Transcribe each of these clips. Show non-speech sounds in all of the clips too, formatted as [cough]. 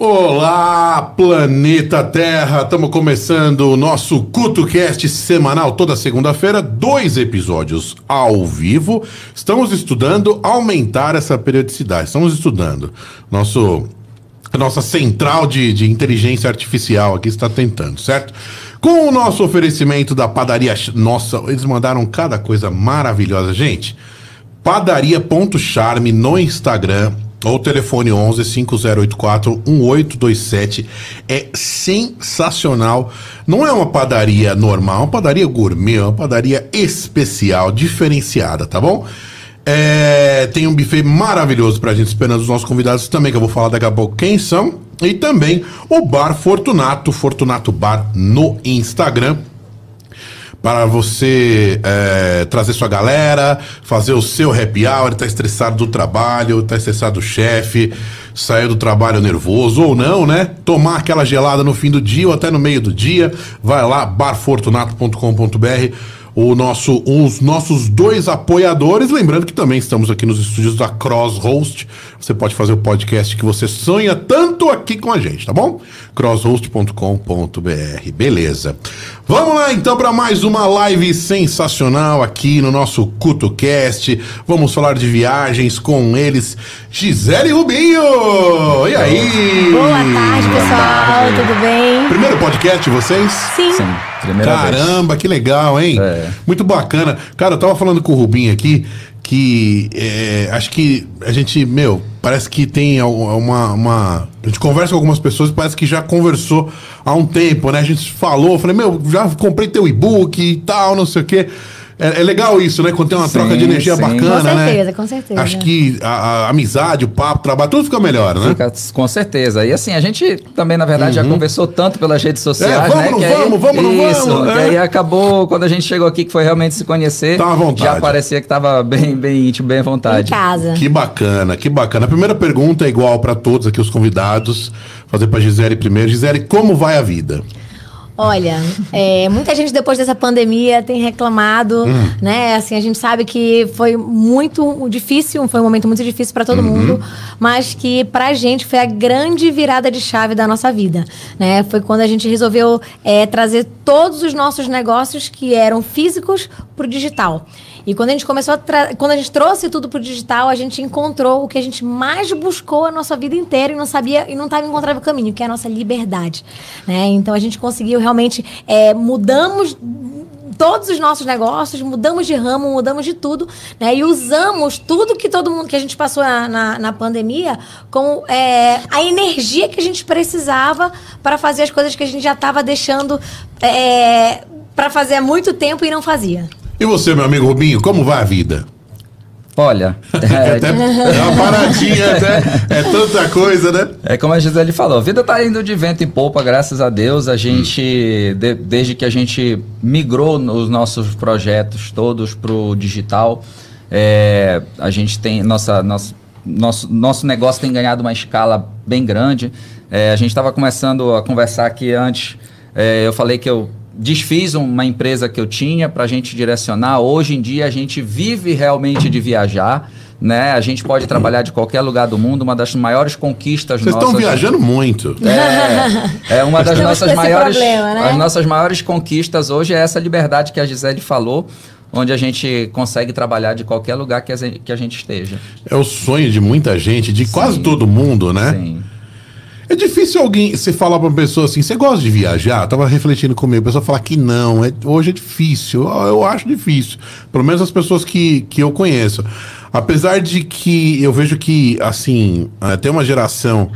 Olá, planeta Terra! Estamos começando o nosso CutoCast semanal toda segunda-feira, dois episódios ao vivo. Estamos estudando aumentar essa periodicidade. Estamos estudando. Nosso, nossa central de, de inteligência artificial aqui está tentando, certo? Com o nosso oferecimento da padaria. Nossa, eles mandaram cada coisa maravilhosa. Gente, padaria.charme no Instagram ou telefone 11 5084 1827 é sensacional. Não é uma padaria normal, é uma padaria gourmet, é uma padaria especial, diferenciada, tá bom? É, tem um buffet maravilhoso pra gente esperando os nossos convidados também, que eu vou falar daqui a pouco quem são. E também o Bar Fortunato, Fortunato Bar no Instagram para você é, trazer sua galera, fazer o seu happy hour, tá estressado do trabalho, tá estressado do chefe, saiu do trabalho nervoso ou não, né? Tomar aquela gelada no fim do dia ou até no meio do dia, vai lá, barfortunato.com.br o nosso, os nossos dois apoiadores. Lembrando que também estamos aqui nos estúdios da Crosshost. Você pode fazer o podcast que você sonha tanto aqui com a gente, tá bom? crosshost.com.br. Beleza. Vamos lá então para mais uma live sensacional aqui no nosso CutoCast. Vamos falar de viagens com eles, Gisele Rubinho. E aí? Boa tarde, pessoal. Tudo bem? Primeiro podcast de vocês? Sim. Sim, primeira Caramba, que legal, hein? É. Muito bacana. Cara, eu tava falando com o Rubinho aqui que é, acho que a gente, meu, parece que tem uma, uma. A gente conversa com algumas pessoas e parece que já conversou há um tempo, né? A gente falou, eu falei, meu, já comprei teu e-book e tal, não sei o quê. É, é legal isso, né? Quando tem uma Sim, troca de energia sim. bacana, Com né? certeza, com certeza. Acho que a, a amizade, o papo, o trabalho, tudo fica melhor, né? Fica, com certeza. E assim, a gente também, na verdade, já conversou tanto pelas redes sociais, Uhum. É, vamos, né? não que aí- vamos, vamos, não Isso, vamos, que é. aí acabou, quando a gente chegou aqui, que foi realmente se conhecer, Tá à vontade. já parecia que tava bem, bem íntimo, bem à Em vontade. casa. Que bacana, que bacana. A primeira pergunta é igual para todos aqui os convidados. Fazer para Gisele primeiro. Gisele, como vai a vida? Olha, é, muita gente depois dessa pandemia tem reclamado, Hum. né? Assim, a gente sabe que foi muito difícil, foi um momento muito difícil para Uhum. todo mundo, mas que pra gente foi a grande virada de chave da nossa vida, né? Foi quando a gente resolveu é, trazer todos os nossos negócios que eram físicos pro digital. E quando a gente começou a quando a gente trouxe tudo pro digital, a gente encontrou o que a gente mais buscou a nossa vida inteira e não sabia e não estava encontrando o caminho, que é a nossa liberdade, né? Então a gente conseguiu realmente é, mudamos todos os nossos negócios, mudamos de ramo, mudamos de tudo, né? E usamos tudo que todo mundo que a gente passou na, na, na pandemia com é, a energia que a gente precisava para fazer as coisas que a gente já estava deixando é, para fazer há muito tempo e não fazia. E você, meu amigo Rubinho, como vai a vida? Olha, É, [laughs] é, até, é uma paradinha, até, é tanta coisa, né? É como a Gisele falou, a vida tá indo de vento em polpa, graças a Deus. A gente, de- desde que a gente migrou os nossos projetos todos pro digital, é, a gente tem, nossa, nosso, nosso, nosso negócio tem ganhado uma escala bem grande. É, a gente estava começando a conversar aqui antes, é, eu falei que eu desfiz uma empresa que eu tinha para a gente direcionar. Hoje em dia a gente vive realmente de viajar. Né? A gente pode trabalhar de qualquer lugar do mundo. Uma das maiores conquistas Vocês nossas. estão viajando muito. É, é uma das nossas maiores. problema, né? As nossas maiores conquistas hoje é essa liberdade que a Gisele falou, onde a gente consegue trabalhar de qualquer lugar que a gente, que a gente esteja. É o sonho de muita gente, de quase todo mundo, né? Sim. É difícil alguém, você falar pra uma pessoa assim, você gosta de viajar? Eu tava refletindo comigo, a pessoa falar que não, é- hoje é difícil, eu, eu acho difícil. Pelo menos as pessoas que, que eu conheço. Apesar de que eu vejo que, assim, eh, tem uma geração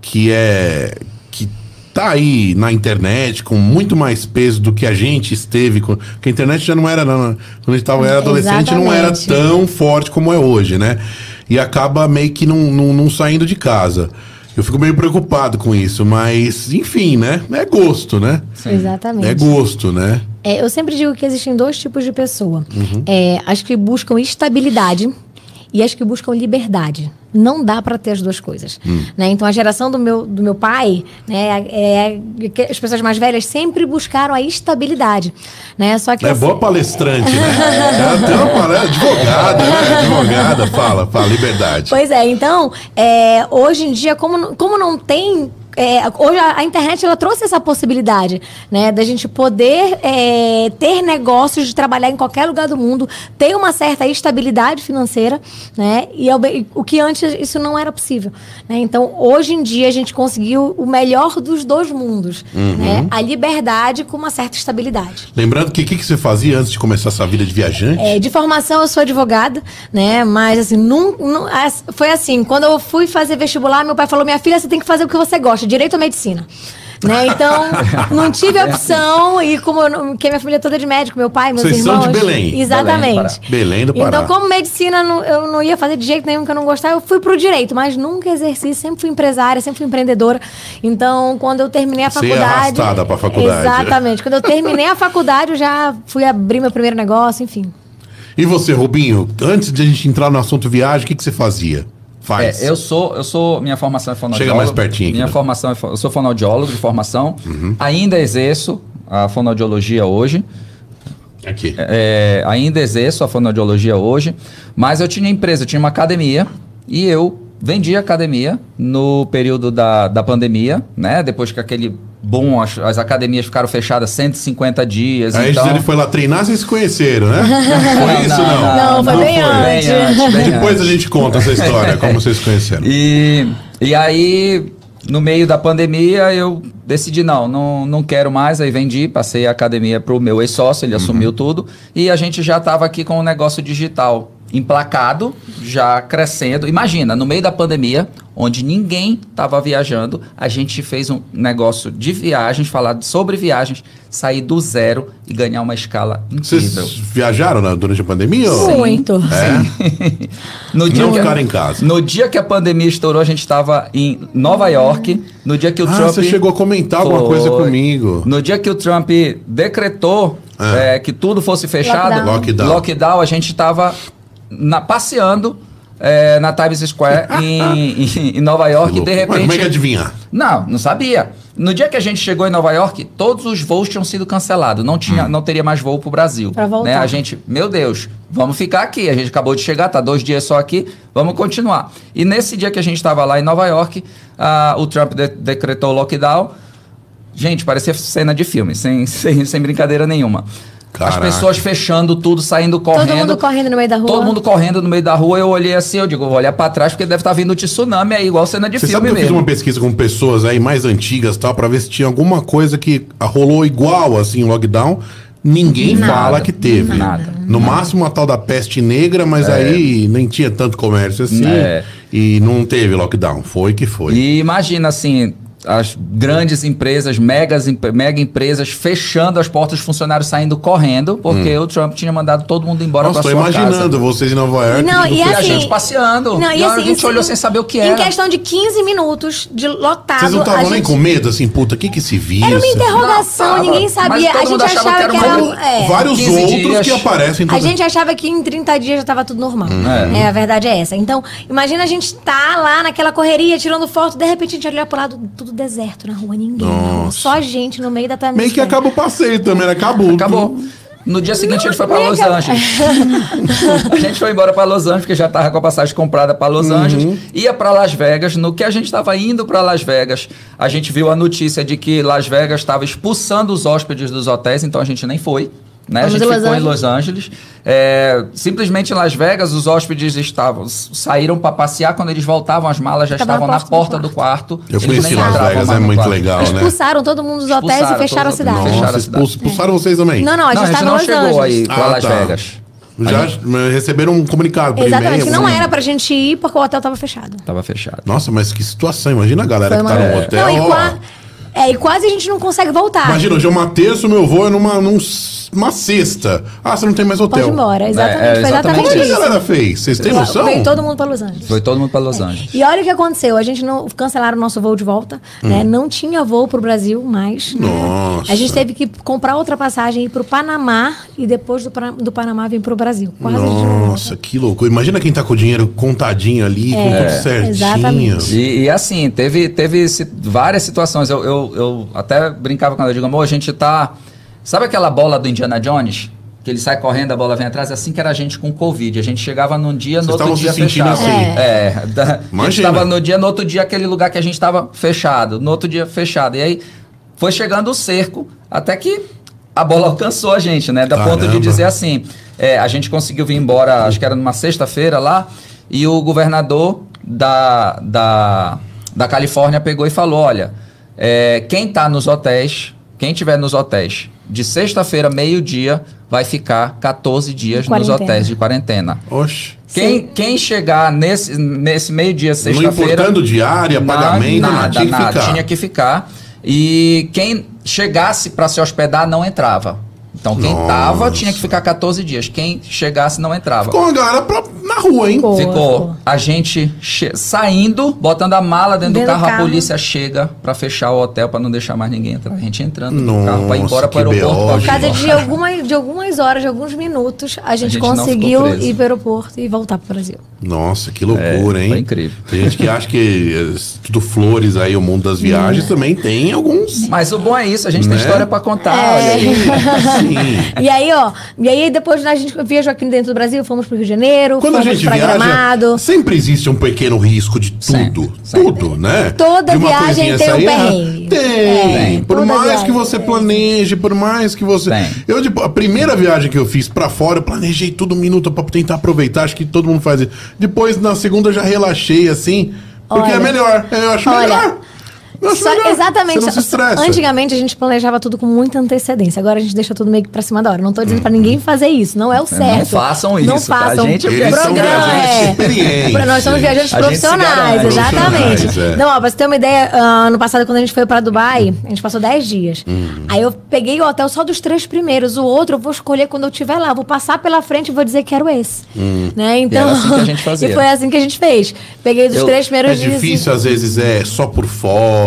que é. que tá aí na internet com muito mais peso do que a gente esteve. Com, que a internet já não era. Não, quando a gente tava, era adolescente, não era Exatamente. tão forte como é hoje, né? E acaba meio que não, não, não saindo de casa. Eu fico meio preocupado com isso, mas enfim, né? É gosto, né? Exatamente. É gosto, né? É, eu sempre digo que existem dois tipos de pessoa. Uhum. É, as que buscam estabilidade e as que buscam liberdade. Não dá para ter as duas coisas. Hum. Né? Então, a geração do meu, do meu pai, né, é, que as pessoas mais velhas sempre buscaram a estabilidade. Né? Só que É assim- boa palestrante, né? Ela tem uma palestra, advogada, né? Advogada, fala, fala, liberdade. Pois é, então, é, hoje em dia, como, como não tem é, hoje a, a internet ela trouxe essa possibilidade, né, da gente poder é, ter negócios de trabalhar em qualquer lugar do mundo, ter uma certa estabilidade financeira, né, e ao- o que antes isso não era possível, né? Então hoje em dia a gente conseguiu o melhor dos dois mundos, né, a liberdade com uma certa estabilidade. Lembrando que o que, que você fazia antes de começar essa vida de viajante? É, de formação eu sou advogada, né? Mas assim, não, não- foi assim, quando eu fui fazer vestibular, meu pai falou: minha filha, você tem que fazer o que você gosta, direito ou medicina. Né? Então, [laughs] não tive opção, e como eu que minha família é toda de médico, meu pai, meus Vocês são irmãos. de Belém. Exatamente. Belém do Pará. Então, como medicina não- eu não ia fazer de jeito nenhum que eu não gostava, eu fui pro direito, mas nunca exerci, sempre fui empresária, sempre fui empreendedora. Então, quando eu terminei a Você faculdade. arrastada pra faculdade. Exatamente. Quando eu terminei a faculdade, eu já fui abrir meu primeiro negócio, enfim. E você, Rubinho, antes de a gente entrar no assunto viagem, o que, que você fazia? Faz. É, eu sou, eu sou, minha formação é fonoaudiólogo. Chega mais pertinho aqui, Minha né? formação é, eu sou fonoaudiólogo de formação. Ainda exerço a fonoaudiologia hoje. Aqui. É, ainda exerço a fonoaudiologia hoje, mas eu tinha empresa, eu tinha uma academia e eu vendi a academia no período da, da pandemia, né? Depois que aquele boom, as, as academias ficaram fechadas 150 dias. Aí então... ele foi lá treinar, vocês se conheceram, né? [laughs] Foi isso, não? Não, foi bem antes. Bem antes, bem Depois antes. a gente conta essa história, como vocês se conheceram. E, e aí, no meio da pandemia, eu decidi, não, não, não quero mais. Aí vendi, passei a academia para o meu ex-sócio, ele assumiu tudo. E a gente já estava aqui com o negócio digital emplacado, já crescendo. Imagina, no meio da pandemia, onde ninguém estava viajando, a gente fez um negócio de viagens, falar sobre viagens, sair do zero e ganhar uma escala Vocês incrível. viajaram né, durante a pandemia? ou- Muito. É? [laughs] No Não que- ficaram em casa. No dia que a pandemia estourou, a gente estava em Nova York. No dia que o Ah, Trump. você chegou a comentar alguma Foi. coisa comigo. No dia que o Trump decretou Ah. é, que tudo fosse fechado, Lockdown. Lockdown. lockdown, a gente estava passeando é, na Times Square [laughs] em, em- em Nova York e de Mas repente. como é que adivinhar? Não, não sabia. No dia que a gente chegou em Nova York, todos os voos tinham sido cancelados. Não, tinha, não teria mais voo para o Brasil. Pra voltar. Né? A gente, meu Deus, vamos ficar aqui. A gente acabou de chegar, tá dois dias só aqui, vamos continuar. E nesse dia que a gente estava lá em Nova York, ah, o Trump de- decretou o lockdown. Gente, parecia cena de filme, sem, [laughs] sem, sem brincadeira nenhuma. Caraca. As pessoas fechando tudo, saindo correndo. mundo correndo no meio da rua. Todo mundo correndo no meio da rua. Eu olhei assim, eu digo, vou olhar pra trás porque deve estar vindo o tsunami aí, igual cena de Você filme sabe que eu fiz mesmo. uma pesquisa com pessoas aí mais antigas tal, pra ver se tinha alguma coisa que rolou igual assim, lockdown. Ninguém Nada. fala que teve. Nada. No máximo a tal da peste negra, mas aí nem tinha tanto comércio assim. É. E não teve lockdown. Foi que foi. E imagina assim, as grandes empresas, megas, em- mega empresas fechando as portas, os funcionários saindo correndo, porque o Trump tinha mandado todo mundo embora Hum. Nossa, tô pra sua imaginando casa. vocês em Nova York. Não, e E a assim- gente passeando. Não, e a gente olhou sem saber o que Em era. questão de 15 minutos de lotado. Vocês não estavam nem gente- com medo, assim, puta, o que que se vira? Era uma interrogação, Não, tava. ninguém sabia. A gente achava achava que que era era. uma- é. Vários 15 outros dias. que aparecem em A gente achava que em 30 dias já estava tudo normal. É. a verdade é essa. Então, imagina a gente tá lá naquela correria, tirando foto, de repente a gente olha pro lado, tudo deserto na rua, ninguém. Nossa. Só gente no meio da Times Meio que acaba o passeio também, né? Acabou. Acabou. No dia seguinte ele foi para Los. Angeles. [laughs] a gente foi embora para Los Angeles, porque já tava com a passagem comprada para Los Angeles. Ia para Las Vegas. No que a gente estava indo para Las Vegas, a gente viu a notícia de que Las Vegas estava expulsando os hóspedes dos hotéis, então a gente nem foi. Né? A gente em ficou em Angeles. Los Angeles. É, simplesmente em Las Vegas, os hóspedes estavam saíram para passear. Quando eles voltavam, as malas já estavam na porta do do quarto. Eu Eles conheci Las Vegas, é muito quarto. legal, né? Expulsaram todo mundo dos hotéis e fecharam a cidade. Fecharam a Nossa, cidade. expulsaram vocês também. Não, não, a Não, gente a gente estava não em Los chegou Angeles. aí para Ah, Las tá. Vegas. Já receberam um comunicado por Exatamente, e-mail. não né? era pra gente ir porque o hotel tava fechado. Tava fechado. Nossa, mas que situação. Imagina a galera Foi que tá no hotel. Não, e, qua- é, e quase a gente não consegue voltar. Imagina, hoje é uma terça, o meu voo é numa, num- uma sexta. Ah, você não tem mais hotel. Pode ir embora. Exatamente, É, é foi exatamente exatamente O que a isso. galera fez? Vocês têm noção? Veio todo mundo para Los Angeles. Foi todo mundo para Los Angeles. E olha o que aconteceu, a gente não cancelaram o nosso voo de volta, né? Não tinha voo pro Brasil mais. né? Hum. Nossa. A gente teve que comprar outra passagem e ir pro Panamá e depois do, do Panamá vir pro Brasil. Quase Nossa, que louco. Imagina quem tá com o dinheiro contadinho ali, com tudo certinho. É, exatamente. E, e assim, teve, teve várias situações. Eu, eu, eu até brincava quando eu digo, amor, a gente tá. Sabe aquela bola do Indiana Jones? que ele sai correndo, a bola vem atrás, assim que era a gente com Covid. A gente chegava num dia, no Vocês outro estavam se dia sentindo fechado. assim? É, da- a gente estava no dia, no outro dia, aquele lugar que a gente estava fechado. No outro dia, fechado. E aí foi chegando o cerco, até que a bola [laughs] alcançou a gente, né? Da ponto de Caramba. dizer assim, é, a gente conseguiu vir embora, acho que era numa sexta-feira lá, e o governador da, da, da Califórnia pegou e falou, olha, é, quem tá nos hotéis, quem tiver nos hotéis, de sexta-feira, meio-dia, vai ficar 14 dias nos hotéis de quarentena. Oxe. Quem, quem chegar nesse, nesse meio-dia, Não sexta-feira. importando diária, na- pagamento, nada, nada, tinha que nada, ficar. tinha que ficar. E quem chegasse para se hospedar não entrava. Então quem Nossa. tava tinha que ficar 14 dias. Quem chegasse não entrava. Ficou uma galera pra- na rua, hein? Ficou. Ficou a gente saindo, botando a mala dentro, Dentro do do carro, a carro. polícia chega para fechar o hotel para não deixar mais ninguém entrar. A gente entrando no carro para ir embora para o aeroporto. Por causa de, alguma, de algumas horas, de alguns minutos, a gente, gente não ficou conseguiu ir para o aeroporto e voltar para o Brasil. Nossa, que loucura, É, hein? foi incrível. Tem gente que acha que é tudo flores aí, o mundo das viagens também tem alguns. Mas o bom é isso, a gente tem Né? história para contar. É. Olha aí. Sim. [laughs] E aí, ó, e aí depois a gente viajou aqui dentro do Brasil, fomos pro Rio de Janeiro, Quando a gente pra viaja, Gramado. sempre existe um pequeno risco de tudo. Sempre, sempre. Tudo, né? Toda viagem tem um ah, perrengue. Tem. É, por toda mais viagem que você tem. planeje, por mais que você. Tem. Eu, tipo, a primeira viagem que eu fiz pra fora, eu planejei tudo um minuto pra tentar aproveitar. Acho que todo mundo faz isso. Depois, na segunda, já relaxei assim. Porque Olha. é melhor. Eu acho Olha. melhor. Só- melhor. exatamente. Você não se estressa. Antigamente a gente planejava tudo com muita antecedência. Agora a gente deixa tudo meio que pra cima da hora. Não tô dizendo pra ninguém fazer isso. Não é o certo. Não façam Não isso, tá? façam. Gente, Eles são Programa, viajantes é. experientes. Nós somos viajantes A profissionais, exatamente. Profissionais, é. Não, ó, pra você ter uma ideia, ah, ano passado, quando a gente foi pra Dubai, a gente passou 10 dias. Uhum. Aí eu peguei o hotel só dos três primeiros. O outro eu vou escolher quando eu estiver lá. Vou passar pela frente e vou dizer que quero esse. Hum. Né? Então, era assim que a gente [laughs] fazia. e foi assim que a gente fez. Peguei dos Eu- três primeiros É dias. e- difícil, às vezes, é só por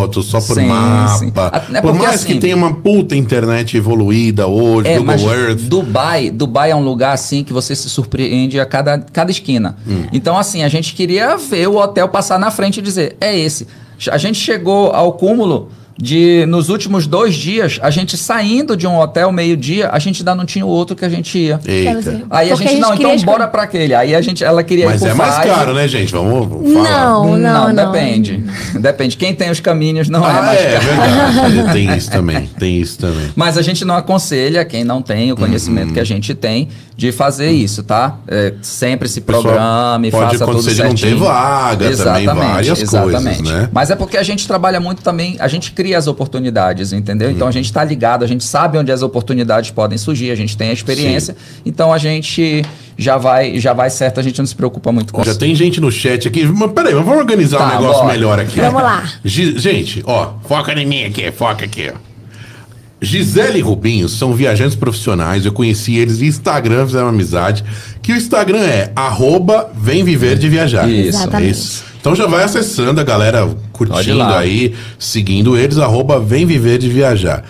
foto, só por Sim, mapa. sim. É por mais que assim, tenha uma puta internet evoluída hoje, É, Google Earth. Dubai, Dubai é um lugar assim que você se surpreende a cada, cada esquina. Hum. Então, assim, a gente queria ver o hotel passar na frente e dizer, é esse. A gente chegou ao cúmulo de, nos últimos dois dias, a gente saindo de um hotel meio-dia, a gente ainda não tinha o outro que a gente ia. Eita. Aí a Porque gente, não, então escolher- bora pra aquele. Aí a gente, ela queria Mas ir por é mais caro, né, gente? Vamos, vamos falar. Não, não, não. depende. [laughs] Depende. Quem tem os caminhos não é Ah, mais é, caro. verdade. [laughs] tem isso também. Tem isso também. Mas a gente não aconselha quem não tem o conhecimento que a gente tem de fazer isso, tá? É, sempre se Pessoal, programe, pode faça tudo acontecer de não ter certinho. vaga também, várias coisas, né? Mas é porque a gente trabalha muito também, a gente cria as oportunidades, entendeu? Hum. Então a gente tá ligado, a gente sabe onde as oportunidades podem surgir, a gente tem a experiência, então a gente já vai, já vai certo, a gente não se preocupa muito com Já isso. tem gente no chat aqui. Mas peraí, mas vamos organizar Tá, um negócio bora. melhor aqui. Vamos lá. Gi- Gente, ó, foca em mim aqui, foca aqui, ó. Gisele e Rubinho são viajantes profissionais. Eu conheci eles no Instagram, fizeram uma amizade. Que o Instagram é arroba Vem Viver de Viajar. Isso. Exatamente. Isso. Então já vai acessando a galera, curtindo aí, seguindo eles, arroba Vem Viver de Viajar.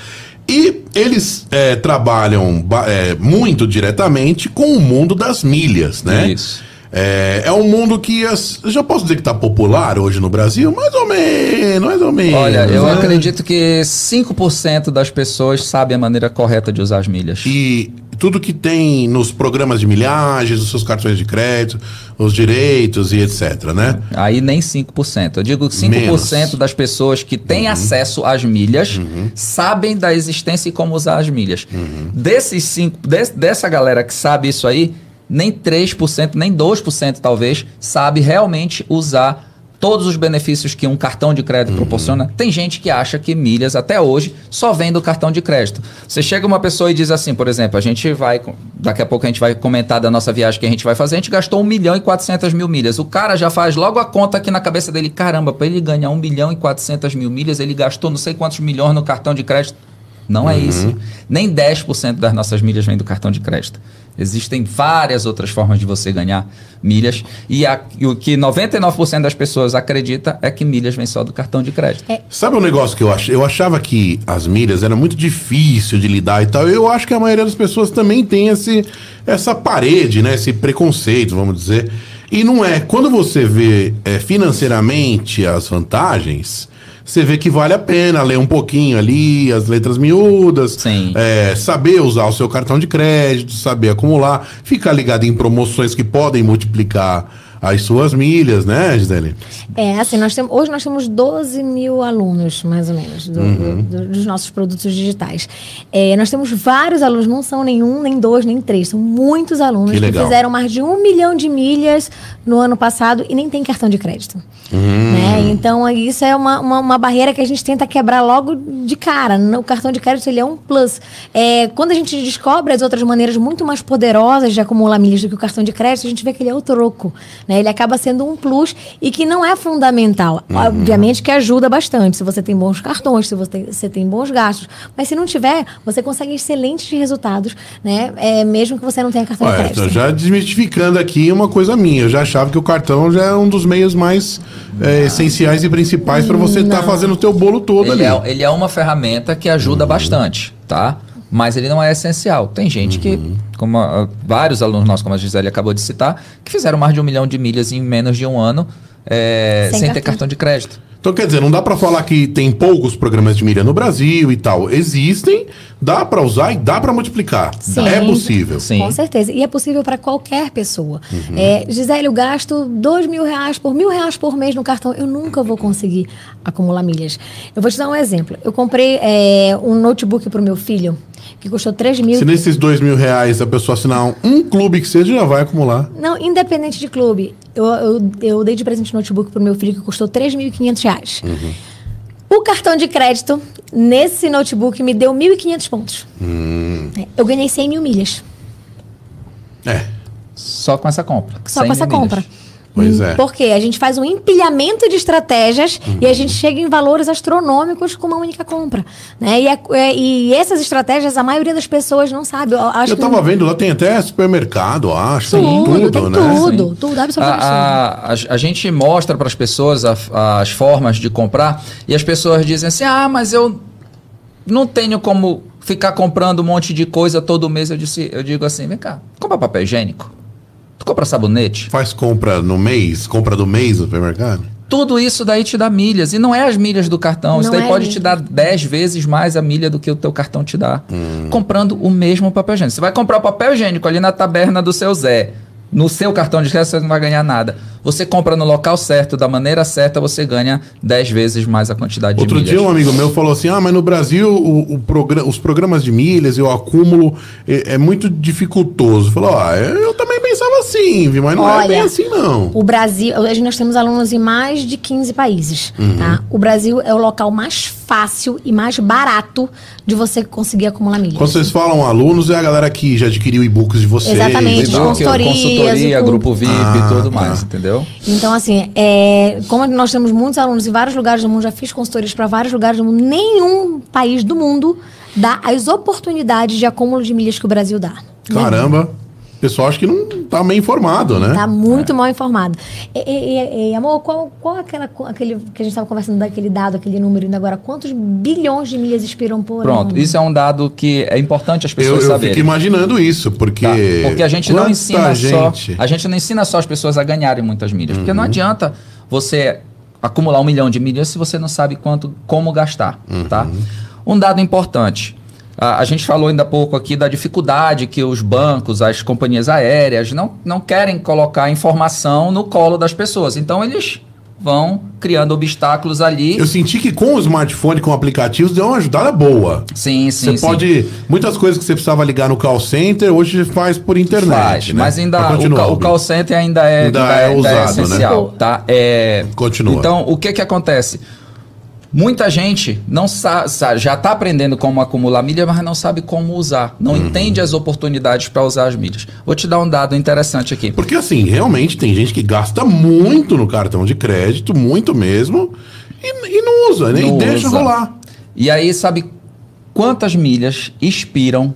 E eles é, trabalham ba- é, muito diretamente com o mundo das milhas, né? Isso. É, é um mundo que as- eu já posso dizer que está popular hoje no Brasil, mais ou menos, mais ou menos. Olha, eu né? acredito que 5% das pessoas sabem a maneira correta de usar as milhas. E tudo que tem nos programas de milhagens, os seus cartões de crédito, os direitos e etc, né? Aí nem 5%. Eu digo que 5% Menos. Uhum. das pessoas que têm acesso às milhas sabem da existência e como usar as milhas. Uhum. Desses cinco, des- dessa galera que sabe isso aí, nem 3%, nem 2% talvez, sabe realmente usar todos os benefícios que um cartão de crédito Uhum. proporciona. Tem gente que acha que milhas até hoje só vem do cartão de crédito. Você chega uma pessoa e diz assim, por exemplo, a gente vai, daqui a pouco a gente vai comentar da nossa viagem que a gente vai fazer, a gente gastou 1 milhão e 400 mil milhas. O cara já faz logo a conta aqui na cabeça dele, caramba, para ele ganhar 1 milhão e 400 mil milhas, ele gastou não sei quantos milhões no cartão de crédito. Não é isso. Nem 10% das nossas milhas vem do cartão de crédito. Existem várias outras formas de você ganhar milhas. E, a- e o que 99% das pessoas acredita é que milhas vem só do cartão de crédito. Sabe um negócio que eu ach... eu achava que as milhas era muito difícil de lidar e tal. Eu acho que a maioria das pessoas também tem esse, essa parede, né? Esse preconceito, vamos dizer. E não é. Quando você vê é, financeiramente as vantagens, você vê que vale a pena ler um pouquinho ali, as letras miúdas, é, saber usar o seu cartão de crédito, saber acumular, ficar ligado em promoções que podem multiplicar as suas milhas, né, Gisele? É, assim, nós temos, hoje nós temos 12 mil alunos, mais ou menos, do- Uhum. do- do- dos nossos produtos digitais. É, nós temos vários alunos, não são nenhum, nem dois, nem três, são muitos alunos Que que, fizeram mais de um milhão de milhas no ano passado e nem tem cartão de crédito. Hum. Né? Então, isso é uma, uma, uma barreira que a gente tenta quebrar logo de cara. O cartão de crédito ele é um plus. É, quando a gente descobre as outras maneiras muito mais poderosas de acumular milhas do que o cartão de crédito, a gente vê que ele é o troco. Né? Ele acaba sendo um plus e que não é fundamental. Obviamente que ajuda bastante se você tem bons cartões, se você tem, você tem bons gastos. Mas se não tiver, você consegue excelentes resultados, né? É, mesmo que você não tenha cartão de Olha, crédito. tô já desmistificando aqui uma coisa minha. Eu já achava que o cartão já é um dos meios mais é, essenciais e principais para você estar fazendo o teu bolo todo Ele ali. é, ele é uma ferramenta que ajuda bastante, tá? Mas ele não é essencial. Tem gente que, como ah, vários alunos nossos, como a Gisele acabou de citar, que fizeram mais de um milhão de milhas em menos de um ano é, Sem sem, ter cartão. cartão de crédito. Então, quer dizer, não dá para falar que tem poucos programas de milha no Brasil e tal. Existem, dá para usar e dá para multiplicar. Sim. É possível. Sim. Com certeza. E é possível para qualquer pessoa. Uhum. É, Gisele, eu gasto dois mil reais por mil reais por mês no cartão. Eu nunca vou conseguir acumular milhas. Eu vou te dar um exemplo. Eu comprei é, um notebook para o meu filho que custou 3 mil. Se nesses dois mil reais a pessoa assinar um, um clube que seja, já vai acumular. Não, independente de clube. Eu, eu, eu dei de presente um notebook para o meu filho que custou 3.500 reais. Uhum. O cartão de crédito nesse notebook me deu 1.500 pontos. Hum. É, Eu ganhei 100 mil milhas. É. Só com essa compra. Só 100 com essa milhas. compra. Pois Hum, é. Porque a gente faz um empilhamento de estratégias e a gente chega em valores astronômicos com uma única compra. Né? E, é- é- e essas estratégias, a maioria das pessoas não sabe. Eu, acho Eu que tava vendo, lá tem até supermercado, acho. tem tudo, tudo, tem né? tudo, Sim. tudo, absolutamente tudo. A, a, a- a gente mostra para as pessoas a- as formas de comprar e as pessoas dizem assim: ah, mas eu não tenho como ficar comprando um monte de coisa todo mês. Eu, disse, eu digo assim: vem cá, compra papel higiênico, tu compra sabonete. Faz compra no mês, compra do mês no supermercado. Tudo isso daí te dá milhas. E não é as milhas do cartão. isso Não daí é pode milha. te dar 10 vezes mais a milha do que o teu cartão te dá. Comprando o mesmo papel higiênico. Você vai comprar o papel higiênico ali na taberna do seu Zé. No seu cartão de crédito você não vai ganhar nada. Você compra no local certo, da maneira certa, você ganha 10 vezes mais a quantidade Outro de milhas. dia um amigo meu falou assim: ah, mas no Brasil o, o progra- os programas de milhas e o acúmulo é, é muito dificultoso. Falou, ah, eu também pensava assim, viu? mas não é Olha, bem assim, não. O Brasil, hoje nós temos alunos em mais de 15 países. Uhum. Tá? O Brasil é o local mais fácil e mais barato de você conseguir acumular milhas. Quando vocês falam alunos, é a galera que já adquiriu e-books de vocês. Exatamente, e. E-book, consultorias, consultoria, grupo VIP Ah, e tudo tá. mais, entendeu? Então, assim, é, como nós temos muitos alunos em vários lugares do mundo, já fiz consultorias para vários lugares do mundo, nenhum país do mundo dá as oportunidades de acúmulo de milhas que o Brasil dá. Caramba. Pessoal acho que não tá meio informado, né? Tá muito mal informado. E, e- e- e, amor, qual, qual aquela, aquele que a gente estava conversando daquele dado, aquele número ainda agora? Quantos bilhões de milhas expiram por Pronto, ano? isso é um dado que é importante as Eu, pessoas eu saberem. fico imaginando isso, porque. Tá? Porque a gente não ensina gente... Uhum. só. A gente não ensina só as pessoas a ganharem muitas milhas. Porque não adianta você acumular um milhão de milhas se você não sabe quanto, como gastar. Uhum. Tá? Um dado importante. A, a gente falou ainda há pouco aqui da dificuldade que os bancos, as companhias aéreas não, não querem colocar informação no colo das pessoas. Então eles vão criando obstáculos ali. Eu senti que com o smartphone, com aplicativos, deu uma ajudada boa. Sim, sim, Você sim. pode. Muitas coisas que você precisava ligar no call center, hoje faz por internet. Faz, né? mas ainda Mas o, continua, o call center ainda é, Ainda é usado, né? essencial, tá? É, Continua. Então, o que que acontece? Muita gente não sa sa- já está aprendendo como acumular milha, mas não sabe como usar. Não Uhum. entende as oportunidades para usar as milhas. Vou te dar um dado interessante aqui. Porque assim, realmente tem gente que gasta muito no cartão de crédito, muito mesmo, e, e não usa, nem Não deixa usa. rolar. E aí, sabe quantas milhas expiram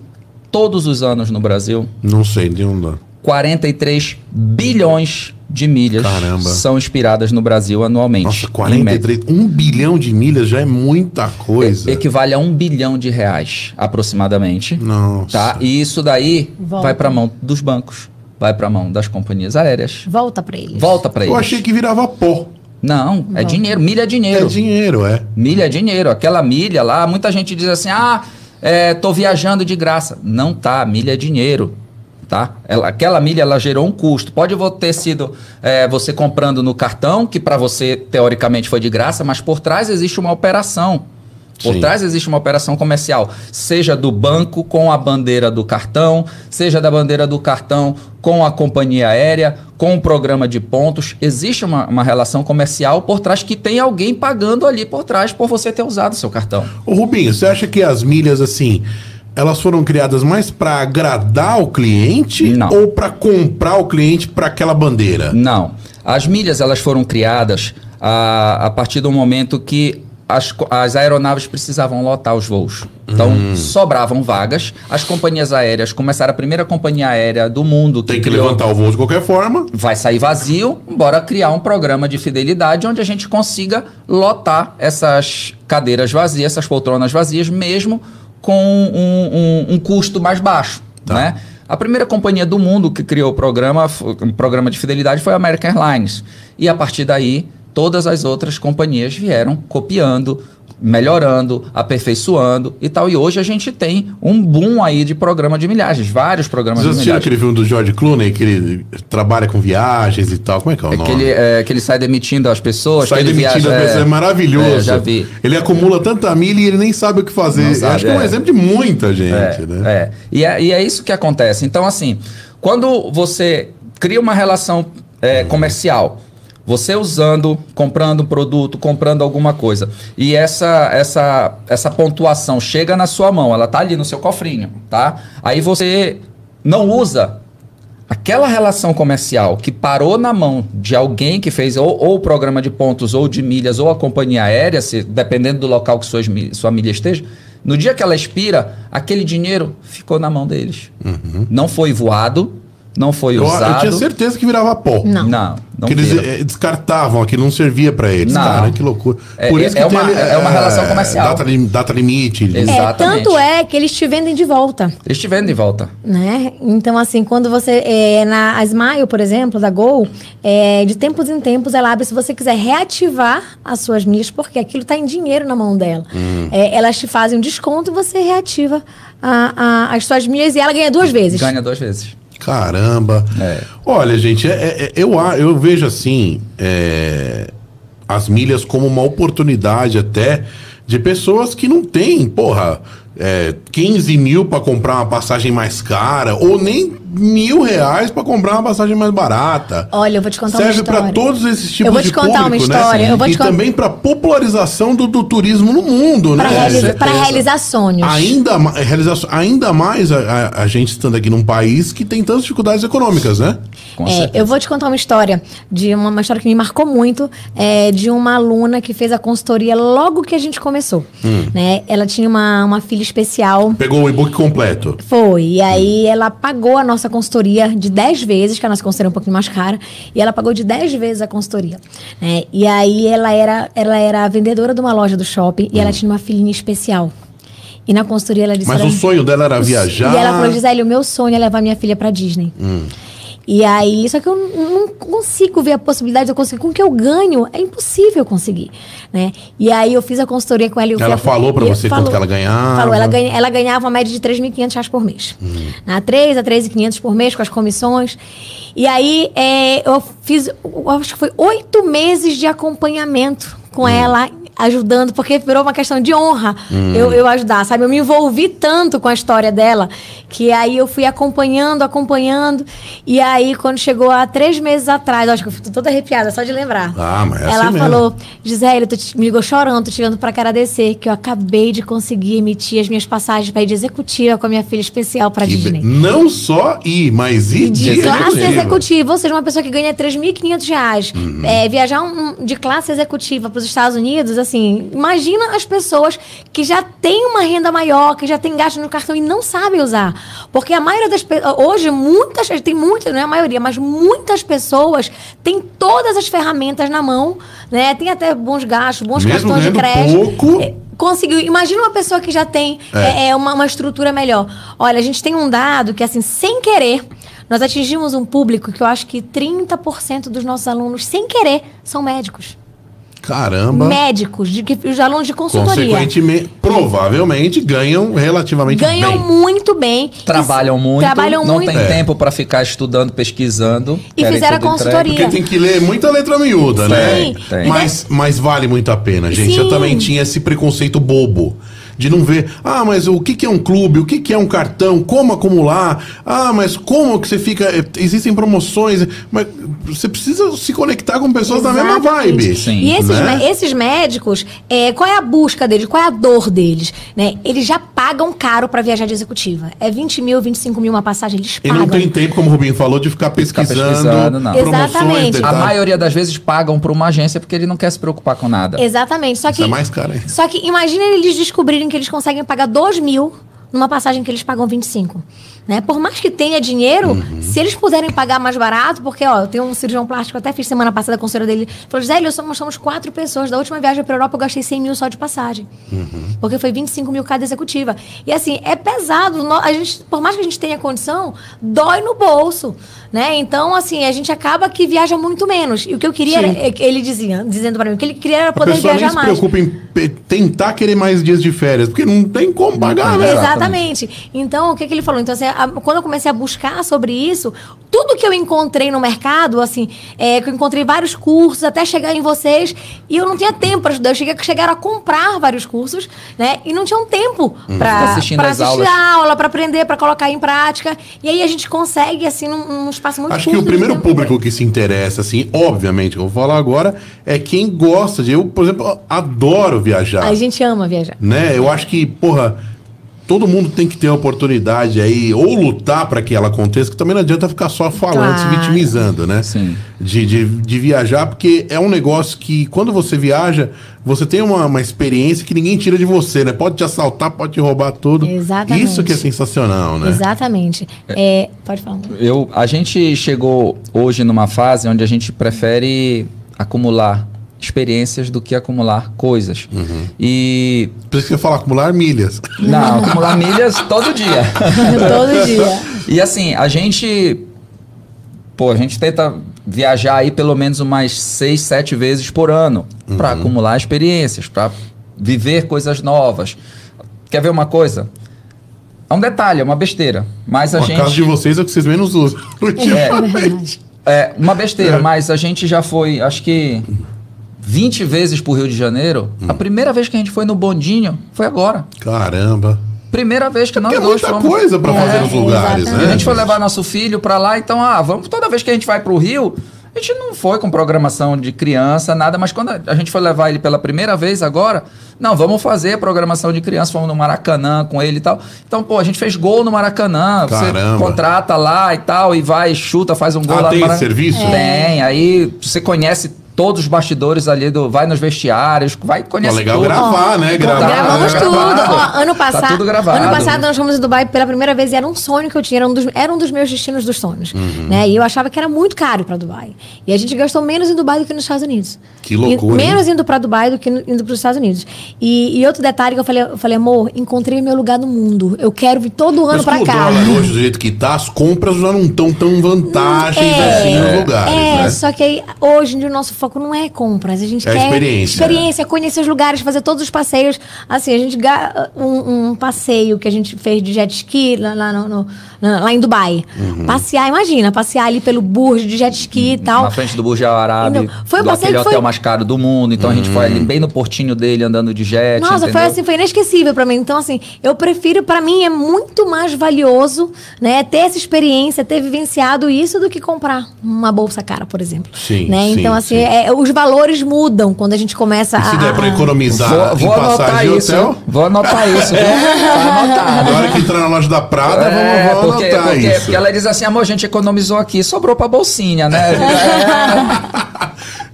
todos os anos no Brasil? Não sei, de um dá. 43 bilhões de milhas Caramba. são expiradas no Brasil anualmente. Nossa, em média. 43, um bilhão de milhas já é muita coisa. equivale a um bilhão de reais, aproximadamente. Nossa. Tá? E isso daí Volta. vai para mão dos bancos, vai para mão das companhias aéreas, Volta para eles. volta para Eu eles. achei que virava pó. Não, é Não. dinheiro. Milha é É dinheiro. dinheiro, é. Milha é dinheiro. Aquela milha lá, muita gente diz assim: ah, é, tô viajando de graça. Não tá, milha é dinheiro. Tá? Ela- aquela milha ela gerou um custo. Pode ter sido é, você comprando no cartão, que para você teoricamente foi de graça, mas por trás existe uma operação. Por Sim. trás existe uma operação comercial, seja do banco com a bandeira do cartão, seja da bandeira do cartão com a companhia aérea, com o programa de pontos. Existe uma, uma relação comercial por trás que tem alguém pagando ali por trás por você ter usado o seu cartão. Ô Rubinho, você acha que as milhas, assim, elas foram criadas mais pra agradar o cliente Não. ou pra comprar o cliente pra aquela bandeira? Não. As milhas elas foram criadas a, a partir do momento que as, as aeronaves precisavam lotar os voos. Então, Hum. sobravam vagas. As companhias aéreas começaram a primeira companhia aérea do mundo Tem que criou- levantar o voo de qualquer forma. vai sair vazio, bora criar um programa de fidelidade onde a gente consiga lotar essas cadeiras vazias, essas poltronas vazias, mesmo com um, um- um custo mais baixo, Tá. né? A primeira companhia do mundo que criou o programa, um programa de fidelidade foi a American Airlines. E a partir daí, todas as outras companhias vieram copiando, melhorando, aperfeiçoando e tal. E hoje a gente tem um boom aí de programa de milhagens, vários programas Vocês de milhagens. aquele filme do George Clooney, que ele trabalha com viagens e tal? Como é que é o É nome? que, ele, é, que ele sai demitindo as pessoas. Sai demitindo viaja, a pessoa, é, maravilhoso. É, já vi. Ele acumula tanta milha e ele nem sabe o que fazer. Sabe, Acho que é um é. exemplo de muita gente, É, né? é. E, é, e é isso que acontece. Então, assim, quando você cria uma relação é, comercial, você usando, comprando um produto, comprando alguma coisa, e essa, essa, essa pontuação chega na sua mão, ela tá ali no seu cofrinho, tá? Aí você não usa aquela relação comercial que parou na mão de alguém que fez ou, ou o programa de pontos ou de milhas ou a companhia aérea, se, dependendo do local que suas, sua milha esteja, no dia que ela expira, aquele dinheiro ficou na mão deles. Não foi voado, não foi Eu, eu usado. tinha certeza que virava pó. Não. Não, não que eles eh, descartavam, aquilo não servia pra eles. Não. Cara, que loucura. É- Por é- isso que é uma- ali, é uma eh, relação comercial. Data, data limite. Exato. É, Exatamente. tanto é que eles te vendem de volta. Eles te vendem de volta. Né? Então, assim, quando você. É, na a Smile, por exemplo, da Gol, é, de tempos em tempos ela abre se você quiser reativar as suas milhas, porque aquilo está em dinheiro na mão dela. Hum. É, elas te fazem um desconto e você reativa a- a- as suas milhas e ela ganha duas vezes. Ganha duas vezes. Caramba. É. Olha, gente, é- é- é- eu, eu vejo assim é, as milhas como uma oportunidade até de pessoas que não têm, porra, é, 15 mil para comprar uma passagem mais cara ou nem mil reais para comprar uma passagem mais barata. Olha, eu vou te contar Serve uma história. para todos esses tipos Eu vou de te contar uma público, história, né? eu vou e te con- também para popularização do, do turismo no mundo, Para né? realiza- pra realizar sonhos. Ainda, realização, ainda mais a, a- a gente estando aqui num país que tem tantas dificuldades econômicas, né? É, eu vou te contar uma história de uma, uma história que me marcou muito é, de uma aluna que fez a consultoria logo que a gente começou. Hum. Né? Ela tinha uma, uma filha especial. Pegou o e-book completo. Foi. E aí ela pagou a nossa consultoria de 10 vezes, que a nossa consultoria é um pouquinho mais cara, e ela pagou de 10 vezes a consultoria. né? E aí ela era, ela era vendedora de uma loja do shopping e ela tinha uma filhinha especial. E na consultoria ela disse... Hum. Mas "Olha, o sonho dela era viajar. e ela falou, Gisele, o meu sonho é levar minha filha pra Disney. Hum. E aí, só que eu não consigo ver a possibilidade de eu conseguir. Com o que eu ganho, é impossível conseguir, né? E aí eu fiz a consultoria com ela. e eu Ela falou pra e você quanto que ela ganhava? Falou, ela, ganha, ela ganhava uma média de 3.500 reais por mês. Hum. Na 3 a 3.500 por mês, com as comissões. E aí, é, eu fiz, eu acho que foi oito meses de acompanhamento com Hum. ela, ajudando, porque virou uma questão de honra Hum. eu, eu ajudar, sabe? Eu me envolvi tanto com a história dela, que aí eu fui acompanhando, acompanhando. E aí, quando chegou há três meses atrás, acho que eu fico toda arrepiada só de lembrar. Ah, mas é Ela assim falou, Gisele, tu me ligou chorando, tô te ligando pra agradecer que eu acabei de conseguir emitir as minhas passagens pra ir de executiva com a minha filha especial pra Que Disney. be- Não só ir, mas ir de, De classe executiva. executiva, ou seja, uma pessoa que ganha 3.500 reais. Uhum. É, viajar um- um- de classe executiva para os Estados Unidos, assim, imagina as pessoas que já têm uma renda maior, que já têm gasto no cartão e não sabem usar. Porque a maioria das pessoas, hoje, muitas, tem muitas, não é a maioria, mas muitas pessoas têm todas as ferramentas na mão, né? Tem até bons gastos, bons Mesmo cartões de crédito. pouco. É, Conseguiu. Imagina uma pessoa que já tem É. é, é, uma, uma estrutura melhor. Olha, a gente tem um dado que, assim, sem querer, nós atingimos um público que eu acho que 30% dos nossos alunos, sem querer, são médicos. Caramba. médicos, de, que- os alunos de consultoria. Consequentemente, provavelmente ganham relativamente Ganham bem. muito bem. Trabalham E- muito, Trabalham não muito. tem É. tempo para ficar estudando, pesquisando. E fizeram a tudo entregue. consultoria. Porque tem que ler muita letra miúda, Sim. né? Tem. Mas, mas vale muito a pena, gente. Eu Sim. também tinha esse preconceito bobo. De não ver, ah, mas o que, que é um clube? O que, que é um cartão? Como acumular? Ah, mas como que você fica. eh, Existem promoções, mas você precisa se conectar com pessoas da mesma Exatamente. vibe. Sim. E esses, né? esses médicos, é, qual é a busca deles? Qual é a dor deles? Né? Eles já pagam caro para viajar de executiva. É 20 mil, 25 mil uma passagem, eles E pagam. não tem tempo, como o Rubinho falou, de ficar pesquisando, pesquisando, não. promoções, Exatamente. A detalhes. maioria das vezes pagam para uma agência porque ele não quer se preocupar com nada. Exatamente. Só que, Isso é mais caro ainda. só que imagina eles descobrirem que eles conseguem pagar 2 mil numa passagem que eles pagam 25. Né? Por mais que tenha dinheiro, Uhum. se eles puderem pagar mais barato, porque ó, eu tenho um cirurgião plástico, até fiz semana passada com a conselheira dele, falou, Zélio, somos, somos quatro pessoas. Da última viagem para Europa eu gastei 100 mil só de passagem. Uhum. Porque foi 25 mil cada executiva. E assim, é pesado. A gente, por mais que a gente tenha condição, dói no bolso. Né? Então, assim, a gente acaba que viaja muito menos. E o que eu queria, era, é ele dizia, dizendo para mim, o que ele queria era A poder pessoa nem viajar se mais. preocupa em tentar querer mais dias de férias, porque não tem como pagar, né? Exatamente. Então, o que, que ele falou? Então, assim, a- quando eu comecei a buscar sobre isso, tudo que eu encontrei no mercado, assim, é, que eu encontrei vários cursos até chegar em vocês, e eu não tinha tempo para estudar. Eu cheguei, chegaram a comprar vários cursos, né? E não tinham tempo para Assistindo para as assistir aulas. a aula, para aprender, para colocar em prática. E aí a gente consegue, assim, num, num espaço muito Acho que curto o de primeiro tempo. público que se interessa, assim, obviamente, que eu vou falar agora, é quem gosta de. Eu, por exemplo, adoro viajar. A gente ama viajar. Né? Eu acho que, porra, todo mundo tem que ter a oportunidade aí, ou lutar para que ela aconteça, que também não adianta ficar só falando, se Claro. vitimizando, né? Sim. De, de, de viajar, porque é um negócio que, quando você viaja, você tem uma, uma experiência que ninguém tira de você, né? Pode te assaltar, pode te roubar tudo. Exatamente. Isso que é sensacional, né? Exatamente. É, pode falar. Eu, a gente chegou hoje numa fase onde a gente prefere acumular experiências do que acumular coisas. Uhum. E Por isso que eu falar acumular milhas. não, acumular milhas todo dia. [laughs] Todo dia. E assim, a gente. Pô, a gente tenta viajar aí pelo menos umas seis, sete vezes por ano para acumular experiências, para viver coisas novas. Quer ver uma coisa? É um detalhe, é uma besteira. Mas a A casa de gente. vocês é o que vocês menos usam. [laughs] É, é uma besteira, É. mas a gente já foi, acho que 20 vezes pro Rio de Janeiro. Hum. A primeira vez que a gente foi no bondinho foi agora. Caramba. Primeira vez que nós Porque é dois muita fomos. coisa pra É, fazer nos lugares, exatamente. né? A gente foi levar nosso filho pra lá, então, ah, vamos toda vez que a gente vai pro Rio, a gente não foi com programação de criança, nada, mas quando a gente foi levar ele pela primeira vez agora, não, vamos fazer a programação de criança, fomos no Maracanã com ele e tal. Então, pô, a gente fez gol no Maracanã, Caramba. você contrata lá e tal, e vai, chuta, faz um gol Ah, lá tem no esse Maracanã. serviço? Tem, aí você conhece todos os bastidores ali do. Vai nos vestiários, vai conhecer. Pô, legal tudo. gravar, né? Gravar. Gravamos né? tudo. Ó, ano Tá passado, tudo gravado. ano passado nós fomos em Dubai pela primeira vez e era um sonho que eu tinha, era um dos, era um dos meus destinos dos sonhos, Uhum. né? E eu achava que era muito caro para Dubai. E a gente gastou menos em Dubai do que nos Estados Unidos. Que loucura, E hein? menos indo para Dubai do que no- indo para os Estados Unidos. E, e outro detalhe que eu falei, eu falei, amor, encontrei meu lugar no mundo. Eu quero vir todo ano Mas para cá. dólar hoje, do jeito que tá, as compras já não estão tão vantagens assim nos lugares, é, né? só que aí, hoje em dia o nosso foco não é compras, a gente É quer experiência. experiência, conhecer os lugares, fazer todos os passeios. Assim, a gente um, um passeio que a gente fez de jet ski lá, lá no- no- lá em Dubai. Uhum. Passear, imagina, passear ali pelo Burj de jet ski e tal. Na frente do Burj Al Arab, Então, foi um do passeio aquele que foi- hotel mais caro do mundo. Então a gente foi ali bem no portinho dele, andando de jet. Nossa, foi entendeu? assim, foi inesquecível pra mim. Então, assim, eu prefiro, pra mim, é muito mais valioso, né, ter essa experiência, ter vivenciado isso do que comprar uma bolsa cara, por exemplo. Sim, né? sim, Então, assim, sim. é, os valores mudam quando a gente começa E se der pra a. economizar Vou, em vou anotar passagem de isso. hotel, Vou anotar isso. viu? [laughs] Tá anotado. na hora que entrar na loja da Prada, É, vamos, vamos porque, anotar porque, isso. porque ela diz assim, amor, a gente economizou aqui, sobrou pra bolsinha, né? [laughs]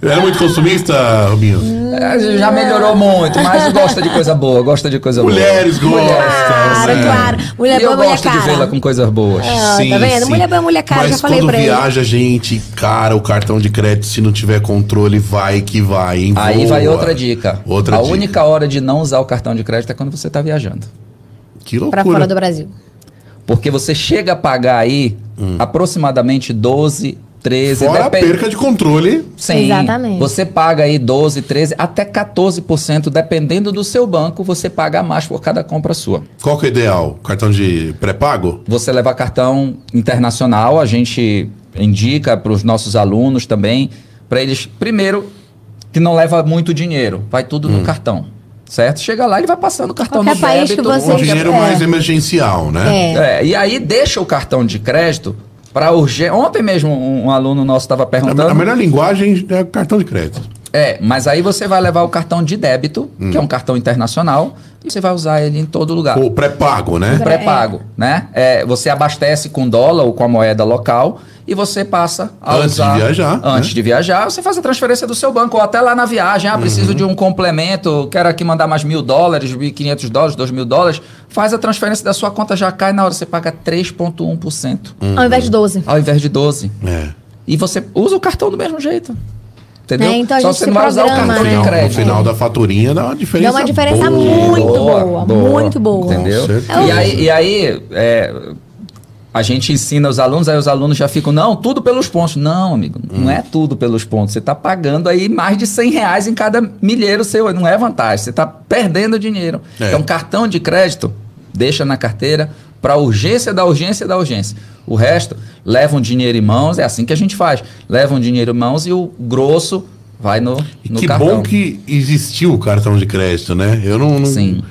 Era muito consumista, Rubinho? É, já melhorou muito, mas gosta de coisa boa, gosta de coisa Mulheres boa. gostam. Claro, né? claro. Mulher e eu boa, mulher gosto de vê-la com coisas boas. Ah, tá vendo? Mulher boa, mulher cara, Mas já falei quando pra ele. viaja, gente, cara, o cartão de crédito, se não tiver controle, vai que vai, hein? Aí Voa. vai outra dica. Outra a dica. única hora de não usar o cartão de crédito é quando você está viajando. Que Pra loucura. fora do Brasil. Porque você chega a pagar aí Hum. aproximadamente 12, 13. Fora a depende- perca de controle. Sim. Exatamente. Você paga aí 12, 13, até 14%, dependendo do seu banco, você paga mais por cada compra sua. Qual que é o ideal? Cartão de pré-pago? Você levar cartão internacional, a gente indica para os nossos alunos também, para eles, primeiro, que não leva muito dinheiro, vai tudo Hum. no cartão, certo? Chega lá, ele vai passando o cartão Qualquer no país que débito, você- Um dinheiro é. mais emergencial, né? É. É, e aí deixa o cartão de crédito para urgência. Ontem mesmo um, um aluno nosso estava A, perguntando. a melhor linguagem é cartão de crédito. É, mas aí você vai levar o cartão de débito, Hum. que é um cartão internacional, e você vai usar ele em todo lugar. O pré-pago, né? Pré-pago, né? É, você abastece com dólar ou com a moeda local e você passa a Antes de usar... viajar, Antes né? de viajar, você faz a transferência do seu banco, ou até lá na viagem. Ah, preciso Uhum. de um complemento, quero aqui mandar mais mil dólares, 1.500 dólares, 2 mil dólares. Faz a transferência da sua conta, já cai na hora, você paga 3,1%, Hum. Ao invés de 12. ao invés de 12%. É. E você usa o cartão do mesmo jeito. Entendeu? É, então Só você não vai usar o cartão né? de final, no crédito. final da faturinha dá uma diferença. Dá uma diferença boa. muito boa, muito boa. Entendeu? Certeza. E aí, e aí é, a gente ensina os alunos, aí os alunos já ficam, não, tudo pelos pontos. Não, amigo, não é tudo pelos pontos. Você está pagando aí mais de 100 reais em cada milheiro seu. Não é vantagem, você está perdendo dinheiro. É. Então, cartão de crédito, deixa na carteira para urgência da urgência da urgência. O resto, leva um dinheiro em mãos, é assim que a gente faz. Leva um dinheiro em mãos e o grosso vai no, E no que cartão. bom que existiu o cartão de crédito, né? Eu não, não- Sim.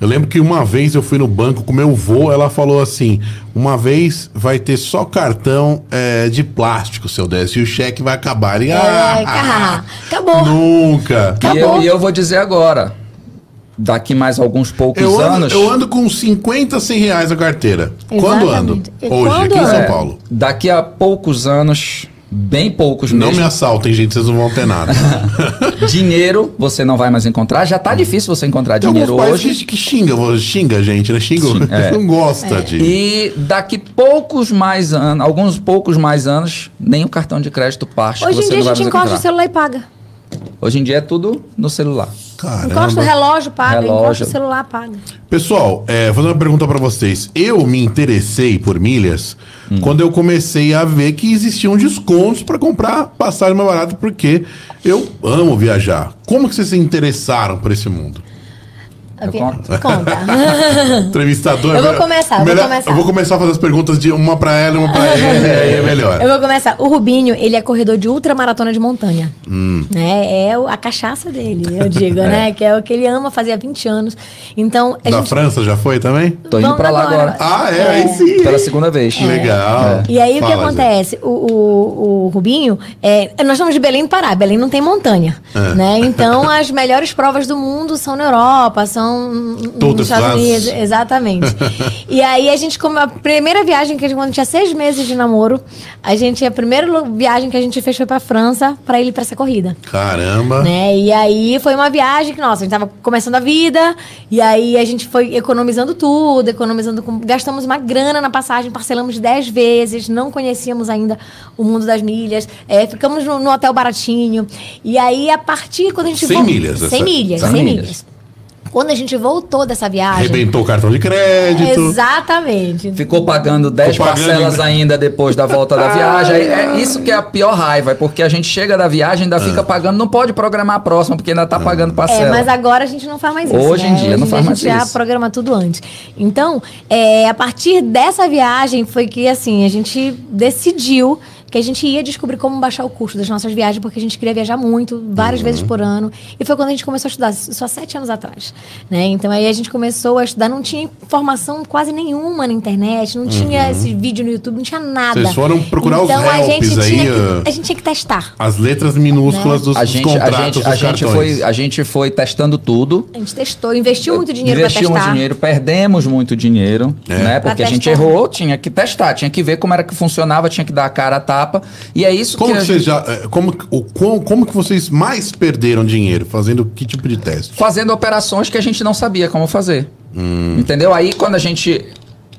Eu lembro que uma vez eu fui no banco com meu vô, ela falou assim: uma vez vai ter só cartão é, de plástico, seu Décio, e o cheque vai acabar. E, É, ah, cara, acabou. [laughs] Nunca. E eu, e eu vou dizer agora, daqui mais alguns poucos Eu ando, anos. eu ando com 50, 100 reais na carteira. Quando ando? Exatamente. E Hoje, quando aqui em São? Paulo. Daqui a poucos anos, bem poucos Não mesmo, me assaltem, gente, vocês não vão ter nada. [laughs] dinheiro você não vai mais encontrar. Já tá difícil você encontrar Tem dinheiro hoje. que, que xinga, xinga a gente, né? Xinga, Sim, [laughs] é. não gosta de. E daqui poucos mais anos, alguns poucos mais anos, nem o cartão de crédito plástico Hoje em você dia não a gente encosta o celular e paga. Hoje em dia é tudo no celular. Encosta o Caramba. relógio, paga. Encosta Relógio. o celular, paga. Pessoal, é, vou fazer uma pergunta pra vocês. Eu me interessei por milhas Hum. quando eu comecei a ver que existiam descontos pra comprar passagem mais barata, porque eu amo viajar. Como que vocês se interessaram por esse mundo? Conto. Conta. [laughs] Entrevistador. Eu vou melhor- começar, eu vou começar. Eu vou começar a fazer as perguntas de uma pra ela e uma pra ele, aí é melhor. Eu vou começar. O Rubinho, ele é corredor de ultramaratona de montanha. Hum. Né? É o- a cachaça dele, eu digo, né? Que é o que ele ama fazer há 20 anos. Então, a Da gente... França já foi também? Tô indo Vamos pra lá agora. Ah, é, aí sim. Pela segunda vez. Legal. E aí o que Fala, acontece? O, o, o Rubinho, é, nós somos de Belém do Pará, Belém não tem montanha. É. Né? Então as melhores provas do mundo são na Europa, são Todas nos Estados. Unidos. Exatamente. [laughs] e aí a gente, como a primeira viagem que a gente, quando tinha seis meses de namoro, a gente, a primeira viagem que a gente fez foi pra França pra ele ir pra essa corrida. Caramba. Né? E aí foi uma viagem que, nossa, a gente tava começando a vida, e aí a gente foi economizando tudo, economizando, gastamos uma grana na passagem, parcelamos 10 vezes, não conhecíamos ainda o mundo das milhas, é, ficamos no, no hotel baratinho. E aí, a partir quando a gente 100 vol- milhas, essa- 100 milhas, 100 100 milhas. milhas. Quando a gente voltou dessa viagem. Arrebentou o cartão de crédito. Exatamente. Ficou pagando 10 Ficou pagando parcelas ainda. ainda depois da volta da viagem. É isso que é a pior raiva, é porque a gente chega da viagem ainda fica pagando, não pode programar a próxima, porque ainda tá pagando parcela. É, mas agora a gente não faz mais isso. Hoje em né? dia Hoje não faz a mais gente já isso. programa tudo antes. Então, é, a partir dessa viagem foi que assim a gente decidiu que a gente ia descobrir como baixar o custo das nossas viagens, porque a gente queria viajar muito, várias vezes por ano. E foi quando a gente começou a estudar, há sete anos atrás. Né? Então aí a gente começou a estudar, não tinha informação quase nenhuma na internet, não tinha esse vídeo no YouTube, não tinha nada. Vocês foram procurar os então, a helps gente aí, tinha que, A gente tinha que testar. As letras minúsculas dos, a dos gente, a contratos gente, a dos gente, cartões. foi, a gente foi testando tudo. A gente testou, investiu muito dinheiro para Investimos testar. dinheiro, perdemos muito dinheiro, É. né? Pra Porque a gente testar. errou, tinha que testar, tinha que ver como era que funcionava, tinha que dar a cara a tapa. E é isso Como que, que gente- já. eh, Como, o, como, como que vocês mais perderam dinheiro? Fazendo que tipo de teste? fazendo operações que a gente não sabia como fazer. Hum. Entendeu? Aí quando a gente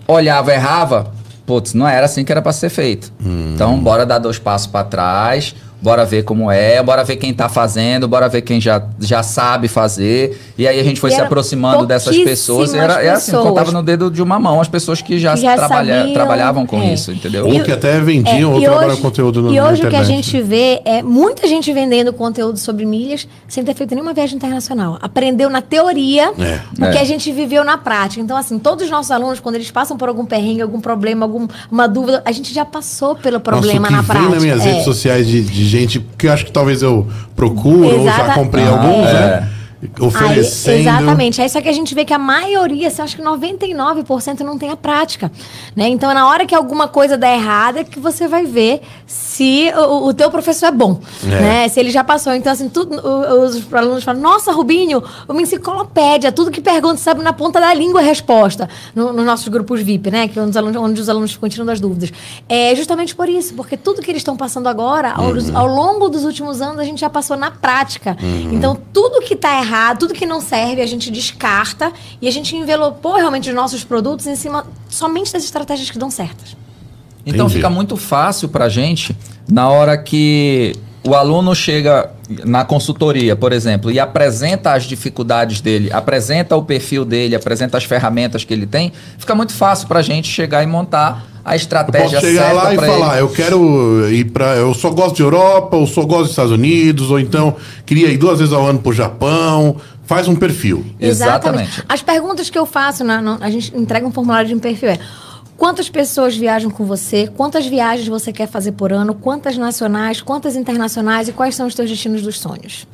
olhava, errava, putz, não era assim que era para ser feito. Hum. Então, bora dar dois passos para trás, bora ver como é, bora ver quem tá fazendo, bora ver quem já, já sabe fazer. E aí a gente foi E se era aproximando dessas pessoas. E era, é assim, contava no dedo de uma mão as pessoas que já, Que já trabalha- sabiam, trabalhavam com é. isso, entendeu? Ou que até vendiam ou e trabalham hoje- conteúdo no, E hoje o que a gente vê é muita gente vendendo conteúdo sobre milhas sem ter feito nenhuma viagem internacional. Aprendeu na teoria É. o É. que a gente viveu na prática. Então, assim, todos os nossos alunos, quando eles passam por algum perrengue, algum problema, alguma dúvida, a gente já passou pelo problema Nossa, o que na vem prática. nas minhas É. redes sociais de, de gente que eu acho que talvez eu procuro ou já Exata- comprei Ah, alguns, é. né? Aí, Oferecendo. exatamente. Aí só que a gente vê que a maioria, assim, acho que 99% não tem a prática. Né? Então, na hora que alguma coisa der errada, é que você vai ver se o, o teu professor é bom. É. Né? Se ele já passou. Então, assim, tudo, os alunos falam, nossa, Rubinho, uma enciclopédia, tudo que pergunta, sabe na ponta da língua a resposta. No- nos nossos grupos VIP, né? Que é onde os alunos, onde os alunos ficam tirando as dúvidas. É justamente por isso, porque tudo que eles estão passando agora, ao, Uhum. ao longo dos últimos anos, a gente já passou na prática. Então, tudo que está errado, tudo que não serve, a gente descarta e a gente envelopou realmente os nossos produtos em cima somente das estratégias que dão certas. Então Entendi. fica muito fácil para a gente na hora que o aluno chega na consultoria, por exemplo, e apresenta as dificuldades dele, apresenta o perfil dele, apresenta as ferramentas que ele tem, fica muito fácil para a gente chegar e montar a Eu estratégia posso chegar certa lá e pra ele. falar, eu quero ir para, eu só gosto de Europa, ou só gosto dos Estados Unidos, ou então queria ir duas vezes ao ano pro Japão. Faz um perfil. Exatamente. As perguntas que eu faço, na, na- a gente entrega um formulário de um perfil é quantas pessoas viajam com você, quantas viagens você quer fazer por ano, quantas nacionais, quantas internacionais? E quais são os teus destinos dos sonhos.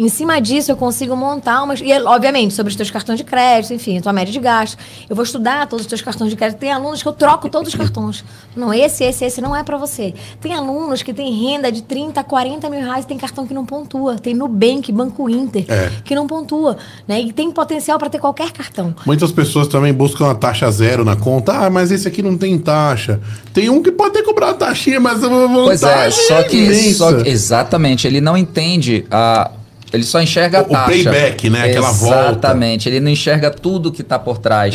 Em cima disso, eu consigo montar umas. E, obviamente, sobre os teus cartões de crédito, enfim, a tua média de gasto. Eu vou estudar todos os teus cartões de crédito. Tem alunos que eu troco todos os cartões. Não, esse, esse, esse não é para você. Tem alunos que têm renda de 30, 40 mil reais e tem cartão que não pontua. Tem Nubank, Banco Inter, É. que não pontua. Né? E tem potencial para ter qualquer cartão. Muitas pessoas também buscam a taxa zero na conta. Ah, mas esse aqui não tem taxa. Tem um que pode ter cobrado taxinha, mas a vantagem Pois é, só que, imensa. só que- exatamente, ele não entende a ele só enxerga a O- o taxa. payback, né? Aquela volta. Uhum. Exatamente. Ele não enxerga tudo que está por trás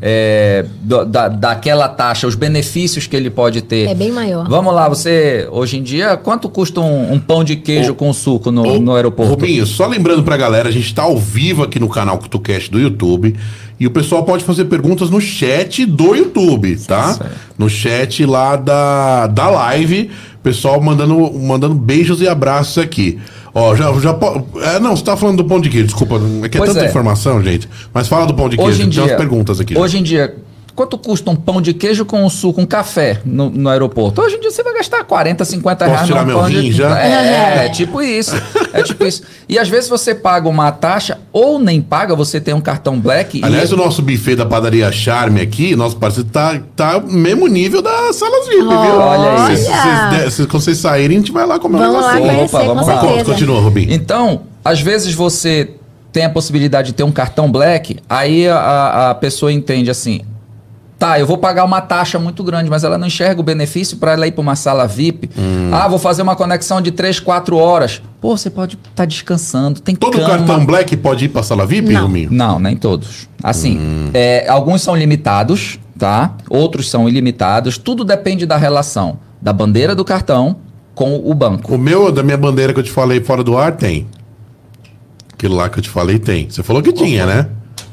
é, do- da, daquela taxa, os benefícios que ele pode ter. É bem maior. Vamos lá, você, hoje em dia, quanto custa um, um pão de queijo Ô, com suco no, Ô, no aeroporto? Rubinho, só lembrando pra galera, a gente tá ao vivo aqui no canal CutuCast do YouTube. E o pessoal pode fazer perguntas no chat do YouTube, tá? Certo. No chat lá da, da live. Pessoal mandando, mandando beijos e abraços aqui. Ó, já, já po- é, não, você tá falando do pão de queijo, desculpa. É que é Pois tanta é. informação, gente. Mas fala do pão de queijo, Hoje em tem dia, umas perguntas aqui. já. Hoje em dia, quanto custa um pão de queijo com um suco, um café no, no aeroporto? Hoje em dia você vai gastar 40, 50 Posso reais tirar meu pão de- já? É, é tipo isso. É tipo isso. E às vezes você paga uma taxa ou nem paga, você tem um cartão black e- Aliás, o nosso buffet da padaria Charme aqui, nosso parceiro, tá, tá mesmo nível das salas VIP, viu? Olha aí. Se, se, vocês- saírem, a gente vai lá comer um Vamos lá negocinho. conhecer, Opa, com vamos lá. certeza. Continua, Rubinho. Então, às vezes você tem a possibilidade de ter um cartão black, aí a, a pessoa entende assim. Tá, eu vou pagar uma taxa muito grande, mas ela não enxerga o benefício para ela ir para uma sala VIP. Hum. Ah, vou fazer uma conexão de 3, 4 horas. Pô, você pode estar descansando, tem Todo cama. cartão Black pode ir pra sala VIP, Não. Rubinho? Não, nem todos. Assim, Hum. é, alguns são limitados, tá? Outros são ilimitados. Tudo depende da relação da bandeira do cartão com o banco. O meu, da minha bandeira que eu te falei fora do ar, tem. Aquilo lá que eu te falei, tem. Você falou que tinha, né?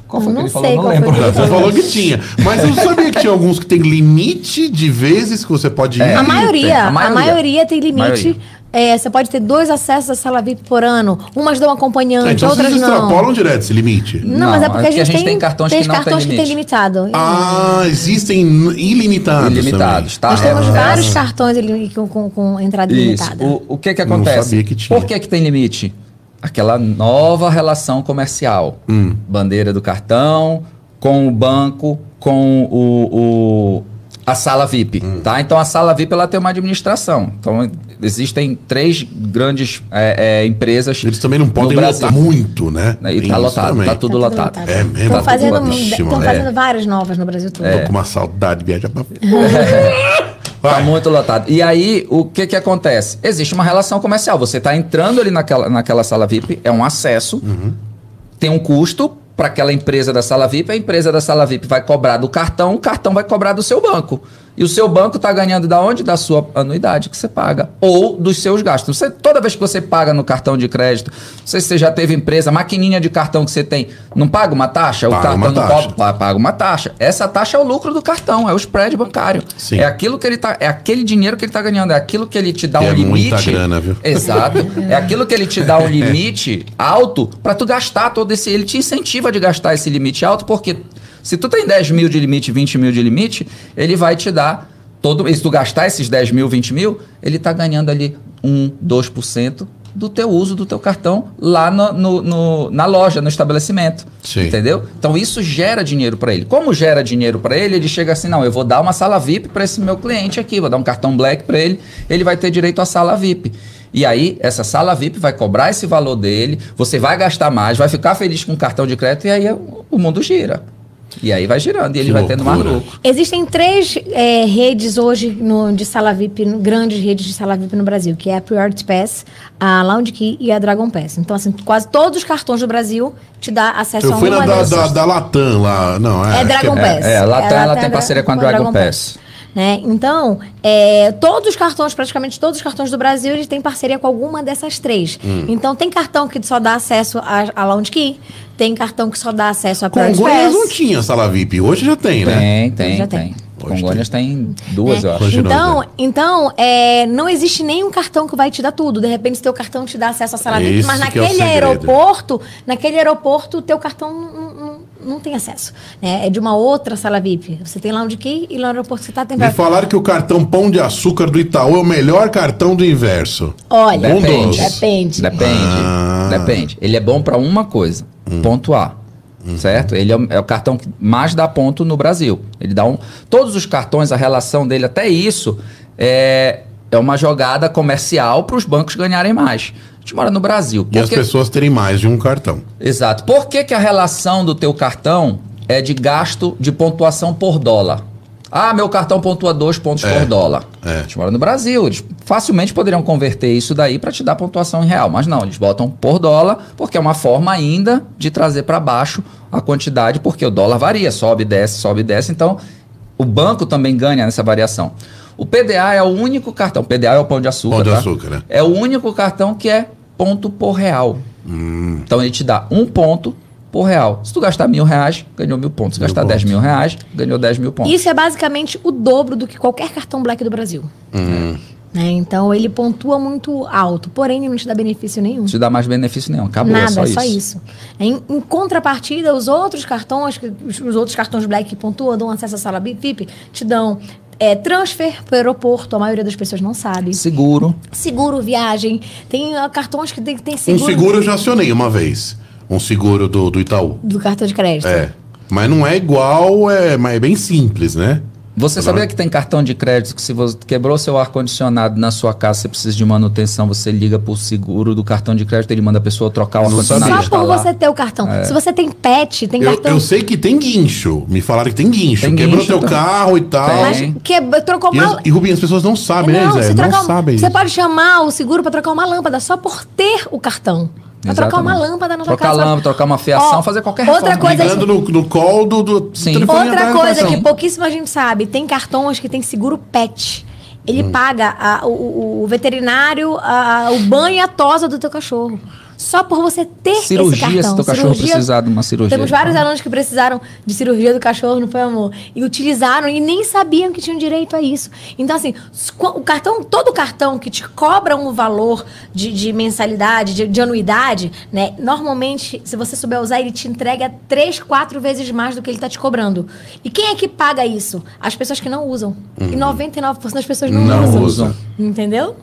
Qual foi que Não ele falou? sei Não lembro. que Você falou que tinha. Mas eu sabia que tinha alguns que tem limite de vezes que você pode ir. É. A tem, maioria, a a maioria. maioria, tem limite. Maioria. É, você pode ter dois acessos à sala VIP por ano. Umas dão acompanhante, então outras vocês não. extrapolam direto esse limite. Não, mas é porque a gente, tem, cartões tem que não tem cartões que tem limitado. Ah, existem ilimitados. Ilimitados, também. tá? Nós temos É. vários cartões com, com, com entrada Isso. ilimitada. O, o que que Não acontece? sabia que tinha. Por que que tem limite? Aquela nova relação comercial. Hum. Bandeira do cartão, com o banco, com o, o- a sala VIP, Hum. tá? Então a sala VIP ela tem uma administração. Então existem três grandes é, é, empresas. Eles também não podem lotar muito, né? E Tem tá lotado, também. tá tudo lotado. É mesmo? Estão Tá fazendo, né? fazendo várias novas no Brasil todo. Tô com uma saudade de viajar pra... [laughs] Tá Vai. muito lotado. E aí, o que que acontece? Existe uma relação comercial. Você está entrando ali naquela, naquela sala VIP, é um acesso, Uhum. tem um custo para aquela empresa da sala VIP, a empresa da sala VIP vai cobrar do cartão, o cartão vai cobrar do seu banco. E o seu banco está ganhando da onde? Da sua anuidade que você paga. Ou dos seus gastos. Você, toda vez que você paga no cartão de crédito, não sei se você já teve empresa, maquininha de cartão que você tem, não paga uma taxa? Paga o cartão não taxa. paga uma taxa. Essa taxa é o lucro do cartão, é o spread bancário. Sim. É aquilo que ele tá, é aquele dinheiro que ele está ganhando, é aquilo que ele te dá Que um é limite. muita grana, viu? Exato. É aquilo que ele te dá um limite alto para tu gastar todo esse. Ele te incentiva de gastar esse limite alto, porque se tu tem 10 mil de limite, 20 mil de limite, ele vai te dar todo. Se tu gastar esses 10 mil, 20 mil, ele tá ganhando ali 1, 2% do teu uso do teu cartão lá no, no- no- na loja, no estabelecimento. Sim. Entendeu? Então isso gera dinheiro para ele. Como gera dinheiro para ele, ele chega assim: não, eu vou dar uma sala VIP para esse meu cliente aqui, vou dar um cartão black para ele, ele vai ter direito à sala VIP. E aí, essa sala VIP vai cobrar esse valor dele, você vai gastar mais, vai ficar feliz com o cartão de crédito e aí o o mundo gira. E aí vai girando e ele Que vai tendo mais loucura. lucro. Existem três é, redes hoje no- de sala VIP, no- grandes redes de sala VIP no Brasil, que é a Priority Pass, a Lounge Key e a Dragon Pass. Então, assim, quase todos os cartões do Brasil te dá acesso Eu a fui uma na da, da, da Latam lá. Não, é. É que Dragon Pass. É, a Latam, ela tem a parceria com a Dragon Pass. Né? Então, é, todos os cartões, praticamente todos os cartões do Brasil, eles têm parceria com alguma dessas três. Hum. Então, tem cartão que só dá acesso a, a Lounge Key, tem cartão que só dá acesso a Congonhas Pass. não tinha sala VIP. Hoje já tem, né? Tem, tem, Já tem. tem. Hoje Congonhas tem duas, né? eu acho. Então, então é, não existe nenhum cartão que vai te dar tudo. De repente, teu cartão te dá acesso à sala VIP, mas é naquele segredo. aeroporto, naquele aeroporto, o teu cartão não, não, tem acesso. né? É de uma outra sala VIP. Você tem lá onde que e lá no aeroporto você está tem Me falaram que o cartão Pão de Açúcar do Itaú é o melhor cartão do inverso. Olha, Um Depende. dos. Depende. Depende. Ah. Depende. Ele é bom para uma coisa, ponto A. Certo? Ele é o, é o cartão que mais dá ponto no Brasil. Ele dá um. Todos os cartões, a relação dele, até isso, é, é uma jogada comercial para os bancos ganharem mais. A gente mora no Brasil. E Por as pessoas terem mais de um cartão. Exato. Por que, que a relação do teu cartão é de gasto de pontuação por dólar? Ah, meu cartão pontua dois pontos É, por dólar. é. A gente mora no Brasil. Eles facilmente poderiam converter isso daí para te dar pontuação em real. Mas não, eles botam por dólar, porque é uma forma ainda de trazer para baixo a quantidade, porque o dólar varia, sobe, desce, sobe, desce. Então, o banco também ganha nessa variação. O PDA é o único cartão. PDA é o pão de açúcar. Pão de tá? açúcar, né? É o único cartão que é ponto por real. Hum. Então ele te dá um ponto por real. Se tu gastar mil reais, ganhou mil pontos. Se Mil gastar dez pontos. mil reais, ganhou dez mil pontos. Isso é basicamente o dobro do que qualquer cartão black do Brasil. Hum. né? Então, ele pontua muito alto, porém, não te dá benefício nenhum. Não te dá mais benefício nenhum. Acabou, Nada, é só, é isso. só isso. Em, em contrapartida, os outros cartões, que- os, os outros cartões Black que pontuam, dão acesso à sala VIP, te dão é, transfer para o aeroporto, a maioria das pessoas não sabe. Seguro. Seguro, viagem. Tem ah, cartões que tem, tem Um seguro, seguro eu já acionei uma vez. Um seguro do, do Itaú. do cartão de crédito. É. Mas não é igual, é, mas é bem simples, né? Você sabia que tem cartão de crédito que se você quebrou seu ar-condicionado na sua casa, você precisa de manutenção, você liga pro seguro do cartão de crédito, ele manda a pessoa trocar o Não ar-condicionado. Só por instalar. você ter o cartão. É. Se você tem pet, tem Eu, cartão. eu sei que tem guincho. Me falaram que tem guincho. Tem Quebrou guincho teu também. carro e tal. Tem. Mas que, trocou E, uma. as, e Rubinho, as pessoas não sabem, né, Zé? você Não trocar- sabem Você isso. pode chamar o seguro para trocar uma lâmpada só por ter o cartão. Pra trocar uma Exatamente. lâmpada na sua Trocar casa. lâmpada, trocar uma fiação, fazer qualquer Outra reforma. coisa Ligando no, no call do, do Sim. Outra coisa que pouquíssima gente sabe, tem cartões que tem seguro pet. Ele Hum. paga a- o, o- o veterinário, a- o banho e a tosa do teu cachorro. Só por você ter esse Cirurgia, cartão. se teu cachorro precisar de uma cirurgia. Temos vários alunos que precisaram de cirurgia do cachorro, não foi, amor? E utilizaram e nem sabiam que tinham direito a isso. Então, assim, o cartão, todo cartão que te cobra um valor de, de mensalidade, de, de anuidade, né? Normalmente, se você souber usar, ele te entrega três, quatro vezes mais do que ele está te cobrando. E quem é que paga isso? As pessoas que não usam. E 99% das pessoas não, Uhum. Não usam. usam. Entendeu?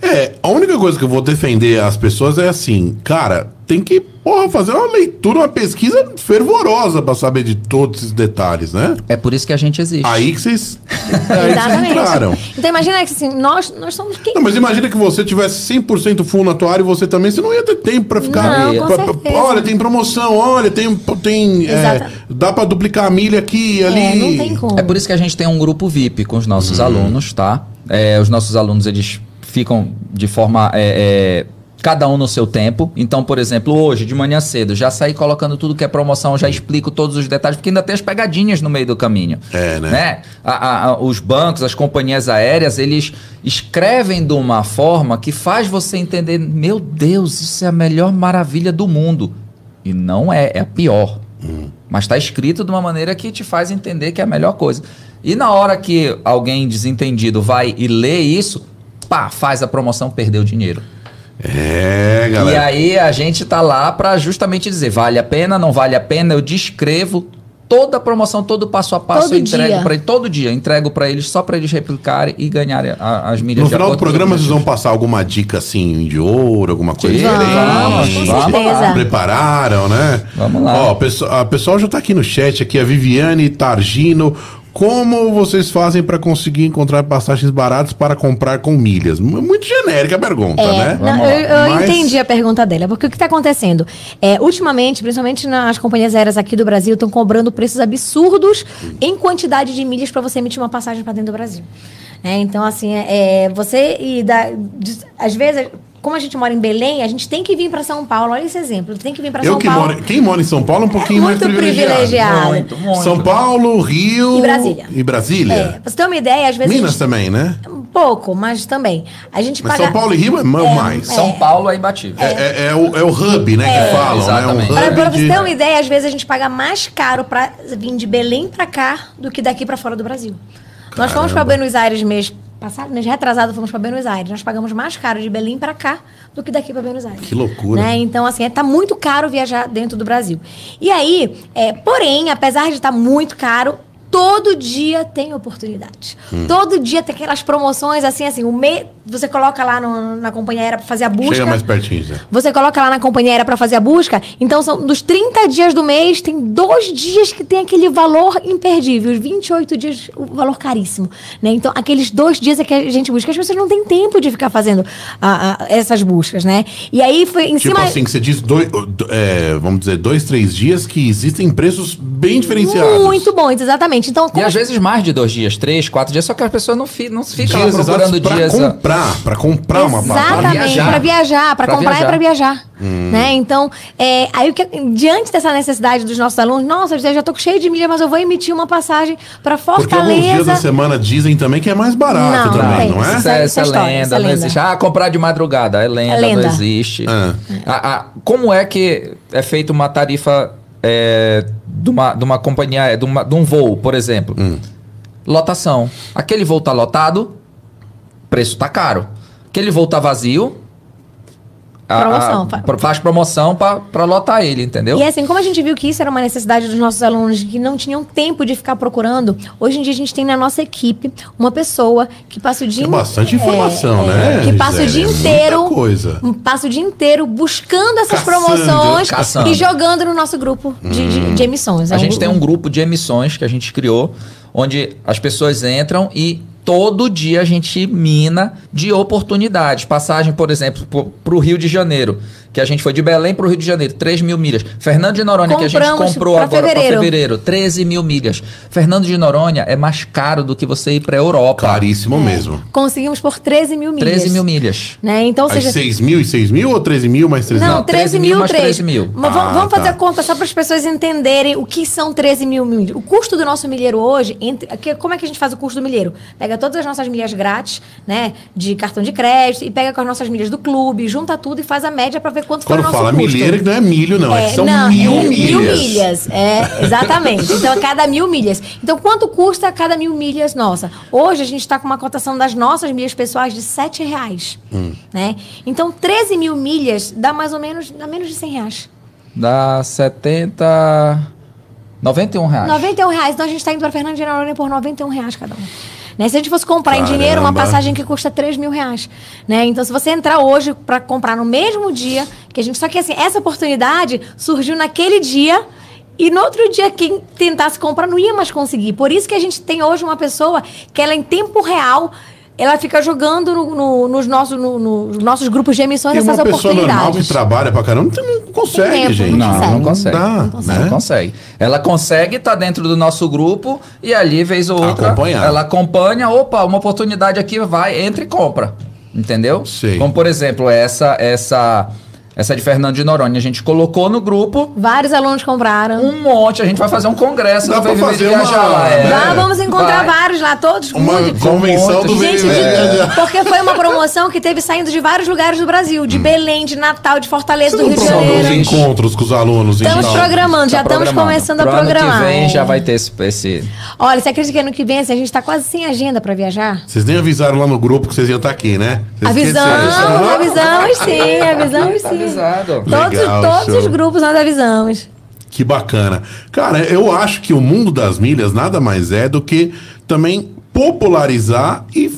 É, a única coisa que eu vou defender as pessoas é assim, cara, tem que, porra, fazer uma leitura, uma pesquisa fervorosa pra saber de todos esses detalhes, né? É por isso que a gente existe. Aí que vocês, [laughs] aí que vocês Exatamente. entraram. Então imagina que assim, nós, nós somos quem? Não, mas imagina que você tivesse 100% full na tua área e você também, você não ia ter tempo pra ficar... Não, com pra- pra- olha, tem promoção, olha, tem... tem é, dá pra duplicar a milha aqui e ali. É, não tem como. É por isso que a gente tem um grupo VIP com os nossos alunos, tá? É, os nossos alunos, eles ficam de forma é, é, cada um no seu tempo. Então, por exemplo, hoje, de manhã cedo, já saí colocando tudo que é promoção, já explico todos os detalhes, porque ainda tem as pegadinhas no meio do caminho. É, né? A- a- a- os bancos, as companhias aéreas, eles escrevem de uma forma que faz você entender, meu Deus, isso é a melhor maravilha do mundo. E não é, é a pior. Mas está escrito de uma maneira que te faz entender que é a melhor coisa. E na hora que alguém desentendido vai e lê isso, pá, faz a promoção, perdeu dinheiro. É, E galera. aí a gente tá lá para justamente dizer, vale a pena, não vale a pena, eu descrevo toda a promoção, todo o passo a passo, Todo eu entrego para eles, todo dia, entrego para eles só para eles replicarem e ganharem a- as milhas No de final do programa vocês vão passar alguma dica assim de ouro, alguma coisa Sim, diferente? vamos, com vamos certeza. lá. Prepararam, né? Vamos lá. Ó, o pessoal, a pessoal já tá aqui no chat, aqui a Viviane Targino. Como vocês fazem para conseguir encontrar passagens baratas para comprar com milhas? Muito genérica a pergunta, É, né? não, eu, eu Mas- entendi a pergunta dela, porque o que está acontecendo? É, ultimamente, principalmente nas companhias aéreas aqui do Brasil, estão cobrando preços absurdos em quantidade de milhas para você emitir uma passagem para dentro do Brasil. É, então, assim, é, é, você e da, de- às vezes, como a gente mora em Belém, a gente tem que vir para São Paulo. Olha esse exemplo, tem que vir para São que Paulo. moro, quem mora em São Paulo é um pouquinho mais muito privilegiado. privilegiado. Muito, muito. São Paulo, Rio E Brasília. E Brasília. É, pra você ter uma ideia, às vezes. Minas gente- também, né? Um pouco, mas também. A gente Mas paga. São Paulo e Rio é, ma- mais. São Paulo é imbatível. É, é- é o, é o hub, né, que falam, exatamente. né? Pra, Um pra hub você de... ter uma ideia, às vezes a gente paga mais caro pra vir de Belém pra cá do que daqui pra fora do Brasil. Nós fomos pra Buenos Aires mês passado, mês retrasado, fomos pra Buenos Aires. Nós pagamos mais caro de Belém pra cá do que daqui pra Buenos Aires. Que loucura. Né? Então, assim, é, tá muito caro viajar dentro do Brasil. E aí, é, porém, apesar de estar muito caro, todo dia tem oportunidade. Hum. Todo dia tem aquelas promoções, assim, assim, o me... você coloca lá no- na companhia aérea pra fazer a busca. Chega mais pertinho, Zé. Você coloca lá na companhia aérea para fazer a busca. Então, são dos 30 dias do mês, tem dois dias que tem aquele valor imperdível. Os 28 dias, o valor caríssimo. Né? Então, aqueles dois dias é que a gente busca. As pessoas não têm tempo de ficar fazendo essas buscas, né? E aí foi em Tipo cima. assim, que você diz, dois, é, vamos dizer, dois, três dias que existem preços bem diferenciados. Muito bom, exatamente. Então, E às vezes mais de dois dias, três, quatro dias, só que a pessoa não, fi, não fica lá Dias procurando exatos pra dias. ah, comprar, pra comprar uma passagem. Exatamente, viajar. para viajar, para Pra comprar viajar. e para viajar. Hum. Né? Então, é, aí o que, diante dessa necessidade dos nossos alunos, nossa, eu já tô cheio de milha, mas eu vou emitir uma passagem para Porque alguns dias Fortaleza. da semana dizem também que é mais barato Não, também, não não, é? Isso é, Essa isso é história, lenda, é não lenda. existe. Ah, comprar de madrugada, é lenda, É lenda. não existe. Ah. A- a- como é que é feita uma tarifa é, de, uma, de uma companhia, de, uma- de um voo, por exemplo? Hum. Lotação. Aquele voo tá lotado, preço tá caro. Aquele voo tá vazio, a- Promoção. a- faz promoção para lotar ele, entendeu? E assim, como a gente viu que isso era uma necessidade dos nossos alunos que não tinham tempo de ficar procurando, hoje em dia a gente tem na nossa equipe uma pessoa que passa o dia É bastante informação, é, né, Que passa o dia É muita inteiro, coisa. um- passa o dia inteiro buscando essas Caçando, promoções caçando. e jogando no nosso grupo de, de- de emissões. A É gente tem um grupo de emissões que a gente criou, onde as pessoas entram e todo dia a gente mina de oportunidades. Passagem, por exemplo, para o Rio de Janeiro, que a gente foi de Belém para o Rio de Janeiro, 3 mil milhas. Fernando de Noronha, que a gente Compramos comprou pra agora para fevereiro. fevereiro, 13 mil milhas. Fernando de Noronha é mais caro do que você ir para Europa. Caríssimo mesmo. Conseguimos por 13 mil milhas. 13 mil milhas. Né? Então, ou Aí seja, 6 mil e 6 mil ou 13 mil mais 13 Não, mil? 13 13 mil, mais 13 13 mil. Mas vamos, Ah, vamos fazer tá. a conta só para as pessoas entenderem o que são 13 mil milhas. O custo do nosso milheiro hoje, entre, que- como é que a gente faz o custo do milheiro? Pega todas as nossas milhas grátis, né, de cartão de crédito, e pega com as nossas milhas do clube, junta tudo e faz a média para ver quanto foi Quando o nosso fala custo. milheiro, não é milho, não. É, que são não, mil é milhas. Mil milhas, é, exatamente. Então, é cada mil milhas. Então, quanto custa cada mil milhas nossa? Hoje, a gente está com uma cotação das nossas milhas pessoais de 7 reais. Hum. Né? Então, 13 mil milhas dá mais ou menos, dá menos de 100 reais. Dá 70... 91 reais. 91 reais. Então, a gente está indo para Fernando de Noronha por 91 reais cada um. Né? Se a gente fosse comprar em Caramba. dinheiro, uma passagem que custa 3 mil reais. Né? Então, se você entrar hoje para comprar no mesmo dia, que a gente. Só que assim, essa oportunidade surgiu naquele dia. E no outro dia, quem tentasse comprar não ia mais conseguir. Por isso que a gente tem hoje uma pessoa que ela, em tempo real, ela fica jogando no- no- nos, nossos, no- nos nossos grupos de emissões E essas uma pessoa normal que oportunidades. trabalha pra caramba não consegue, tempo, gente. não Não, não consegue. dá, Não consegue. né? Não consegue. Ela consegue estar dentro do nosso grupo e ali, vez ou outra, Acompanhar. ela acompanha. Opa, uma oportunidade aqui, vai, entra e compra. Entendeu? Sei. Como, por exemplo, essa essa essa de Fernando de Noronha. A gente colocou no grupo Vários alunos compraram. um monte. A gente vai fazer um congresso Dá do de fazer uma- viajar lá. é. Lá vamos encontrar Vai. vários lá, todos Uma muito- convenção do Gente, de- porque foi uma promoção que teve saindo de vários lugares do Brasil, de Belém, de Natal, de Fortaleza, Você do Rio de Janeiro. encontros com os alunos Estamos então? programando, já Tá estamos começando a Pro programar. Ano que vem já vai ter esse, esse Olha, você acredita que ano que vem assim, a gente tá quase sem agenda pra viajar? Vocês nem avisaram lá no grupo que vocês iam estar aqui, né? Vocês Avisamos, avisamos sim, avisamos Tá sim. Avisado. Todos, Legal, todos show. os grupos nós avisamos. Que bacana. Cara, eu acho que o mundo das milhas nada mais é do que também popularizar e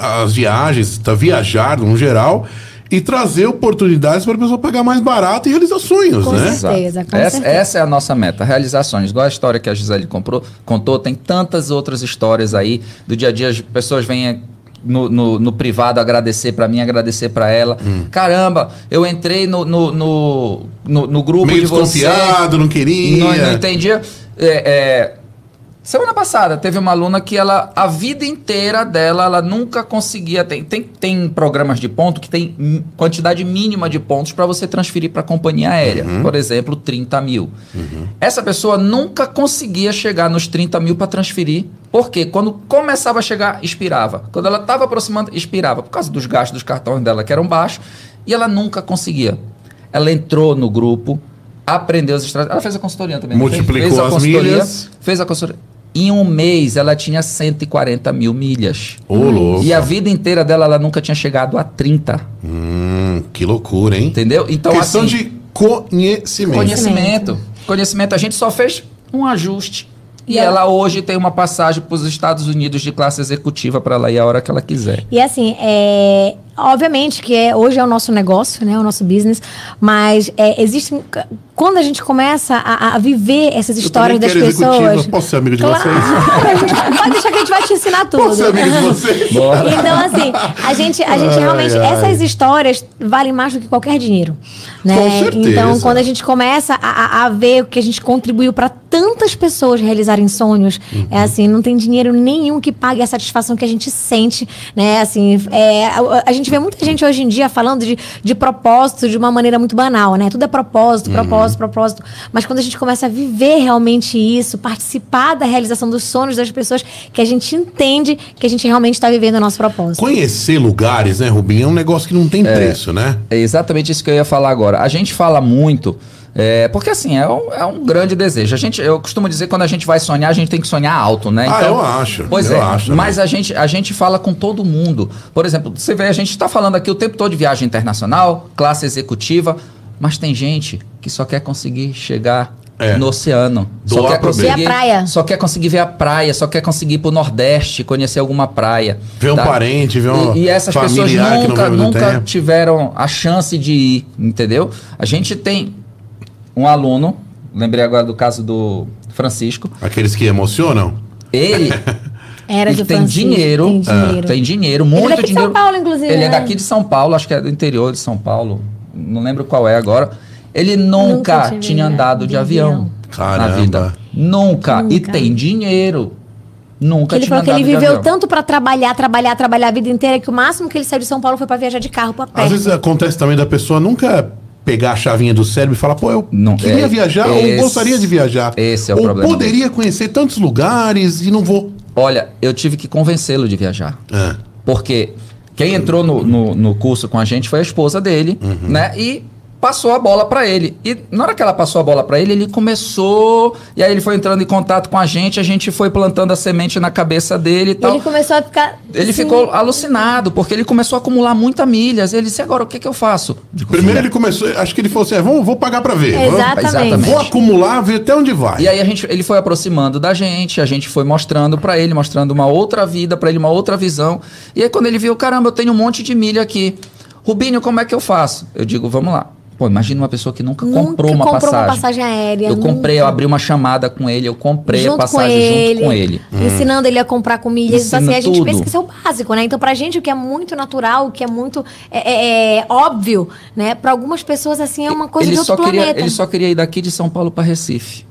as viagens, tá, viajar no geral e trazer oportunidades para a pessoa pagar mais barato e realizar sonhos, Com né? certeza. com essa, certeza. essa é a nossa meta, realizações. Igual a história que a Gisele comprou, contou, tem tantas outras histórias aí do dia a dia. As pessoas vêm no, no, no privado agradecer pra mim, agradecer pra ela. Hum. Caramba, eu entrei no, no, no, no, no grupo Meio de você. não queria. Não, não entendia. É, é, semana passada teve uma aluna que ela, a vida inteira dela, ela nunca conseguia. Tem, tem, tem programas de ponto que tem quantidade mínima de pontos para você transferir para a companhia aérea. Por exemplo, 30 mil. Essa pessoa nunca conseguia chegar nos 30 mil para transferir. Porque quando começava a chegar, expirava. Quando ela estava aproximando, expirava. Por causa dos gastos dos cartões dela que eram baixos. E ela nunca conseguia. Ela entrou no grupo, aprendeu as estratégias. Ela fez a consultoria também. fez? Multiplicou fez a as milhas. Fez a consultoria. Em um mês, ela tinha 140 mil milhas. Ô, louco. E a vida inteira dela, ela nunca tinha chegado a 30. Hum, que loucura, hein? Entendeu? Então, Questão assim, de conhecimento. conhecimento. Conhecimento. A gente só fez um ajuste. E E ela ela- hoje tem uma passagem para os Estados Unidos de classe executiva para ela ir a hora que ela quiser. E assim, é, obviamente que é, hoje é o nosso negócio, né, o nosso business, mas é, existem quando a gente começa a, a viver essas histórias das pessoas. Posso ser amigo de Claro, vocês? a gente- pode deixar que a gente vai te ensinar tudo. Posso ser amigo de vocês? Então, assim, a gente, a gente Ai, realmente. ai. Essas histórias valem mais do que qualquer dinheiro. Né? Com certeza. Então, quando a gente começa a, a- ver o que a gente contribuiu para tantas pessoas realizarem sonhos, Uhum. é assim, não tem dinheiro nenhum que pague a satisfação que a gente sente, né? Assim, é, a, a gente vê muita gente hoje em dia falando de, de propósito de uma maneira muito banal, né? Tudo é propósito, Uhum. Propósito, propósito. Mas quando a gente começa a viver realmente isso, participar da realização dos sonhos das pessoas, que a gente entende que a gente realmente está vivendo o nosso propósito. Conhecer lugares, né, Rubinho? É um negócio que não tem preço, né? É exatamente isso que eu ia falar agora. A gente fala muito. é, porque assim, é um, é um grande desejo. A gente, eu costumo dizer que quando a gente vai sonhar, a gente tem que sonhar alto, né? Ah, eu acho, Pois eu é, acho mas a gente, a gente fala com todo mundo. Por exemplo, você vê, a gente está falando aqui o tempo todo de viagem internacional, classe executiva, mas tem gente que só quer conseguir chegar É. no oceano. Do Só quer conseguir, Ver a praia. Só quer conseguir ver a praia, só quer conseguir ir pro Nordeste, conhecer alguma praia. Ver um tá? parente, ver um E, e essas pessoas familiar que não nunca, muito nunca tiveram a chance de ir, entendeu? A gente tem um aluno, lembrei agora do caso do Francisco, Aqueles que emocionam. ele [laughs] Era ele de tem Francisco, dinheiro, Tem dinheiro. tem dinheiro, Ele é muito daqui de dinheiro. São Paulo, inclusive, Ele é né? daqui de São Paulo, acho que é do interior de São Paulo, não lembro qual é agora. Ele nunca, Nunca tinha tinha viajado andado de de avião, avião. na vida. Nunca. E Nunca. tem dinheiro. Nunca Ele tinha falou que ele viveu tanto pra trabalhar, trabalhar, trabalhar a vida inteira que o máximo que ele saiu de São Paulo foi pra viajar de carro pra pé. Às vezes acontece também da pessoa nunca pegar a chavinha do cérebro e falar, pô, eu Não, queria é, viajar ou esse- gostaria de viajar. esse é o ou problema poderia conhecer tantos lugares e não vou. Olha, eu tive que convencê-lo de viajar. É. Porque quem entrou no, no, no curso com a gente foi a esposa dele, Uhum. né? E passou a bola pra ele. E na hora que ela passou a bola pra ele, ele começou. E aí ele foi entrando em contato com a gente, a gente foi plantando a semente na cabeça dele e E tal. ele começou a ficar. Ele assim, ficou alucinado, porque ele começou a acumular muitas milhas. Ele disse: agora o que, que eu faço? Digo, Primeiro "Filha, ele começou, acho que ele falou assim: é, vamos, vou pagar pra ver. Exatamente. Exatamente. Vou acumular, ver até onde vai. E aí a gente, ele foi aproximando da gente, a gente foi mostrando pra ele, mostrando uma outra vida pra ele, uma outra visão. E aí quando ele viu, caramba, eu tenho um monte de milha aqui. Rubinho, como é que eu faço? Eu digo, vamos lá. Pô, imagina uma pessoa que nunca, Nunca comprou uma comprou passagem. uma passagem aérea. Eu comprei, nunca. eu abri uma chamada com ele, eu comprei junto a passagem com ele, junto com ele. ensinando ele a comprar com milhas. Então, assim, Ensina a gente tudo. pensa que isso é o básico, né? Então, pra gente, o que é muito natural, o que é muito é, é, é, óbvio, né? Pra algumas pessoas, assim, é uma coisa ele de outro só queria, planeta. ele só queria ir daqui de São Paulo para Recife.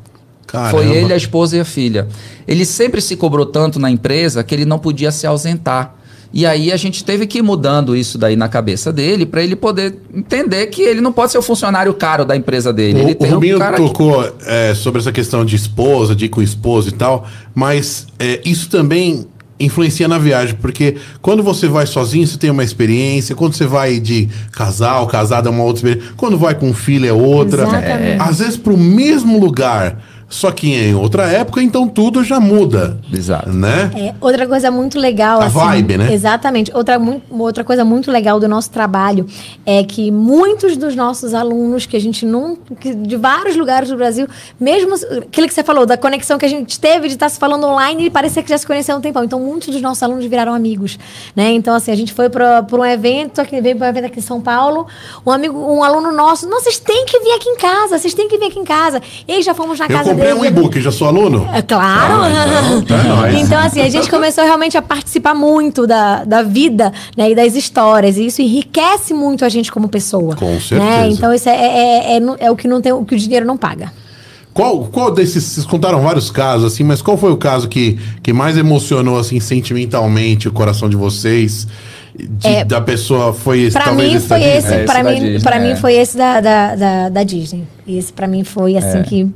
Caramba. Foi ele, a esposa e a filha. Ele sempre se cobrou tanto na empresa que ele não podia se ausentar. E aí a gente teve que ir mudando isso daí na cabeça dele para ele poder entender que ele não pode ser o funcionário caro da empresa dele. O, ele o Rubinho um cara que- tocou é, sobre essa questão de esposa, de ir com esposa e tal, mas é, isso também influencia na viagem, porque quando você vai sozinho, você tem uma experiência, quando você vai de casal, casada é uma outra experiência, quando vai com filho é outra. Exatamente. Às vezes pro mesmo lugar, só que em outra época, então tudo já muda. Exato. Né? É, outra coisa muito legal, A assim, vibe, né? Exatamente. Outra, outra coisa muito legal do nosso trabalho é que muitos dos nossos alunos, que a gente não. que de vários lugares do Brasil, mesmo aquilo que você falou, da conexão que a gente teve de estar se falando online e parecer que já se conheceu há um tempão. Então, muitos dos nossos alunos viraram amigos. Né? Então, assim, a gente foi para um evento, aqui, veio para um evento aqui em São Paulo, um amigo, um aluno nosso, não, vocês têm que vir aqui em casa, vocês têm que vir aqui em casa. E aí já fomos na Eu casa comprei um e-book, já sou aluno? é claro. Ah, então, tá nóis. [laughs] então, assim, a gente começou realmente a participar muito da, da vida né, e das histórias. E isso enriquece muito a gente como pessoa. Com né? certeza. Então, isso é, é, é, é- é o que não tem, o que o dinheiro não paga. Qual, qual desses, vocês contaram vários casos, assim, mas qual foi o caso que, que mais emocionou, assim, sentimentalmente o coração de vocês? De- da pessoa foi esse, Pra talvez mim foi da Disney? esse, É, pra esse da mim, pra é. mim foi esse da, da, da, da Disney. Esse pra mim foi assim que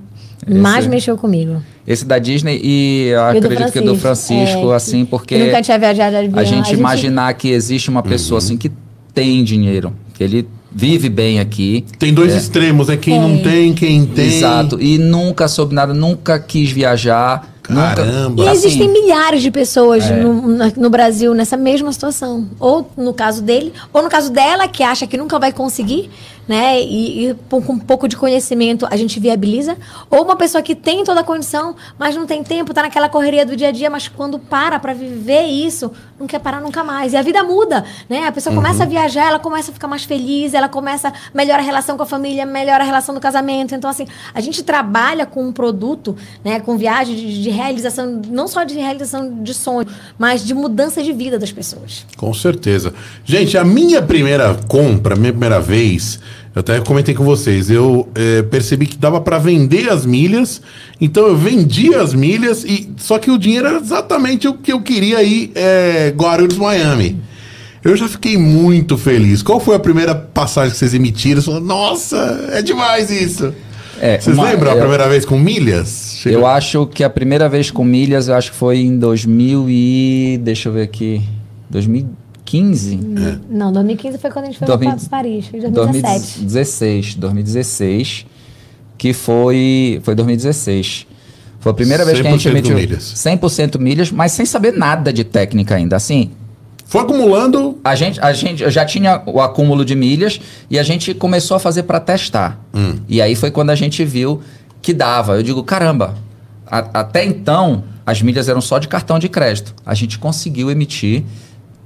mais mexeu comigo. Esse da Disney e eu E acredito que do Francisco, é, assim, que- porque que nunca tinha viajado de avião. a gente imaginar que existe uma Uhum. pessoa assim que tem dinheiro, que ele vive bem aqui. Tem dois extremos, né? Quem não tem, quem tem. Exato. E nunca soube nada, nunca quis viajar. Caramba. E assim, existem milhares de pessoas É. no, no Brasil nessa mesma situação. Ou no caso dele, ou no caso dela, que acha que nunca vai conseguir, né? E, e com um pouco de conhecimento a gente viabiliza. Ou uma pessoa que tem toda a condição, mas não tem tempo, tá naquela correria do dia a dia, mas quando para pra viver isso, não quer parar nunca mais. E a vida muda, né? A pessoa começa a viajar, ela começa a ficar mais feliz, ela começa a melhorar a relação com a família, melhora a relação do casamento. Então, assim, a gente trabalha com um produto, né? Com viagem de, de realização, não só de realização de sonho, mas de mudança de vida das pessoas. Com certeza. Gente, a minha primeira compra, a minha primeira vez, eu até comentei com vocês, eu eh, percebi que dava para vender as milhas, então eu vendi as milhas, e só que o dinheiro era exatamente o que eu queria ir eh, Guarulhos, Miami. Eu já fiquei muito feliz. Qual foi a primeira passagem que vocês emitiram? Você falou, Nossa, é demais isso. É, vocês uma- lembram a eu- primeira vez com milhas? Eu acho que a primeira vez com milhas, eu acho que foi em 2000 e... Deixa eu ver aqui. 2015? Não, 2015 foi quando a gente foi 2000 para Paris, foi 2017. 2016. 2016. Que foi... Foi 2016. Foi a primeira vez que a gente 100% emitiu... milhas. 100% milhas, mas sem saber nada de técnica ainda. Assim, Foi acumulando. A gente, a gente eu já tinha o acúmulo de milhas e a gente começou a fazer para testar. E aí foi quando a gente viu que dava. Eu digo, caramba, a- até então as milhas eram só de cartão de crédito. A gente conseguiu emitir,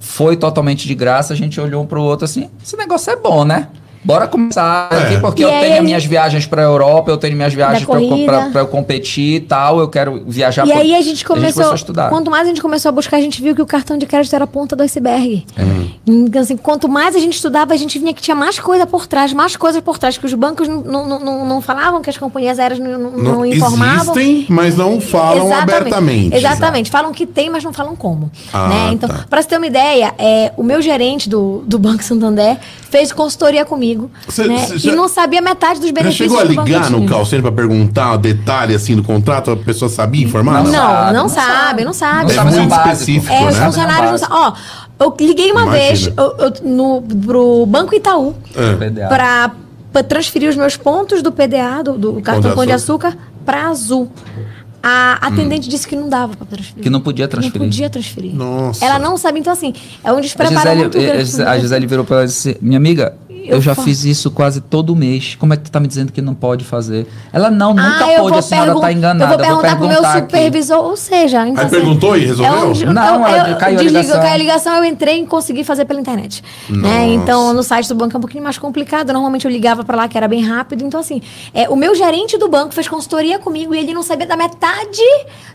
foi totalmente de graça. A gente olhou um para o outro assim: esse negócio é bom, né? Bora começar É. aqui, porque E eu aí tenho a as minhas viagens para Europa, eu tenho minhas viagens para eu, corrida. pra- pra eu competir e tal, eu quero viajar E pra- aí a gente começou, a estudar. quanto mais a gente começou a buscar, a gente viu que o cartão de crédito era a ponta do iceberg. É. Então, assim, quanto mais a gente estudava, a gente vinha que tinha mais coisa por trás, mais coisa por trás, que os bancos não, não, não- falavam, que as companhias aéreas não, não, não informavam. Existem, mas não falam Exatamente. abertamente. Exatamente. Falam que tem, mas não falam como. Ah, né? Então, tá. para você ter uma ideia, é, o meu gerente do, do Banco Santander fez consultoria comigo. Cê- né? cê já- e não sabia metade dos Já benefícios chegou a ligar no call center pra perguntar detalhe assim do contrato? A pessoa sabia informar? Não, Não não, sabe, não não sabe, não sabe. Não É muito específico, É, os né? funcionários não sabem. Ó, eu liguei uma Imagina. vez eu, eu, no, pro Banco Itaú É. Pra transferir os meus pontos do PDA, do, do cartão de Pão de Açúcar, pra Azul. A atendente Hum. disse que não dava pra transferir. Que não podia transferir. Não podia transferir. Nossa. Ela não sabe, então assim, é um A despreparo Gisele, muito grande. a Gisele virou pra ela e disse: Minha amiga, eu, Eu já fa- fiz isso quase todo mês. Como é que tu tá me dizendo que não pode fazer? Ela não, nunca Ah, eu pôde, vou a senhora pergun- tá enganada. Eu vou perguntar pro meu aqui. supervisor, ou seja... Então, Aí perguntou e resolveu? É um, Não, eu, ela eu, caiu a desligou, ligação. caiu a ligação, eu entrei e consegui fazer pela internet. Né? Então, no site do banco é um pouquinho mais complicado. Normalmente eu ligava pra lá, que era bem rápido. Então, assim, é, o meu gerente do banco fez consultoria comigo e ele não sabia da metade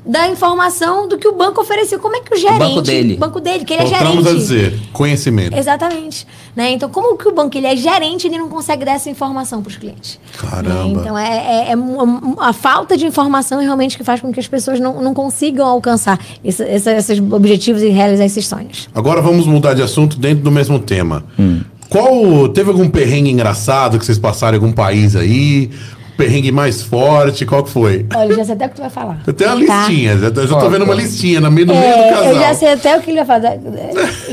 da informação do que o banco oferecia. Como é que o gerente... banco dele. O banco dele, que ele é Voltamos gerente. a dizer, conhecimento. Exatamente. Né? Então, como que o banco ele é é gerente, ele não consegue dar essa informação para os clientes. Caramba. Né? Então, é, é- é um- a falta de informação realmente que faz com que as pessoas não, não consigam alcançar esse- esse- esses objetivos e realizar esses sonhos. Agora vamos mudar de assunto dentro do mesmo tema. Qual teve algum perrengue engraçado que vocês passaram em algum país aí? Perrengue mais forte, qual que foi? Olha, eu já sei até o que tu vai falar. Eu tenho uma Tá? listinha, já já tô vendo uma qual? listinha no meio, no meio do É, casal. eu já sei até o que ele vai falar.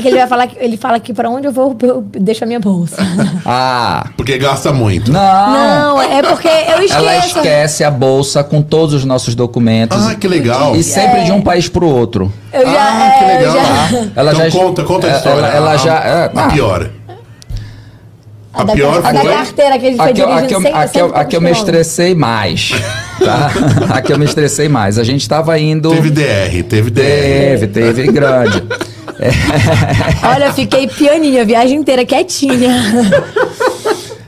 Que ele vai falar que ele fala que para onde eu vou, eu deixo a minha bolsa. [laughs] Ah, Porque gasta muito. não. Não, é porque eu esqueço. Ela esquece a bolsa com todos os nossos documentos. Ah, que legal. E sempre de um país pro outro. Eu já, Ah, é, que eu legal. já- Ela então já- conta, conta a ela- história. ela a, já- é, a ah. pior. A, da, pior a da foi... carteira que ele foi Aqui, eu- dirigindo aqui, aqui, eu- aqui eu me estressei mais. Tá? aqui eu me estressei mais. A gente tava indo. Teve DR, teve DR. Teve, teve grande. [laughs] Olha, eu fiquei pianinha a viagem inteira, quietinha.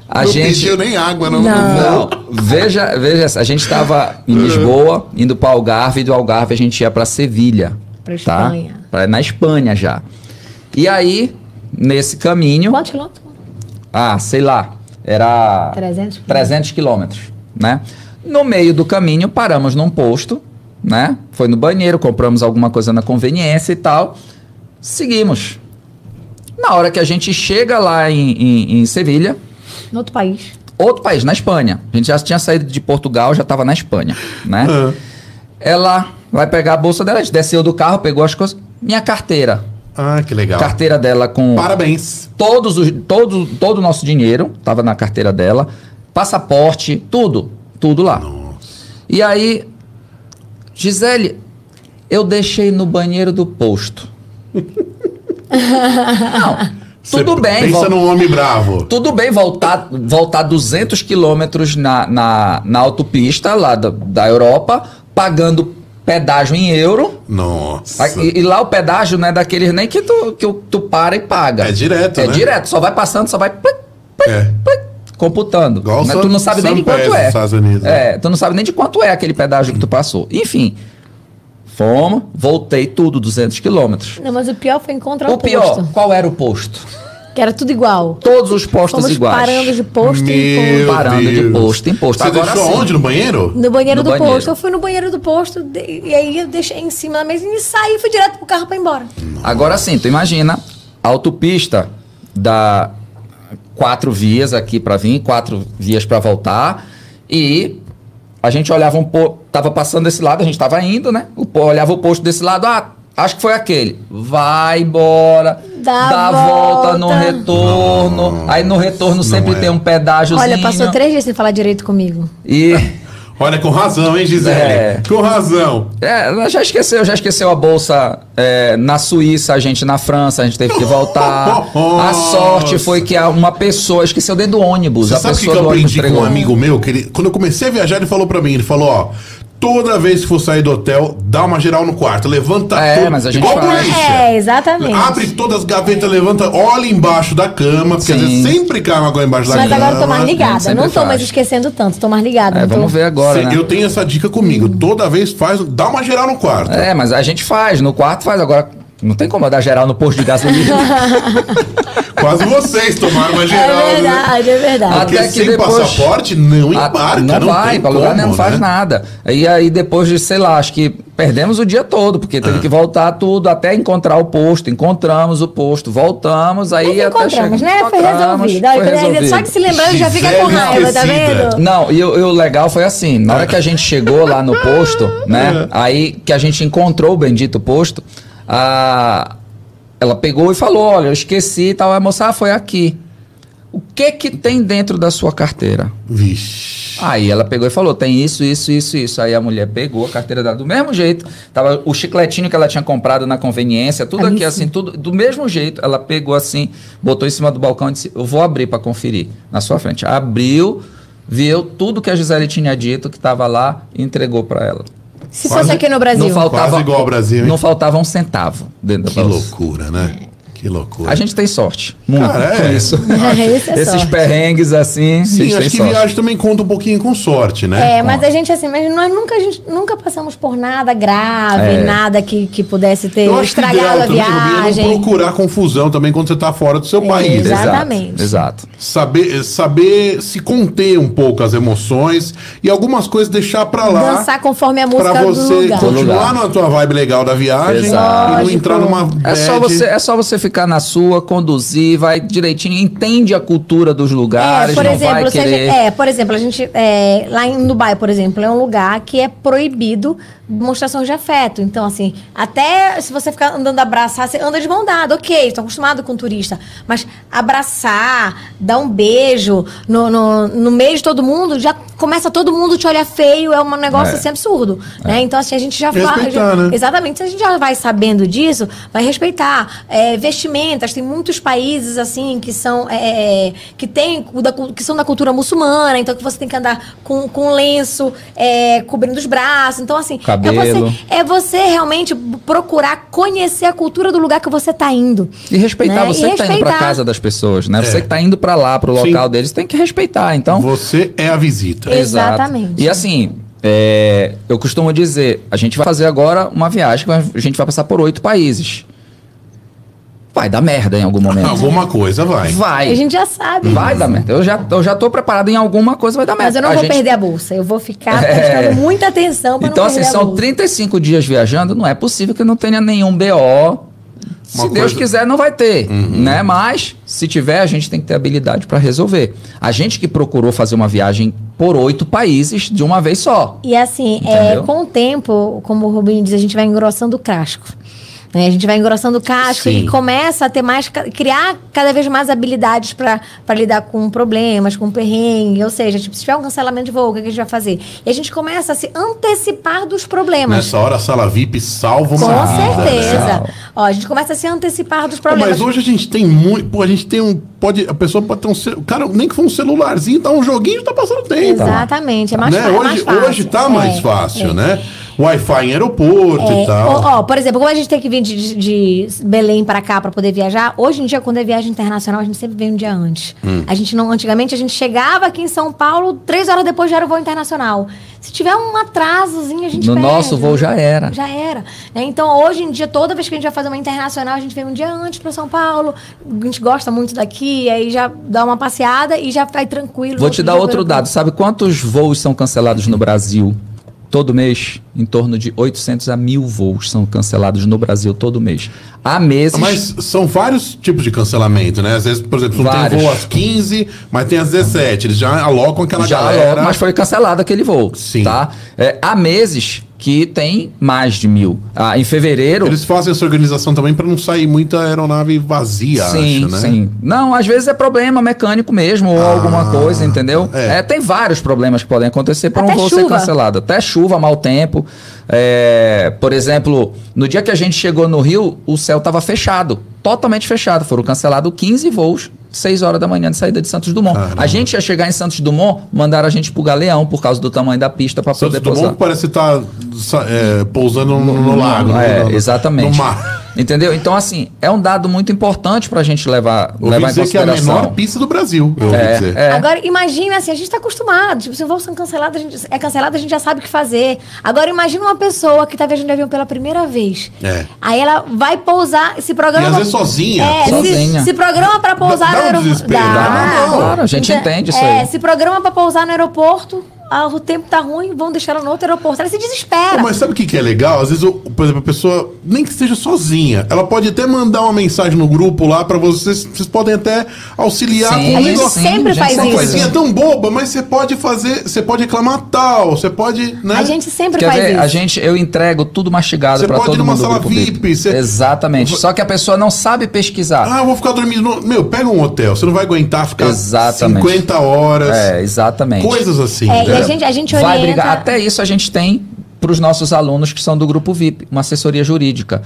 A não gente. pediu nem água, não. Não, veja, veja, a gente estava em Lisboa, indo para Algarve, e do Algarve a gente ia para Sevilha. Pra tá? Espanha. Pra- na Espanha já. E aí, nesse caminho, Quantos quilômetros? Ah, sei lá, era 300 300 quilômetros, né? No meio do caminho, paramos num posto, né? Foi no banheiro, compramos alguma coisa na conveniência e tal. Seguimos. Na hora que a gente chega lá em, em, em Sevilha, No outro país. outro país, na Espanha. A gente já tinha saído de Portugal, já estava na Espanha, né? Ah. Ela vai pegar a bolsa dela, a gente desceu do carro, pegou as coisas. Minha carteira. Ah, que legal. Carteira dela com Parabéns. todos os, todo, todo o nosso dinheiro, tava na carteira dela. Passaporte, tudo. Tudo lá. E aí, Gisele, eu deixei no banheiro do posto. [laughs] Não, tudo Você bem. Pensa num homem bravo. tudo bem voltar, voltar 200 quilômetros na, na, na autopista lá da, da Europa, pagando pedágio em euro. Nossa. E, e lá o pedágio não é daqueles nem que tu, que tu para e paga. É direto, É né? direto, só vai passando, só vai plic, É. plic, computando. Igual Né? o Tu não sabe nem de quanto é. Estados Unidos, né? É, tu não sabe nem de quanto é aquele pedágio que tu passou. Enfim, fomos, voltei tudo, 200 quilômetros. Não, mas o pior foi encontrar o, O pior, posto. qual era o posto? Que era tudo igual. Todos os postos Fomos iguais. parando de posto em Meu posto. Parando de Deus. posto em posto. Você Agora deixou sim. onde? No banheiro? No banheiro No do banheiro. posto. Eu fui no banheiro do posto de- e aí eu deixei em cima da mesa e saí e fui direto pro carro pra ir embora. Agora sim, tu imagina a autopista da quatro vias aqui pra vir, quatro vias pra voltar e a gente olhava um pouco, tava passando desse lado, a gente tava indo, né? O, po- olhava o posto desse lado, ah, acho que foi aquele. Vai embora, Dá dá a a volta no volta. retorno. Aí no retorno sempre é. tem um pedágiozinho. Olha, passou três dias sem falar direito comigo. E [laughs] Olha, com razão, hein, Gisele? É. Com razão. É, já esqueceu, já esqueceu a bolsa é, na Suíça, a gente na França, a gente teve que voltar. [laughs] A sorte foi que uma pessoa esqueceu dentro do ônibus. Você a sabe o que, pessoa que eu aprendi com entregou. um amigo meu? Que ele, quando eu comecei a viajar, ele falou pra mim, ele falou, ó, toda vez que for sair do hotel, dá uma geral no quarto, levanta É, tudo. mas a gente igual faz. polícia. É, exatamente. Abre todas as gavetas, levanta, olha embaixo da cama, porque às Sim. vezes sempre cai uma coisa embaixo da Mas cama. agora eu tô mais ligada. sempre Não tô faz. mais esquecendo tanto, tô mais ligada. É, tô- vamos ver agora, Cê- né? Eu tenho essa dica comigo. Toda vez faz, dá uma geral no quarto. É, mas a gente faz, no quarto faz. Agora, não tem como eu dar geral no posto de gasolina. [laughs] Quase vocês tomaram uma geral. É né? verdade, é verdade. Porque Até que sem depois- passaporte não Ah, embarca. não, não vai, pra lugar nenhum, não faz né? nada. E aí depois de, sei lá, acho que perdemos o dia todo, porque Ah. teve que voltar tudo até encontrar o posto. Encontramos o posto, voltamos, aí Mas até encontramos, chegar- né? Foi encontramos, resolvido. Olha, foi resolvido. Só que se lembrando já fica com raiva, tá vendo? Não, e, o- e o legal foi assim, na hora que a gente chegou lá no posto, né? [laughs] Aí que a gente encontrou o bendito posto, a, ela pegou e falou, olha, eu esqueci e tal. A moça, ah, foi aqui. O que que tem dentro da sua carteira? Vixe. Aí ela pegou e falou: tem isso, isso, isso, isso. Aí a mulher pegou a carteira dela do mesmo jeito. Tava o chicletinho que ela tinha comprado na conveniência, tudo aqui sim. assim, tudo do mesmo jeito. Ela pegou assim, botou em cima do balcão e disse: Eu vou abrir para conferir na sua frente. Abriu, viu tudo que a Gisele tinha dito que estava lá e entregou para ela. Se Quase- fosse aqui no Brasil. Não faltava, Quase igual ao Brasil, hein? Não faltava um centavo dentro Que da bolsa. loucura, né? Que loucura. A gente tem sorte. Muito Cara, é. isso. Isso é Esses sorte. perrengues assim, Sim, acho que sorte. viagem também conta um pouquinho com sorte, né? É, mas a gente assim, mas nós nunca, a gente, nunca passamos por nada grave, É. nada que, que pudesse ter Eu acho que o estragado a também, Rubinho, é não viagem. procurar confusão também quando você tá fora do seu É, país. né? exato. Exatamente. Exato. Saber, saber se conter um pouco as emoções e algumas coisas deixar pra lá. Dançar conforme a música Pra do você lugar. Continuar na tua vibe legal da viagem Exato. e não Lógico. entrar numa É só, você, é só você ficar na sua, conduzir, vai direitinho, entende a cultura dos lugares, É, por não exemplo, vai querer... gente- é, por exemplo, a gente é, lá em Dubai, por exemplo, é um lugar que é proibido demonstração de afeto. Então, assim, até se você ficar andando abraçar, você anda de mão dada, ok, estou acostumado com turista. Mas abraçar, dar um beijo no, no, no meio de todo mundo, já começa todo mundo te olhar feio, é um negócio É. assim absurdo. Né? Então, assim, a gente já fala. Já- né? Exatamente. Se a gente já vai sabendo disso, vai respeitar. É, vestimentas, tem muitos países assim que são é, que tem o que são da cultura muçulmana, então que você tem que andar com, com lenço é, cobrindo os braços. Então, assim, é Cabelo. você, é você realmente procurar conhecer a cultura do lugar que você está indo. E respeitar né? você E que tá indo respeitar. casa das pessoas, né? É. Você que tá indo pra lá, pro Sim. local deles, tem que respeitar. Então, Você é a visita. Exato. Exatamente. E assim, é, eu costumo dizer, a gente vai fazer agora uma viagem a gente vai passar por oito países. Vai dar merda em algum momento. Alguma coisa vai. Vai. A gente já sabe. Vai dar merda. Eu já, eu já tô preparado em alguma coisa, vai dar merda. Mas eu não A vou gente- perder a bolsa. Eu vou ficar É. prestando muita atenção para Então, não assim, são bolsa. 35 dias viajando, não é possível que não tenha nenhum BO. Se Uma Deus coisa- quiser, não vai ter, né? Mas, se tiver, a gente tem que ter habilidade para resolver. A gente que procurou fazer uma viagem por oito países de uma vez só. E assim, é, com o tempo, como o Rubinho diz, a gente vai engrossando o casco. Né? A gente vai engrossando o casco Sim. e começa a ter mais, criar cada vez mais habilidades para lidar com problemas, com perrengue. Ou seja, tipo, se tiver um cancelamento de voo, o que a gente vai fazer? E a gente começa a se antecipar dos problemas. Nessa hora a sala VIP salva uma Com vida, né? certeza. Ó, a gente começa a se antecipar dos problemas. mas hoje a gente tem muito. Pô, a gente tem um. Pode, a pessoa pode ter um. Cara, nem que for um celularzinho, tá um joguinho tá passando tempo. Exatamente, é mais, né? fa- é hoje, mais fácil. hoje tá mais É, fácil, é. né? Wi-Fi em aeroporto É, e tal. ó, ó, por exemplo, como a gente tem que vir de, de- Belém para cá para poder viajar, hoje em dia, quando é viagem internacional, a gente sempre vem um dia antes. Hum. A gente não, antigamente, a gente chegava aqui em São Paulo, três horas depois já era o voo internacional. Se tiver um atrasozinho, a gente No perde. nosso voo já era. Já era. né? Então, hoje em dia, toda vez que a gente vai fazer uma internacional, a gente vem um dia antes para São Paulo. A gente gosta muito daqui, aí já dá uma passeada e já vai tranquilo. Vou te dar outro dado. Sabe quantos voos são cancelados no Brasil todo mês? Em torno de 800 a 1000 voos são cancelados no Brasil todo mês. Há meses. Mas são vários tipos de cancelamento, né? Às vezes, por exemplo, não tem Vários. voo às 15, mas tem às 17. Eles já alocam aquela já galera. logo, mas foi cancelado aquele voo. Sim. Tá? É, há meses que tem mais de mil. Ah, em fevereiro. Eles fazem essa organização também para não sair muita aeronave vazia, Sim, acho, né? sim. Não, às vezes é problema mecânico mesmo, ou Ah, alguma coisa, entendeu? é. É, tem vários problemas que podem acontecer para um voo ser chuva. cancelado. Até chuva, mau tempo. É, por exemplo, no dia que a gente chegou no Rio, o céu estava fechado. Totalmente fechado. Foram cancelados 15 voos, 6 horas da manhã de saída de Santos Dumont. Caramba. A gente ia chegar em Santos Dumont, mandaram a gente pro Galeão por causa do tamanho da pista para Santos poder Dumont pousar. parece estar pousando no, no lago. no- É, no- exatamente. No mar. Entendeu? Então, assim, é um dado muito importante pra gente levar, Ouvi levar em dizer que é a consideração. menor pista do Brasil. Eu ouvi É, dizer. é. Agora, imagina assim, a gente tá acostumado. Tipo, se o voo são cancelado, a gente, é cancelado, a gente já sabe o que fazer. Agora, imagina uma pessoa que tá viajando de avião pela primeira vez. É. Aí ela vai pousar, se programa. E às vezes sozinha. É, se- Sozinha. Se, programa pra pousar Dá- dá no um aeroporto. desespero, dá, não. Claro, a gente entende isso é, aí. se programa pra pousar no aeroporto, ah, o tempo tá ruim, vão deixar ela no outro aeroporto. Ela se desespera. Pô, mas sabe o que, que é legal? Às vezes, o- por exemplo, a pessoa, nem que esteja sozinha, ela pode até mandar uma mensagem no grupo lá pra vocês. Vocês podem até auxiliar Sim, com A um negócio. sempre faz uma Uma isso. coisinha tão boba, mas você pode fazer, você pode reclamar tal, você pode, né? A gente sempre Quer faz ver? isso. A gente, eu entrego tudo mastigado Você pra pode ir todo numa mundo. sala VIP, você- Exatamente. Só que a pessoa não sabe pesquisar. Ah, eu vou ficar dormindo. No... Meu, pega um hotel. Você não vai aguentar ficar Exatamente. 50 horas. É, exatamente. Coisas assim. É, né? A gente, a gente Vai orienta... brigar. Até isso a gente tem para os nossos alunos que são do grupo VIP, uma assessoria jurídica.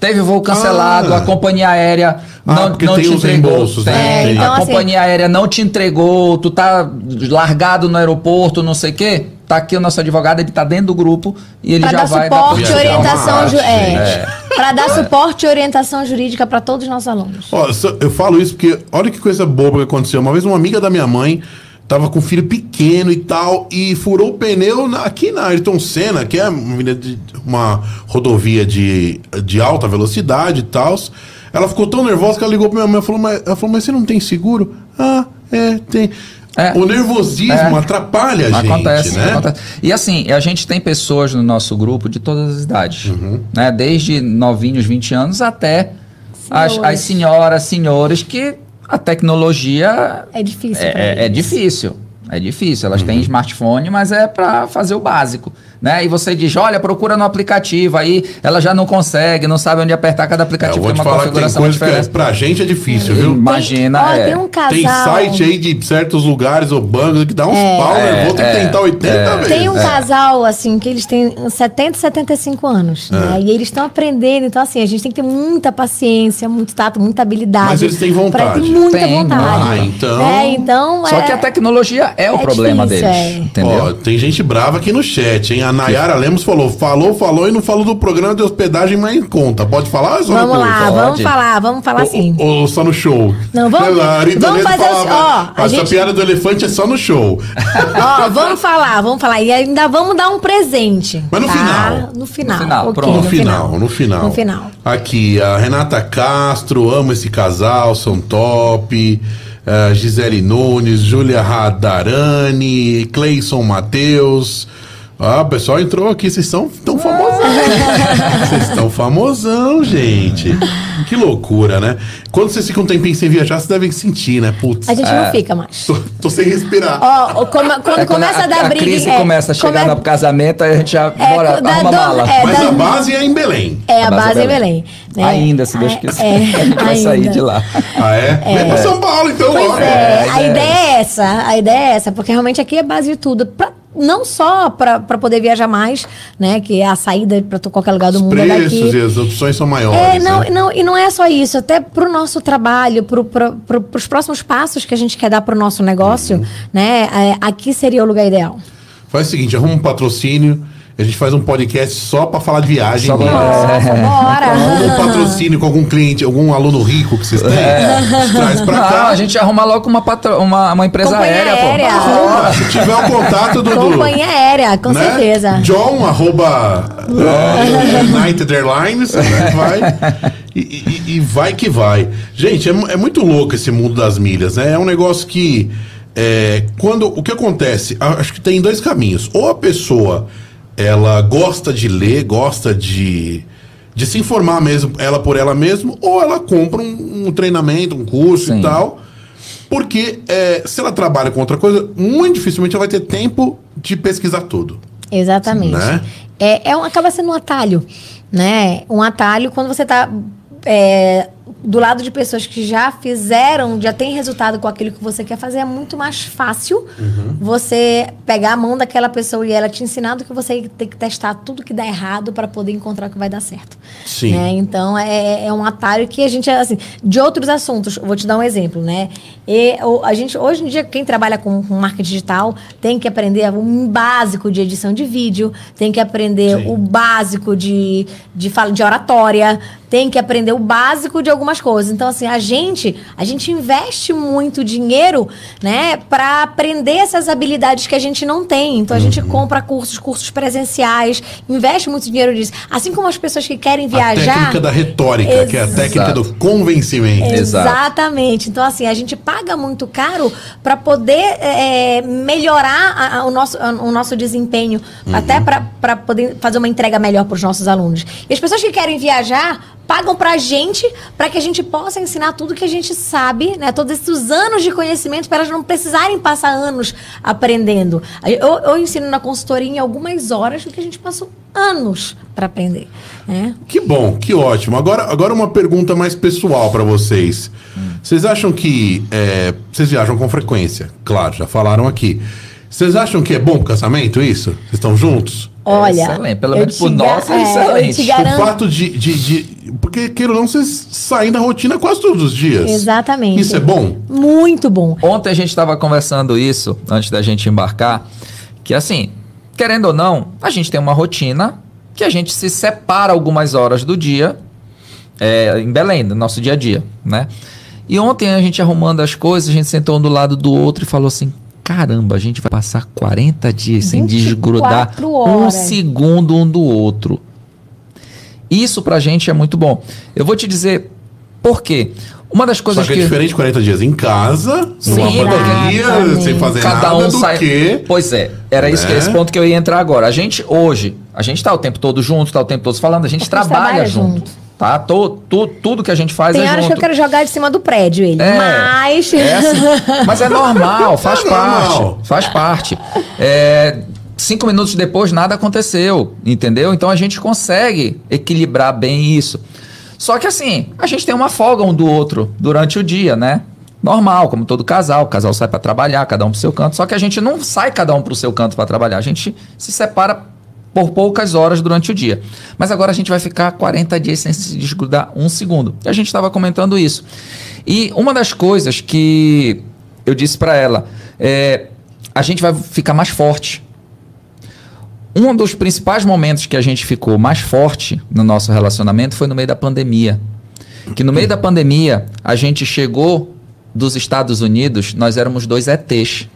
Teve voo cancelado, Ah. a companhia aérea Ah, não, porque não tem te os entregou. reembolsos, né? Tem. Tem. Então, a assim- companhia aérea não te entregou, tu tá largado no aeroporto, não sei o quê. tá aqui o nosso advogado, ele tá dentro do grupo e ele Pra já dar vai suporte e é uma orientação. arte, ju- é, gente. Pra dar suporte e orientação jurídica para todos os nossos alunos. Ó, eu falo isso porque olha que coisa boba que aconteceu. Uma vez uma amiga da minha mãe tava com um filho pequeno e tal e furou o pneu na- aqui na Ayrton Senna, que é uma, avenida de- uma rodovia de, de alta velocidade e tal. Ela ficou tão nervosa que ela ligou pra minha mãe e falou, mas, ela falou, mas você não tem seguro? Ah, é, tem. É. O nervosismo É. atrapalha a gente, acontece, né? acontece. E assim, a gente tem pessoas no nosso grupo de todas as idades. Uhum. Né? Desde novinhos, 20 anos, até as, as senhoras, senhores, que a tecnologia É difícil. é, pra é- é difícil. É difícil. Elas Uhum. têm smartphone, mas é para fazer o básico. Né? E você diz, olha, procura no aplicativo. Aí ela já não consegue, não sabe onde apertar cada É, eu aplicativo. vou tem te uma falar que tem configuração coisa que é, diferente. pra gente é difícil, viu? Imagina, Ó, é. tem um casal. Tem site aí de certos lugares ou bancos que dá uns pau, né? Vou ter que é, tentar 80 vezes. Tem um casal, assim, que eles têm 70 e 75 anos, É. né? E eles estão aprendendo. Então, assim, a gente tem que ter muita paciência, muito tato, muita habilidade. Mas eles têm vontade. Pra, tem muita Tem, vontade. ah, então- É, então Só é- que a tecnologia é o é problema difícil, deles. é. Entendeu? Ó, tem gente brava aqui no chat, hein? A Nayara Lemos falou, falou, falou e não falou do programa de hospedagem mais em conta. Pode falar ou só no Vamos lá, Pode. vamos falar, vamos falar assim. Ou, ou só no show? Não, vamos- A Rita vamos Ledo fazer falava, assim, ó, a Essa gente- piada do elefante é só no show. [laughs] Ó, vamos falar, vamos falar. E ainda vamos dar um presente. Mas no tá? final. No final. No final. No final, no final. No final. Aqui, a Renata Castro, amo esse casal, são top. A Gisele Nunes, Júlia Radarani, Cleison Matheus. Ah, o pessoal entrou aqui, vocês são tão famosão. Vocês estão famosão, gente. Que loucura, né? Quando vocês ficam um tempinho sem viajar, vocês devem sentir, né? Putz, A gente não fica mais. tô, tô sem respirar. Ó, come- quando É, começa a, dar a briga. crise é, começa a chegar come- no casamento, aí a gente já É, bora, da arruma dor- mala. é, Mas da- a base é em Belém. É, a A base é é Belém. né? Ainda, se Deus É, quiser. é, a [laughs] gente vai sair de lá. Ah, é? Vem pra São Paulo, então. Pois é, É, a é. ideia é essa, a ideia é essa, porque realmente aqui é base de tudo. Pra- não só para poder viajar mais, né? Que é a saída para qualquer lugar do Os mundo é preços daqui. e as opções são maiores. É, não, né? não, e não é só isso, até para o nosso trabalho, para os próximos passos que a gente quer dar para o nosso negócio, Uhum. né? é, aqui seria o lugar ideal. Faz o seguinte, arruma um patrocínio, a gente faz um podcast só pra falar de viagem. Só pra-. Nossa, Arruma um bora! patrocínio com algum cliente, algum aluno rico que vocês têm. Traz pra Não, cá. a gente arruma logo uma, patro... uma, uma empresa Companhia aérea, pô. aérea. Arruma, se tiver o contato do... do Companhia aérea, com né? certeza. John, arroba uh, United Airlines, né? vai. E, e- e vai que vai. Gente, é, é muito louco esse mundo das milhas, né? É um negócio que. é, quando O que acontece? Acho que tem dois caminhos. Ou a pessoa ela gosta de ler, gosta de. De se informar mesmo, ela por ela mesma, ou ela compra um, um treinamento, um curso Sim. e tal. Porque é, se ela trabalha com outra coisa, muito dificilmente ela vai ter tempo de pesquisar tudo. Exatamente. Né? É, é um- acaba sendo um atalho, né? Um atalho quando você está do lado de pessoas que já fizeram, já tem resultado com aquilo que você quer fazer, é muito mais fácil Uhum. você pegar a mão daquela pessoa e ela te ensinar do que você tem que testar tudo que dá errado para poder encontrar o que vai dar certo. Sim. né? Então é, é um atalho que a gente, assim, de outros assuntos, vou te dar um exemplo, né? E, a gente, hoje em dia, quem trabalha com, com marketing digital tem que aprender um básico de edição de vídeo, tem que aprender Sim. o básico de, de, fala, de oratória, tem que aprender o básico de algumas coisas. Então, assim, a gente, a gente investe muito dinheiro, né, para aprender essas habilidades que a gente não tem. Então, a gente Uhum. compra cursos, cursos presenciais, investe muito dinheiro nisso. Assim como as pessoas que querem A viajar. técnica da retórica, que é a Exato. técnica do convencimento. Exato. Exatamente. Então, assim, a gente paga muito caro para poder é, melhorar a- a- o, nosso, a- o nosso desempenho, Uhum. até para poder fazer uma entrega melhor para os nossos alunos. E as pessoas que querem viajar pagam para a gente para que a gente possa ensinar tudo que a gente sabe, né? Todos esses anos de conhecimento para elas não precisarem passar anos aprendendo. Eu, eu ensino na consultoria em algumas horas o que a gente passou anos para aprender, né? Que bom, que ótimo. Agora, agora uma pergunta mais pessoal para vocês. Vocês acham que é, vocês viajam com frequência? Claro, já falaram aqui. Vocês acham que é bom casamento isso? Vocês estão juntos? Olha, excelente. Pelo eu menos te por nós, é é, excelente. Eu te O garanto. fato de, de, de- Porque, queira ou não, vocês saem da rotina quase todos os dias. Exatamente. Isso é bom? Muito bom. Ontem a gente estava conversando isso, antes da gente embarcar, que assim, querendo ou não, a gente tem uma rotina que a gente se separa algumas horas do dia é, em Belém, no nosso dia a dia, né? E ontem a gente arrumando as coisas, a gente sentou um do lado do outro e falou assim: caramba, a gente vai passar 40 dias sem 24 desgrudar um horas. segundo um do outro. Isso pra gente é muito bom. Eu vou te dizer por quê. Uma das Só coisas que é que. diferente 40 dias em casa, numa Sim, pandemia, exatamente. sem fazer Cada nada um do sai. que... Pois é, era isso que né? esse ponto que eu ia entrar agora. A gente hoje, a gente tá o tempo todo junto, tá o tempo todo falando, a gente A gente trabalha, trabalha junto. junto. Tá? To, tu- tudo que a gente faz Tem é horas junto. que eu quero jogar de cima do prédio ele. É, Mas. é assim, mas é normal, [laughs] faz É parte. normal. Faz parte. É, cinco minutos depois, nada aconteceu, entendeu? Então a gente consegue equilibrar bem isso. Só que assim, a gente tem uma folga um do outro durante o dia, né? Normal, como todo casal. O casal sai para trabalhar, cada um pro seu canto. Só que a gente não sai cada um pro seu canto para trabalhar. A gente se separa por poucas horas durante o dia. Mas agora a gente vai ficar 40 dias sem se desgrudar um segundo. E a gente estava comentando isso. E uma das coisas que eu disse para ela é a gente vai ficar mais forte. Um dos principais momentos que a gente ficou mais forte no nosso relacionamento foi no meio da pandemia. Que no meio da pandemia, a gente chegou dos Estados Unidos, nós éramos dois ETs.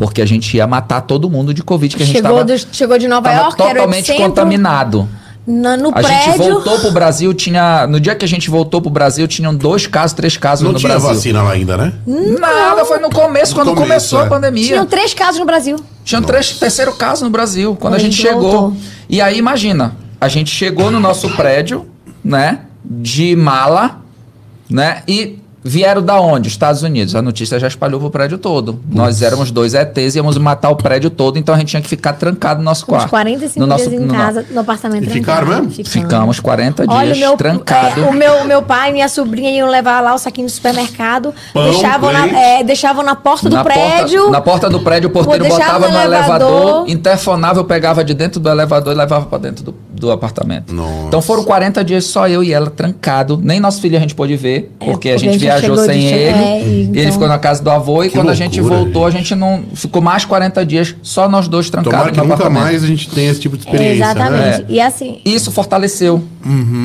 Porque a gente ia matar todo mundo de Covid, que a gente chegou, estava do- chegou de Nova York, que era o totalmente contaminado. na- no A prédio. gente voltou pro Brasil, tinha. No dia que a gente voltou pro Brasil, tinham dois casos, três casos Não no tinha Brasil. vacina lá ainda, né? Nada, foi no começo, No quando começo, começou é. a pandemia. Tinham três casos no Brasil. Tinha três, terceiro caso no Brasil, quando a gente gente chegou. voltou. E aí, imagina, a gente chegou no nosso prédio, né? De mala, né? E vieram da onde? Estados Unidos. A notícia já espalhou pro prédio todo. Nós éramos dois ETs e íamos matar o prédio todo, então a gente tinha que ficar trancado no nosso Ficamos quarto. 45 no nosso, dias em no- casa, no apartamento E ficaram mesmo? Ficamos 40 dias Olha, o meu, trancado. é, o meu, meu pai e minha sobrinha iam levar lá o saquinho do supermercado, Pão, deixavam, na, é, deixavam na porta do na prédio. Porta, na porta do prédio, o porteiro botava no elevador, elevador. interfonava, eu pegava de dentro do elevador e levava pra dentro do, do apartamento. Nossa. Então foram 40 dias só eu e ela trancado. Nem nosso filho a gente pôde ver, É, porque a porque gente a gente viajou sem ele. é, e Ele então- ficou na casa do avô e Que quando a gente loucura, voltou, a gente não. Ficou mais 40 dias só nós dois trancados Tomara que no nunca apartamento. mais a gente tenha esse tipo de experiência, Exatamente. né? E assim. Isso fortaleceu.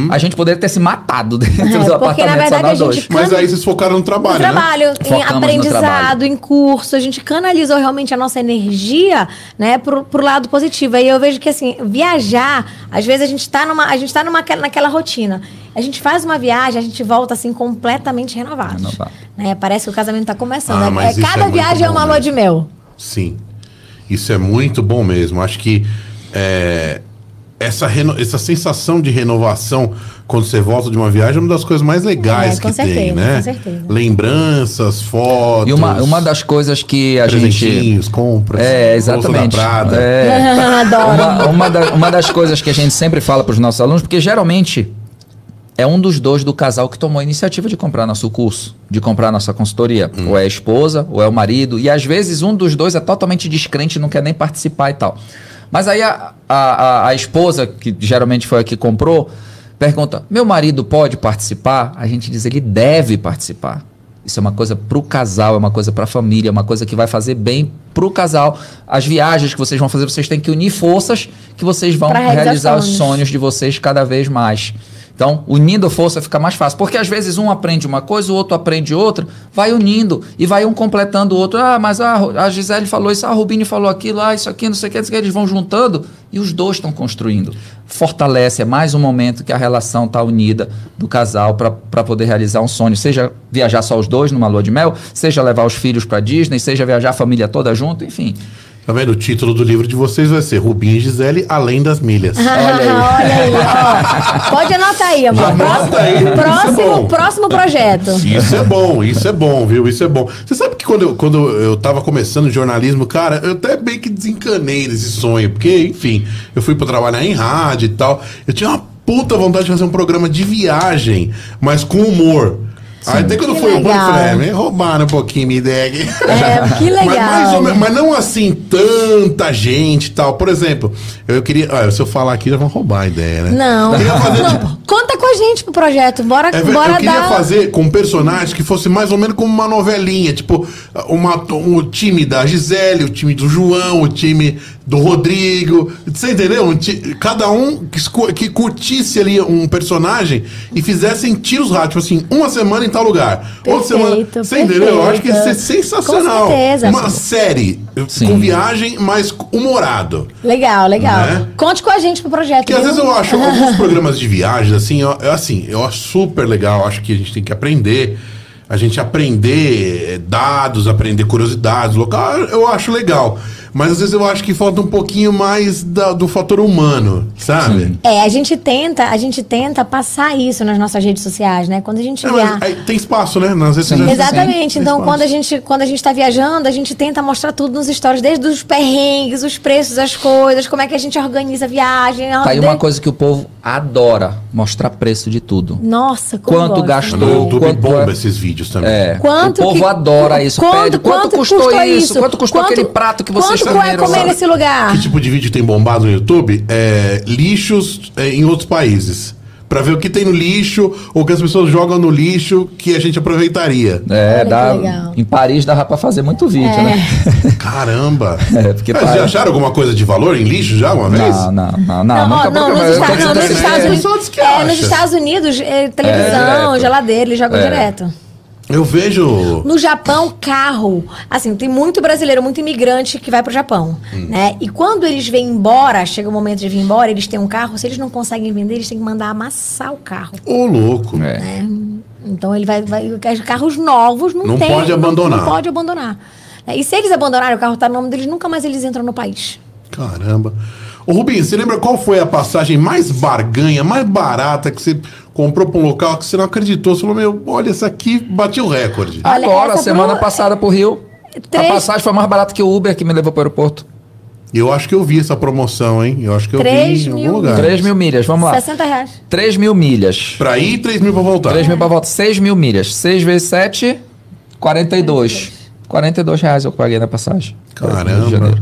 A gente poderia ter se matado [laughs] dentro É, do porque, apartamento, na só verdade, nós a gente dois. Mas aí vocês focaram no trabalho, No né? trabalho, em Focamos no aprendizado, trabalho. em curso, a gente canalizou realmente a nossa energia, né, pro, pro lado positivo. Aí eu vejo que assim, viajar, às vezes a gente tá numa, a gente tá numa, naquela rotina. A gente faz uma viagem, a gente volta assim completamente renovado. Renovado. Né? Parece que o casamento tá começando. Ah, É- é, isso cada é viagem é uma né? lua de mel. Sim. Isso é muito bom mesmo. Acho que é, essa, reno- essa sensação de renovação quando você volta de uma viagem é uma das coisas mais legais É, com que tem, certeza, né? com certeza. Lembranças, fotos. E uma, uma das coisas que a gente. compras. É, bolsa exatamente. Da Prada. É. [laughs] Adoro. Uma, uma, da- uma das coisas que a gente sempre fala para os nossos alunos, porque geralmente é um dos dois do casal que tomou a iniciativa de comprar nosso curso, de comprar nossa consultoria. Ou é a esposa, ou é o marido. E às vezes um dos dois é totalmente descrente, não quer nem participar e tal. Mas aí a, a, a, a esposa, que geralmente foi a que comprou, pergunta: meu marido pode participar? A gente diz: ele deve participar. Isso é uma coisa pro casal, é uma coisa pra família, é uma coisa que vai fazer bem pro casal. As viagens que vocês vão fazer, vocês têm que unir forças que vocês vão realizar os sonhos. de vocês cada vez mais. Então, unindo força fica mais fácil. Porque às vezes um aprende uma coisa, o outro aprende outra, vai unindo e vai um completando o outro. Ah, mas a, a Gisele falou isso, a Rubini falou aquilo, ah, isso aqui, não sei o que, não sei o que. Eles vão juntando e os dois estão construindo. Fortalece, é mais um momento que a relação está unida do casal para poder realizar um sonho. Seja viajar só os dois numa lua de mel, seja levar os filhos para Disney, seja viajar a família toda junto, enfim. Tá vendo? O título do livro de vocês vai ser Rubinho e Gisele Além das Milhas. [laughs] Olha aí. [laughs] Olha aí, ó. Pode anotar aí, amor. anota aí, isso é. Próximo, próximo projeto. Isso é bom, isso é bom, viu? Isso é bom. Você sabe que quando eu, quando eu tava começando jornalismo, cara, eu até bem que desencanei desse sonho, porque, enfim, eu fui pra trabalhar em rádio e tal. Eu tinha uma puta vontade de fazer um programa de viagem, mas com humor. Aí até quando Que foi o banco, eu legal. falei, é, me roubaram um pouquinho minha ideia aqui. É, que [laughs] legal. Mas, menos- mas não assim, tanta gente e tal. Por exemplo, eu queria. olha, se eu falar aqui, já vão roubar a ideia, né? Não. Fazer, Não, tipo, Conta com a gente pro projeto. Bora, é bora eu queria dar. fazer com personagens que fosse mais ou menos como uma novelinha, tipo uma, um, o time da Gisele, o time do João, o time do Rodrigo. Você entendeu? Cada um que, que curtisse ali um personagem e fizessem tiros rápidos. Tipo assim, uma semana em tal lugar. outra semana. Perfeito, Você entendeu? Eu acho que isso é perfeito. sensacional. Com certeza. Uma série Sim. com viagem, mas humorado. Legal, legal. Né? Conte com a gente pro projeto. Porque às vezes eu acho [laughs] alguns programas de viagens, assim, eu, eu, assim, eu acho super legal, acho que a gente tem que aprender. A gente aprender eh, dados, aprender curiosidades, local, eu acho legal. Mas às vezes eu acho que falta um pouquinho mais da- do fator humano, sabe? É, a gente tenta, a gente tenta passar isso nas nossas redes sociais, né? Quando a gente É, aí tem espaço, né? Nas redes Sim. sociais. Exatamente. Então, quando a gente quando a gente está viajando, a gente tenta mostrar tudo nos stories, desde os perrengues, os preços, as coisas, como é que a gente organiza a viagem. Tá aí uma coisa que o povo adora: mostrar preço de tudo. Nossa, como Quanto gosto, gastou? No YouTube Quanto bomba é? esses vídeos também. É. Quanto o povo que- adora isso. quanto- Pede, quanto, quanto custou, custou isso? isso? Quanto custou Quanto- aquele prato que vocês Quanto é comer nesse lugar? Que tipo de vídeo tem bombado no YouTube? É lixos é, em outros países. Pra ver o que tem no lixo ou o que as pessoas jogam no lixo que a gente aproveitaria. É, Olha dá, em Paris dava pra fazer muito vídeo, É. né? [laughs] Caramba! É, porque Mas para- já acharam alguma coisa de valor em lixo já uma vez? Não, não, não, não. Não, nunca ó, não, nos, Estados, não, nos Estados. Unidos. É, nos. Estados Unidos, é, televisão, direto. geladeira, eles jogam É. direto. Eu vejo. No Japão, carro. Assim, tem muito brasileiro, muito imigrante que vai pro Japão, Hum. né? E quando eles vêm embora, chega o momento de vir embora, eles têm um carro, se eles não conseguem vender, eles têm que mandar amassar o carro. Ô, louco. É. Então ele vai, vai os carros novos não, Não tem, pode abandonar. Não, pode abandonar. É, E se eles abandonarem o carro tá no nome deles, nunca mais eles entram no país. Caramba. Ô, Rubinho, você lembra qual foi a passagem mais barganha, mais barata que você comprou pra um local que você não acreditou? Você falou, meu, olha, essa aqui bateu o recorde. Olha, Agora, essa semana pro- passada pro Rio, Três- a passagem foi mais barata que o Uber que me levou pro aeroporto. Eu acho que eu vi essa promoção, hein? Eu acho que eu vi em mil. algum lugar. 3 mil milhas, vamos lá. 60 reais. 3 mil milhas. Pra ir, 3 mil pra voltar. 3 mil pra volta, 6 mil milhas. 6 vezes 7, 42. 42 reais eu paguei na passagem. Caramba.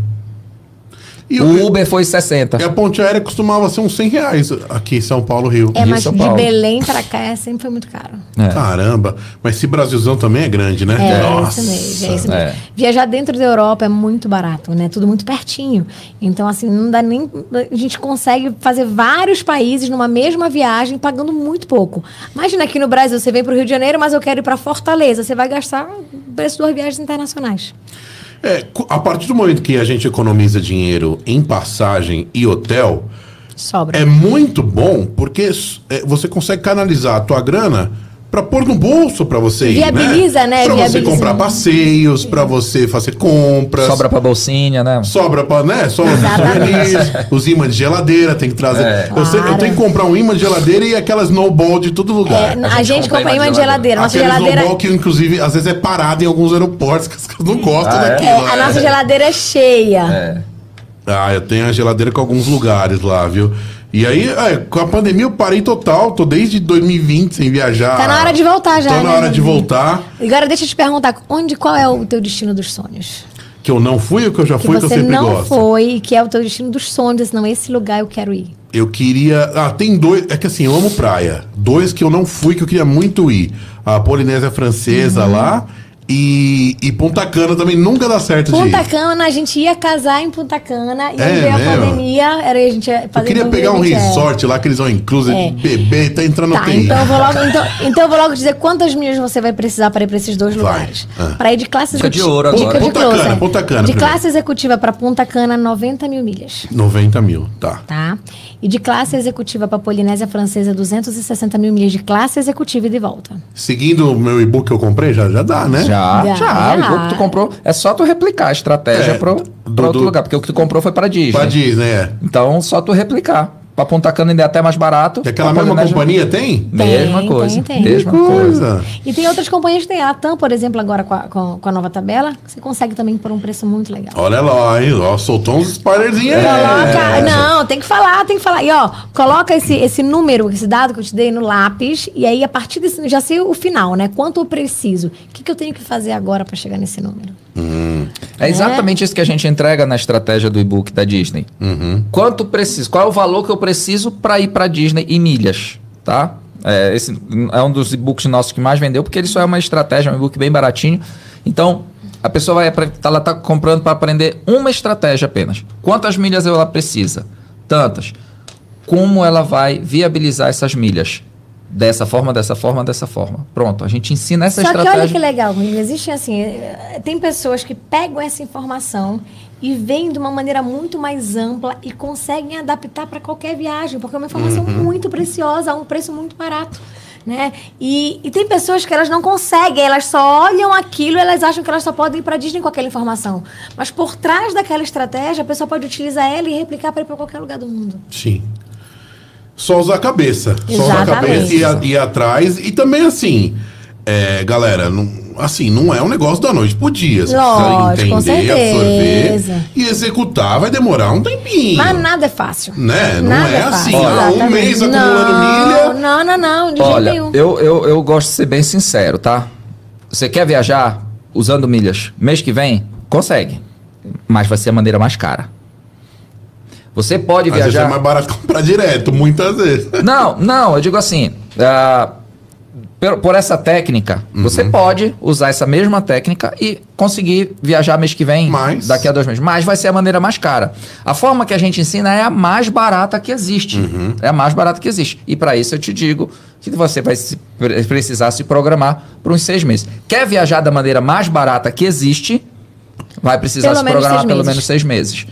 E O Uber foi 60. E a ponte aérea costumava ser uns 100 reais aqui em São Paulo, Rio. É, mas São de. Belém pra cá é, sempre foi muito caro. É. Caramba. Mas esse Brasilzão também é grande, né? É, isso mesmo, é isso mesmo. É. Viajar dentro da Europa é muito barato, né? Tudo muito pertinho. Então, assim, não dá nem. A gente consegue fazer vários países numa mesma viagem pagando muito pouco. Imagina aqui no Brasil, você vem para o Rio de Janeiro, mas eu quero ir para Fortaleza. Você vai gastar o preço de duas viagens internacionais. É, a partir do momento que a gente economiza dinheiro em passagem e hotel, Sobra. é muito bom porque é, você consegue canalizar a tua grana pra pôr no bolso pra você ir, Viabiliza, né? Pra você comprar passeios, pra você fazer compras. Sobra pra bolsinha, né? Sobra pra, né? Sobra pra Exatamente. souvenirs, os ímãs de geladeira, tem que trazer. É. Eu, sei- eu tenho que comprar um imã de geladeira e aquela snowball de todo lugar. É, a, gente gente compra compra imã de de geladeira. Nossa Aquele geladeira. snowball que, inclusive, às vezes é parado em alguns aeroportos, que os caras não gostam Ah, é? daquilo. É, a nossa geladeira é cheia. É. Ah, eu tenho a geladeira com alguns lugares lá, viu? E aí, é, com a pandemia eu parei total, tô desde 2020 sem viajar. Tá na hora de voltar já, Tô na né, hora de voltar. Agora deixa eu te perguntar, onde, qual é o teu destino dos sonhos? Que eu não fui ou que eu já Que fui, que eu você sempre não gosto. foi e que é o teu destino dos sonhos, não, esse lugar eu quero ir. Eu queria. Ah, tem dois. É que assim, eu amo praia. Dois que eu não fui, que eu queria muito ir. A Polinésia Francesa Uhum. lá e, e Ponta Cana também nunca dá certo de Punta ir. Cana, a gente ia casar em Punta Cana e É aí veio a mesmo? pandemia, era a gente ia Eu fazer queria em pegar um 2020, é. resort lá, aqueles all inclusive, É. bebê, tá entrando Tá, no TI. então eu, vou logo, então, então eu vou logo dizer quantas milhas você vai precisar para ir para esses dois Vai. lugares. Ah. Para ir de classe Dica de executiva. ouro agora. Punta close, Cana, é. Punta Cana De primeiro. classe executiva para Punta Cana, 90 mil milhas. 90 mil, tá. Tá? E de classe executiva para Polinésia Francesa, 260 mil milhas de classe executiva e de volta. Seguindo o meu e-book que eu comprei, já, já dá, né? Já, Já, já. já. O jogo que tu comprou. É só tu replicar a estratégia É, pro, do- pro outro do- lugar. Porque o que tu comprou foi pra Disney. Pra Disney, é. Então, só tu replicar. Pra Ponta Cana ainda é até mais barato. E aquela mesma companhia tem? Mesma Tem, coisa. tem, tem. Mesma coisa. coisa. E tem outras companhias que tem. A TAM, por exemplo, agora com a, com, com a nova tabela, você consegue também por um preço muito legal. Olha lá, hein? Ó, soltou uns spoilerzinhos aí. Coloca, não, tem que falar, tem que falar. E ó, coloca esse, esse número, esse dado que eu te dei no lápis, e aí a partir desse, já sei o final, né? Quanto eu preciso? O que, que eu tenho que fazer agora para chegar nesse número? É exatamente isso que a gente entrega na estratégia do e-book da Disney. Uhum. Quanto preciso? Qual é o valor que eu preciso para ir para Disney em milhas, tá? É, esse é um dos e-books nossos que mais vendeu, porque ele só é uma estratégia, um e-book bem baratinho. Então, A pessoa vai apre- ela está comprando para aprender uma estratégia apenas. Quantas milhas ela precisa? Tantas. Como ela vai viabilizar essas milhas? Dessa forma, dessa forma, dessa forma. Pronto, a gente ensina essa Só que estratégia. olha que legal, Rui, existe assim, eh, tem pessoas que pegam essa informação e veem de uma maneira muito mais ampla e conseguem adaptar para qualquer viagem, porque é uma informação muito preciosa, a um preço muito barato. Né? E, e tem pessoas que elas não conseguem, elas só olham aquilo e elas acham que elas só podem ir para Disney com aquela informação. Mas por trás daquela estratégia, a pessoa pode utilizar ela e replicar para ir para qualquer lugar do mundo. Sim. Só usar a cabeça. Só usar a Exatamente. cabeça e a- e ir atrás. E também assim, é, galera, não, assim, não é um negócio da noite pro dia. Você Lógico, precisa com entender, absorver e executar vai demorar um tempinho. Mas nada é fácil. Né? Não Nada é assim, fácil, ah, um mês acumulando não, milha. Não, não, não, de Olha, jeito nenhum. eu, eu, eu gosto de ser bem sincero, tá? Você quer viajar usando milhas mês que vem? Consegue. Mas vai ser a maneira mais cara. Você pode Às vezes é viajar. mais barato [laughs] comprar direto, muitas vezes. Não, não, eu digo assim. ah, por, por essa técnica, Uhum. você pode usar essa mesma técnica e conseguir viajar mês que vem, Mas- daqui a dois meses. Mas vai ser a maneira mais cara. A forma que a gente ensina é a mais barata que existe. Uhum. É a mais barata que existe. E para isso eu te digo que você vai se- pre- precisar se programar por uns seis meses. Quer viajar da maneira mais barata que existe? Vai precisar Pelo se programar pelo menos seis meses.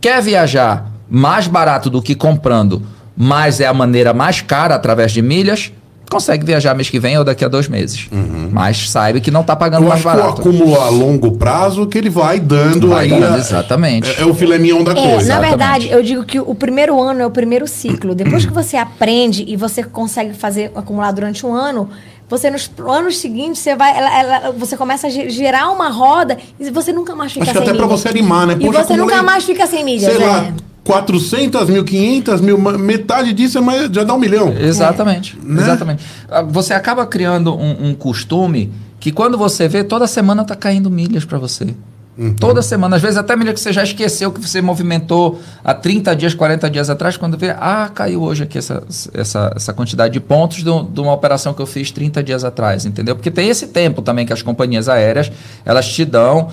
Quer viajar mais barato do que comprando, mas é a maneira mais cara através de milhas? Consegue viajar mês que vem ou daqui a dois meses. Mas saiba que não está pagando Eu mais acho que o barato. acúmulo a longo prazo que ele vai dando Vai aí. dando, a- exatamente. É, é o filé mignon da É, coisa. na Exatamente. verdade, eu digo que o primeiro ano é o primeiro ciclo. Depois que você aprende e você consegue fazer acumular durante um ano, você nos anos seguintes você vai, ela- ela- você começa a ge- gerar uma roda e você nunca mais fica Acho que sem até pra milha. você animar, né? E Poxa, você acumulei, nunca mais fica sem milhas, Sei é. lá, 400 mil, 500 mil, metade disso é mais, já dá um milhão. Exatamente. Né? Exatamente. Ah, Você acaba criando um, um costume que quando você vê, toda semana tá caindo milhas para você. Uhum. Toda semana. Às vezes até milha que você já esqueceu que você movimentou há 30 dias, 40 dias atrás, quando vê, ah, caiu hoje aqui essa, essa, essa quantidade de pontos do- de uma operação que eu fiz 30 dias atrás, entendeu? Porque tem esse tempo também que as companhias aéreas, elas te dão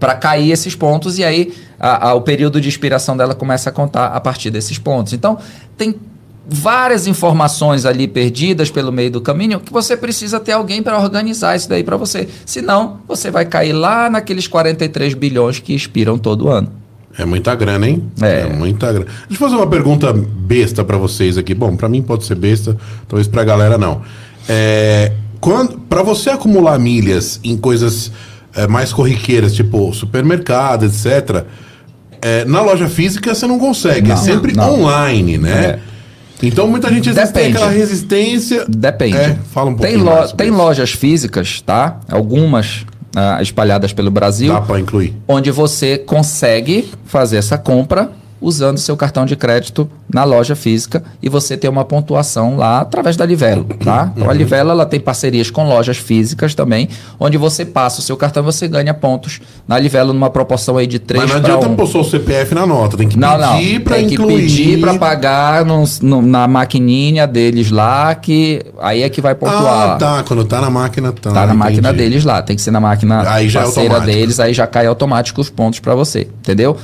para cair esses pontos e aí a- a- o período de expiração dela começa a contar a partir desses pontos. Então, tem várias informações ali perdidas pelo meio do caminho que você precisa ter alguém para organizar isso daí para você. Senão, você vai cair lá naqueles 43 bilhões que expiram todo ano. É muita grana, hein? É. muita grana. Deixa eu fazer uma pergunta besta pra vocês aqui. Bom, pra mim pode ser besta, talvez pra galera não. É, quando, pra você acumular milhas em coisas é, mais corriqueiras, tipo supermercado, etc., é, na loja física você não consegue. é Não, sempre não. online, né? É. Então muita gente vezes tem Depende. aquela resistência. Depende. É, fala um tem, lo- tem isso. lojas físicas, tá? Algumas ah, espalhadas pelo Brasil. Dá pra incluir. onde você consegue fazer essa compra usando seu cartão de crédito na loja física e você ter uma pontuação lá através da Livelo, tá? Então a Livelo ela tem parcerias com lojas físicas também, onde você passa o seu cartão e você ganha pontos na Livelo numa proporção aí de 3 Mas não para adianta 1. pôr só o CPF na nota, tem que Não, pedir pra Tem que incluir. pedir para pagar no- no- na maquininha deles lá, que aí é que vai pontuar. Ah, tá. Quando tá na máquina, tá. Tá na máquina entendi. deles lá, tem que ser na máquina Aí já é parceira automático. deles, aí já cai automático os pontos para você, entendeu?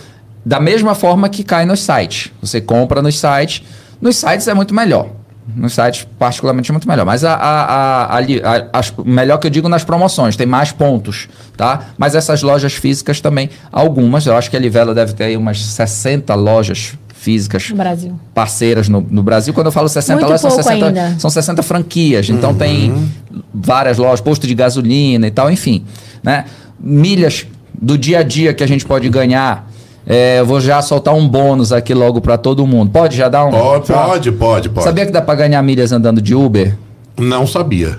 Da mesma forma que cai nos sites. Você compra nos sites, nos sites é muito melhor. Nos sites, particularmente, é muito melhor. Mas a, a, a, a as- melhor que eu digo nas promoções, tem mais pontos, tá? Mas essas lojas físicas também, algumas, eu acho que a Livelo deve ter aí umas 60 lojas físicas No Brasil. parceiras no, no Brasil. Quando eu falo 60 Muito lojas, são pouco 60, ainda. são 60 franquias. Então tem várias lojas, posto de gasolina e tal, enfim. Né? Milhas do dia a dia que a gente pode ganhar. É, eu vou já soltar um bônus aqui logo para todo mundo. Pode já dar um? Pode, pode, pode, pode. Sabia que dá para ganhar milhas andando de Uber? Não sabia.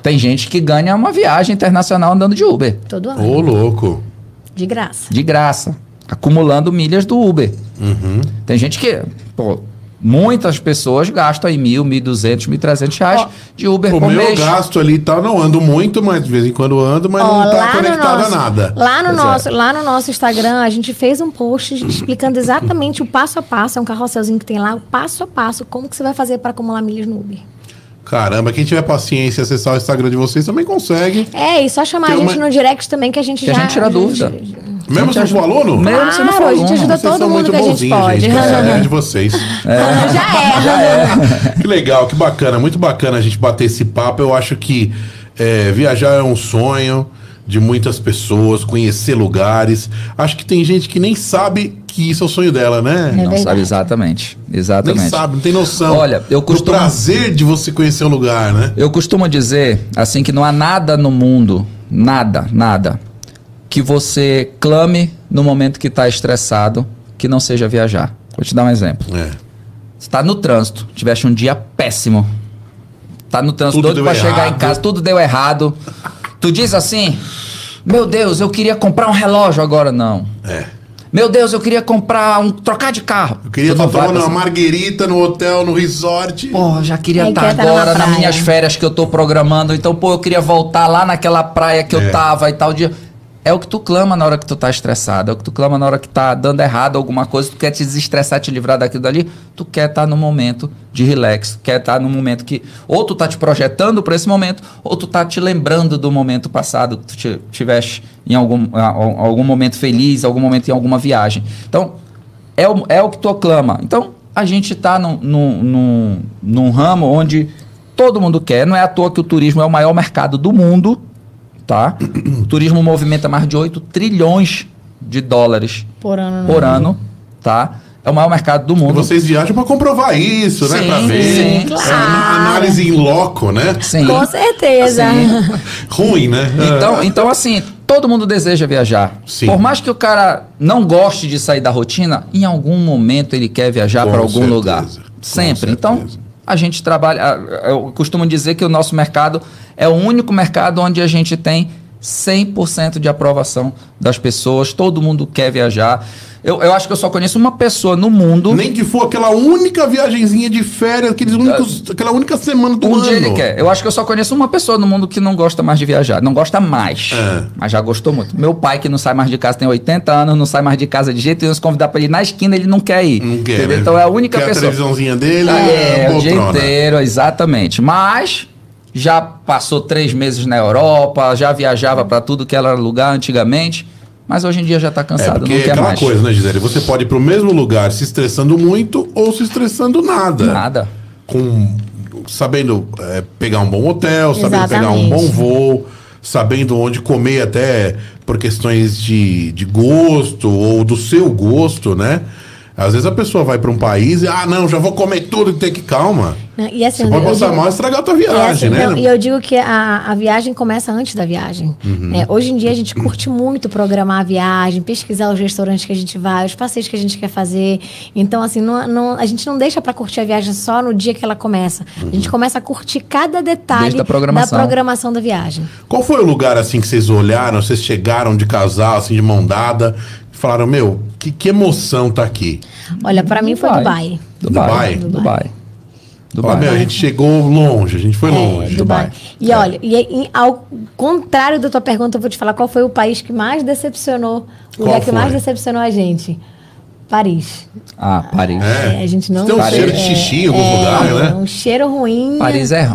Tem gente que ganha uma viagem internacional andando de Uber, Todo ano. Ô, louco. De graça. de graça, acumulando milhas do Uber. Tem gente que, pô, muitas pessoas gastam aí mil, mil duzentos, mil trezentos reais Ó, de Uber O por meu mês. gasto ali e tal, não ando muito, mas de vez em quando ando, mas Ó, não tá lá no conectado nosso- a nada. Lá no, Pois é. nosso, lá no nosso Instagram, a gente fez um post explicando exatamente o passo a passo. É um carrosselzinho que tem lá, o passo a passo, como que você vai fazer para acumular milhas no Uber. Caramba, quem tiver paciência e acessar o Instagram de vocês também consegue. É, e só chamar Tem a gente uma- no direct também que a gente Que a já... gente tira dúvida. Mesmo se Gente, for aluno? Mesmo se não for Claro, a gente aluno. ajuda Vocês todo são mundo muito que a gente bonzinhos, pode. gente. [laughs] É, de vocês. Já é. Que legal, que bacana, muito bacana a gente bater esse papo. Eu acho que é, viajar é um sonho de muitas pessoas, conhecer lugares. Acho que tem gente que nem sabe que isso é o sonho dela, né? É Não sabe exatamente. nem Exatamente. sabe, não tem noção. Olha, eu do costumo- prazer de você conhecer o lugar, né? Eu costumo dizer, assim, que não há nada no mundo, nada, nada, que você clame no momento que está estressado que não seja viajar. Vou te dar um exemplo. É. Você tá no trânsito, tiveste um dia péssimo. Tá no trânsito, Tudo doido pra chegar em errado. casa, tudo deu errado. Tu diz assim: Meu Deus, eu queria comprar um relógio agora não. É. Meu Deus, eu queria comprar um. trocar de carro. Eu queria estar tomando uma marguerita no hotel, no resort. Pô, já queria Aí estar tá agora nas minhas férias que eu tô programando. Então, pô, eu queria voltar lá naquela praia que É. eu tava e tal dia. É o que tu clama na hora que tu tá estressado. É o que tu clama na hora que tá dando errado alguma coisa. Tu quer te desestressar, te livrar daquilo dali. Tu quer estar no momento de relax. Quer estar no momento que. Ou tu tá te projetando para esse momento, ou tu tá te lembrando do momento passado que tu ti- tiveste em algum, algum momento feliz, algum momento em alguma viagem. Então, é o, é o que tu clama. Então, a gente num, num, num, num ramo onde todo mundo quer. Não é à toa que o turismo é o maior mercado do mundo, tá? O turismo movimenta mais de 8 trilhões de dólares Por ano. por ano, tá? É o maior mercado do E mundo. vocês viajam pra comprovar isso, né? Sim, Pra ver. sim, É claro. uma análise em loco, né? Sim. Com certeza. Sim. [laughs] Ruim, né? Então, então, assim, todo mundo deseja viajar. Sim. Por mais que o cara não goste de sair da rotina, em algum momento ele quer viajar para algum certeza, lugar. Sempre. Então, a gente trabalha. Eu costumo dizer que o nosso mercado é o único mercado onde a gente tem 100% de aprovação das pessoas, todo mundo quer viajar. Eu, eu acho que eu só conheço uma pessoa no mundo. Nem que for aquela única viagenzinha de férias, aqueles únicos, aquela única semana do Um ano. dia ele quer. Eu acho que eu só conheço uma pessoa no mundo que não gosta mais de viajar. Não gosta mais. É. Mas já gostou muito. Meu pai, que não sai mais de casa, tem 80 anos, não sai mais de casa de jeito nenhum. Se convidar pra ele ir na esquina, ele não quer ir. Não quer, né? Então é a única quer a pessoa. televisãozinha dele, É, a o dia inteiro, exatamente. Mas já passou três meses na Europa, já viajava pra tudo que era lugar antigamente. Mas hoje em dia já tá É, cansado, porque não é quer aquela mais. coisa, né, Gisele? Você pode ir pro mesmo lugar se estressando muito ou se estressando nada. Nada. Com, sabendo é, pegar um bom hotel, sabendo pegar um Exatamente. bom voo, sabendo onde comer até por questões de, de gosto ou do seu gosto, né? Às vezes a pessoa vai para um país e, ah, não, já vou comer tudo e tem que calma. E assim, Você pode passar digo- mal e estragar a tua É viagem, assim, né? não, e eu digo que a, a viagem começa antes da viagem. Uhum. É, hoje em dia a gente curte muito programar a viagem, pesquisar os restaurantes que a gente vai, os passeios que a gente quer fazer. Então, assim, não, não- a gente não deixa pra curtir a viagem só no dia que ela começa. A gente começa a curtir cada detalhe Desde a programação. da programação da viagem. Qual foi o lugar assim que vocês olharam, vocês chegaram de casal, assim, de mão dada, falaram, meu, que, que emoção tá aqui? Olha, pra mim foi Dubai. Dubai. Dubai? Dubai. Dubai. meu, a gente chegou longe, a gente foi É, longe. Dubai. E É. olha, e, e ao contrário da tua pergunta, eu vou te falar qual foi o país que mais decepcionou, o lugar que mais decepcionou a gente. Paris. Ah, Paris. É. É, a gente não Tem um Paris- cheiro de xixi em alguns lugares, né? Um cheiro ruim. Paris é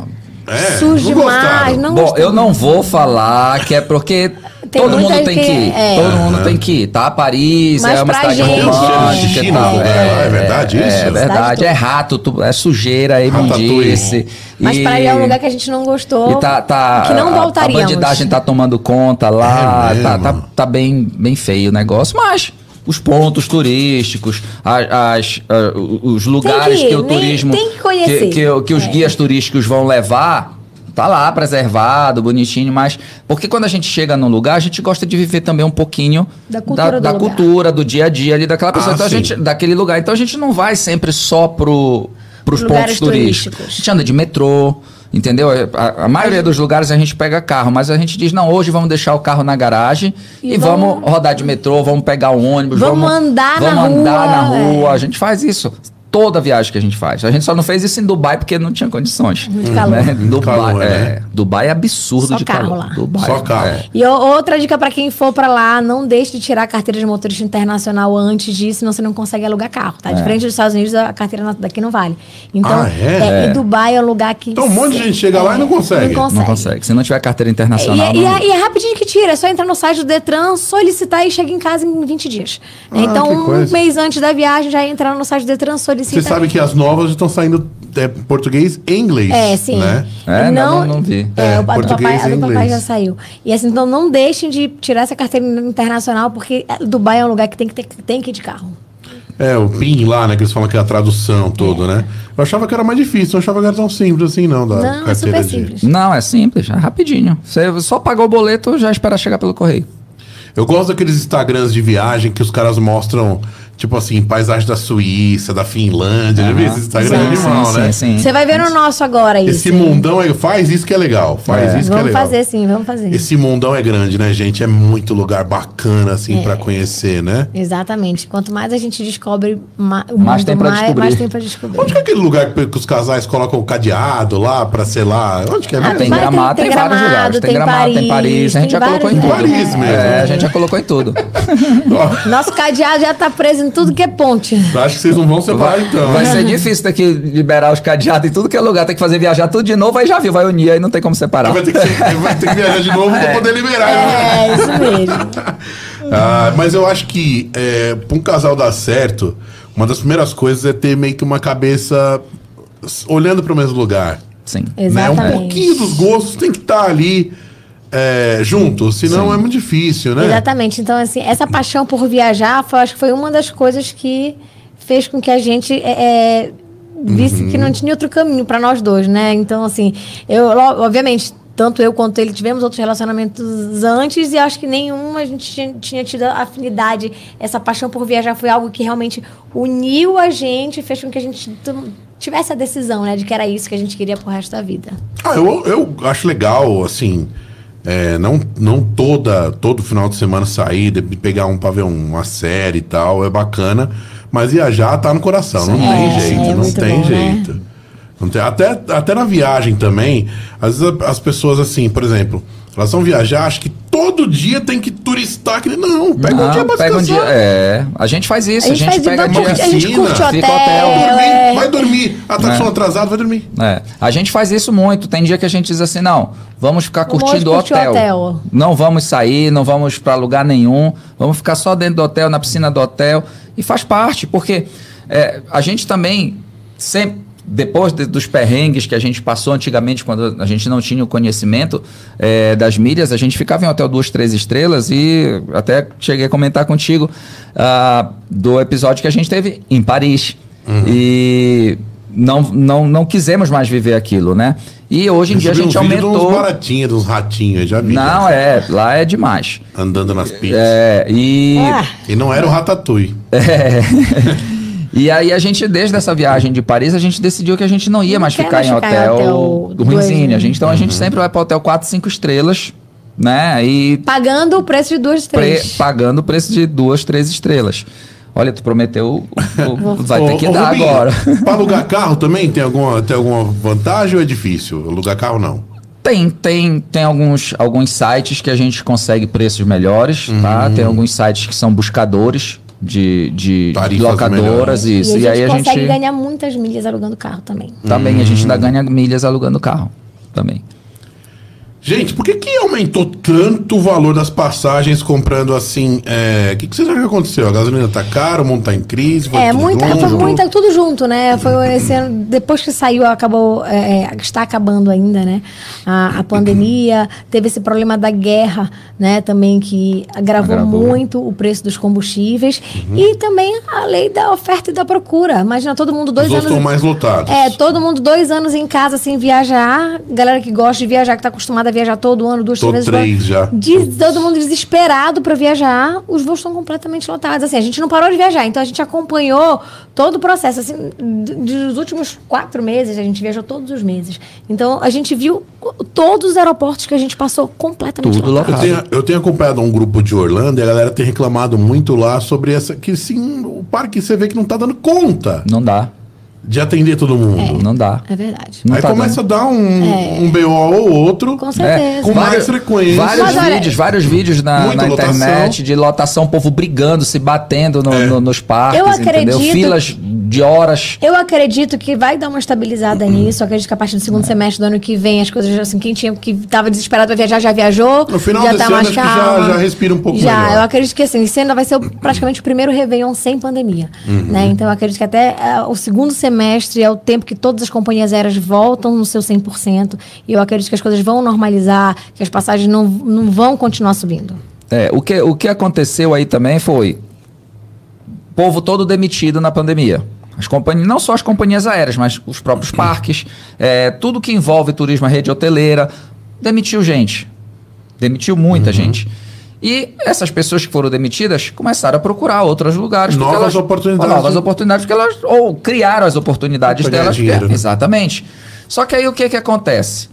É, Sujo demais, não- Bom, eu não vou falar que é porque Tem todo mundo tem que- que ir. é. Todo mundo tem que ir, tá? Paris Mas é uma pra cidade gente- romântica e tal. lugar lá, é verdade é, isso? É verdade, é rato, tu- é sujeira, é imundice. Mas e- para é um lugar que a gente não gostou. e tá, tá, que não a- voltaríamos. A bandidagem tá tomando conta lá, É tá, tá, tá bem, bem feio o negócio, mas os pontos turísticos, as, ah, os lugares ir, que o nem- turismo. tem que conhecer. Que, que- que os É. guias turísticos vão levar. Tá lá, preservado, bonitinho, mas. Porque quando a gente chega num lugar, a gente gosta de viver também um pouquinho Da cultura do da cultura, do dia a dia ali daquela pessoa. Ah, então gente, daquele lugar. Então a gente não vai sempre só pro, pros Lugares pontos turísticos. turísticos. A gente anda de metrô, entendeu? A, a maioria dos lugares a gente pega carro, mas a gente diz, não, hoje vamos deixar o carro na garagem e, E vamos, vamos- rodar de metrô, vamos pegar o ônibus, Vamos andar na vamos andar rua, na rua. é. A gente faz isso. Toda viagem que a gente faz. A gente só não fez isso em Dubai porque não tinha condições. Muito calor. Né? Dubai, calor, é, né? Dubai é absurdo Só de carro calor. lá. Dubai, Só carro. é. E outra dica pra quem for pra lá, não deixe de tirar a carteira de motorista internacional antes disso, senão você não consegue alugar carro, tá? Diferente dos Estados Unidos, a carteira daqui não vale. Então, Ah, é? é, e Dubai é um lugar que... Então um monte de gente chega lá e não consegue. Não Não consegue. Se não tiver carteira E, internacional. é- e não- é, e é rapidinho que tira, é só entrar no site do Detran, solicitar e chega em casa em 20 dias. Ah, então, um coisa. mês antes da viagem, já entrar no site do Detran, solicita. Você sabe que as novas estão saindo é, português e inglês. É, sim. Né? É, não, não, não vi. É, É, o, a do português papai, a do papai inglês. já saiu. E assim, então não deixem de tirar essa carteira internacional, porque Dubai é um lugar que tem que, ter, tem que ir de carro. É, o PIN lá, né? Que eles falam que é a tradução toda, né? Eu achava que era mais difícil, eu achava que era tão simples assim, não, da Não, é carteira super de... simples. Não, é simples, é rapidinho. Você só pagou o boleto, já espera chegar pelo correio. Eu gosto daqueles Instagrams de viagem que os caras mostram, tipo assim, paisagem da Suíça, da Finlândia. Já vi esse Instagram Sim, animal, sim, né? sim, sim. Você vai ver no nosso agora isso. Esse mundão aí, faz isso que é legal. Faz É. isso que é Vamos legal. fazer sim, vamos fazer. Esse mundão é grande, né, gente? É muito lugar bacana, assim, É. pra conhecer, né? Exatamente. Quanto mais a gente descobre, ma o Mais mundo, tem pra mais, descobrir. mais tem pra descobrir. Onde que é aquele lugar que que os casais colocam o cadeado lá pra ser lá? Onde que é Ah? Tem Vai, gramado, tem- tem, tem vários Gramado, lugares. Tem, tem gramado, tem Paris, Paris. A gente já colocou em tudo. Paris mesmo. É, a gente já colocou em tudo. [laughs] Nosso cadeado já tá preso em tudo que é ponte. Acho que vocês não vão separar, então. Vai né? ser difícil ter que liberar os cadeados em tudo que é lugar. Tem que fazer viajar tudo de novo, aí já viu, vai unir, aí não tem como separar. Vai ter que, vai ter que viajar de novo pra poder liberar. né? É, isso mesmo. [laughs] Ah, mas eu acho que é, para um casal dar certo, uma das primeiras coisas é ter meio que uma cabeça olhando para o mesmo lugar. Sim. Né? Um Exatamente. pouquinho dos gostos tem que estar ali é, juntos, senão é muito difícil, né? Exatamente. Então, assim, essa paixão por viajar, foi, acho que foi uma das coisas que fez com que a gente é, é, visse que não tinha outro caminho para nós dois, né? Então, assim, eu, obviamente, tanto eu quanto ele tivemos outros relacionamentos antes e acho que nenhum a gente tinha, tinha tido afinidade. Essa paixão por viajar foi algo que realmente uniu a gente fez com que a gente tivesse a decisão, né, de que era isso que a gente queria pro resto da vida. Ah, eu, eu acho legal, assim, é, não, não toda, todo final de semana sair, pegar um pra ver uma série e tal, é bacana, mas viajar tá no coração, não tem É, jeito, é não tem bom, né? jeito. Não tem, até, até na viagem também, às vezes as pessoas assim, por exemplo, elas vão viajar, acho que todo dia tem que turistar, que não, pega um Não, dia pra pega um dia. É, a gente faz isso. A A gente gente, faz de pega dia. a gente curte Fica hotel, hotel. Vai dormir, é. vai dormir. Atração É. atrasada, vai dormir. É, a gente faz isso muito. Tem dia que a gente diz assim, não, vamos ficar Vamos curtindo o curtir o hotel. hotel. Não vamos sair, não vamos para lugar nenhum. Vamos ficar só dentro do hotel, na piscina do hotel. E faz parte, porque é, a gente também sempre depois de- dos perrengues que a gente passou antigamente, quando a gente não tinha o conhecimento é, das milhas, a gente ficava em hotel duas, três estrelas e até cheguei a comentar contigo ah, do episódio que a gente teve em Paris. E não, não, não quisemos mais viver aquilo, né? E hoje em dia a gente de aumentou. uns baratinhos, uns ratinhos, já vi. Não, né? é, lá é demais. Andando nas pistas. É, e. Ah. E não era o Ratatouille. É. [laughs] E aí a gente, desde essa viagem de Paris, a gente decidiu que a gente não ia Não mais ficar em ficar em hotel, hotel ruimzinho. A gente, então a Uhum. gente sempre vai para hotel 4, 5 estrelas, né? E Pagando o preço de duas, pre- três. pagando o preço de duas, três estrelas. Olha, tu prometeu, vai ter que ô, dar Rubinho, agora. Pra alugar [laughs] carro também tem alguma, tem alguma vantagem ou é difícil? Alugar carro não. Tem, tem, tem alguns, alguns sites que a gente consegue preços melhores, Uhum. tá? Tem alguns sites que são buscadores de, de locadoras, melhores. isso. E E, a aí gente a consegue gente. ganhar muitas milhas alugando carro também. Também a gente Hum. ainda ganha milhas alugando carro. Também. Gente, por que, que aumentou tanto o valor das passagens comprando assim? é, O que, que vocês acham que aconteceu? A gasolina tá cara, o mundo tá em crise? É, muita, foi muita, tudo junto, né? Foi esse ano, depois que saiu, acabou, é, é, está acabando ainda, né? A, a pandemia, teve esse problema da guerra, né? Também que agravou, Agravou. muito o preço dos combustíveis. Uhum. E também a lei da oferta e da procura. Imagina todo mundo dois Os anos. estão mais lotados. É, todo mundo dois anos em casa sem viajar. Galera que gosta de viajar, que tá acostumada a viajar todo ano, duas, Tô três vezes. três já. Diz- todo mundo desesperado para viajar, os voos estão completamente lotados. Assim, a gente não parou de viajar, então a gente acompanhou todo o processo. Assim, dos últimos quatro meses, a gente viajou todos os meses. Então a gente viu todos os aeroportos que a gente passou completamente Tudo lotados. Eu tenho, eu tenho acompanhado um grupo de Orlando e a galera tem reclamado muito lá sobre essa. Que sim, o parque você vê que não tá dando conta. Não dá. De atender todo mundo. Não dá. É verdade. Não Aí tá começa dando. a dar um, um BO ou outro. Com certeza. com mais frequência. Vários Mas vídeos, vários vídeos na, na internet de lotação, o povo brigando, se batendo no- É. no- nos parques, Eu entendeu? acredito- Filas de horas. Eu acredito que vai dar uma estabilizada nisso. Eu acredito que a partir do segundo semestre do ano que vem, as coisas assim, quem tinha que estava desesperado para viajar já viajou. No final já desse tá ano, mais acho que já- calma. já respira um pouco já, melhor. eu acredito que assim, esse ano vai ser o- praticamente o primeiro Réveillon sem pandemia. Uhum. Né? Então eu acredito que até eh, o segundo semestre é o tempo que todas as companhias aéreas voltam no seu 100%. E eu acredito que as coisas vão normalizar, que as passagens não, não vão continuar subindo. É, o, que, o que aconteceu aí também foi povo todo demitido na pandemia. As companhias, não só as companhias aéreas, mas os próprios parques, é, tudo que envolve turismo, a rede hoteleira, demitiu gente. Demitiu muita gente. E essas pessoas que foram demitidas começaram a procurar outros lugares. Novas oportunidades. Novas oportunidades, porque elas. Ou criaram as oportunidades delas. dinheiro, porque- né? Exatamente. Só que aí o que, que acontece?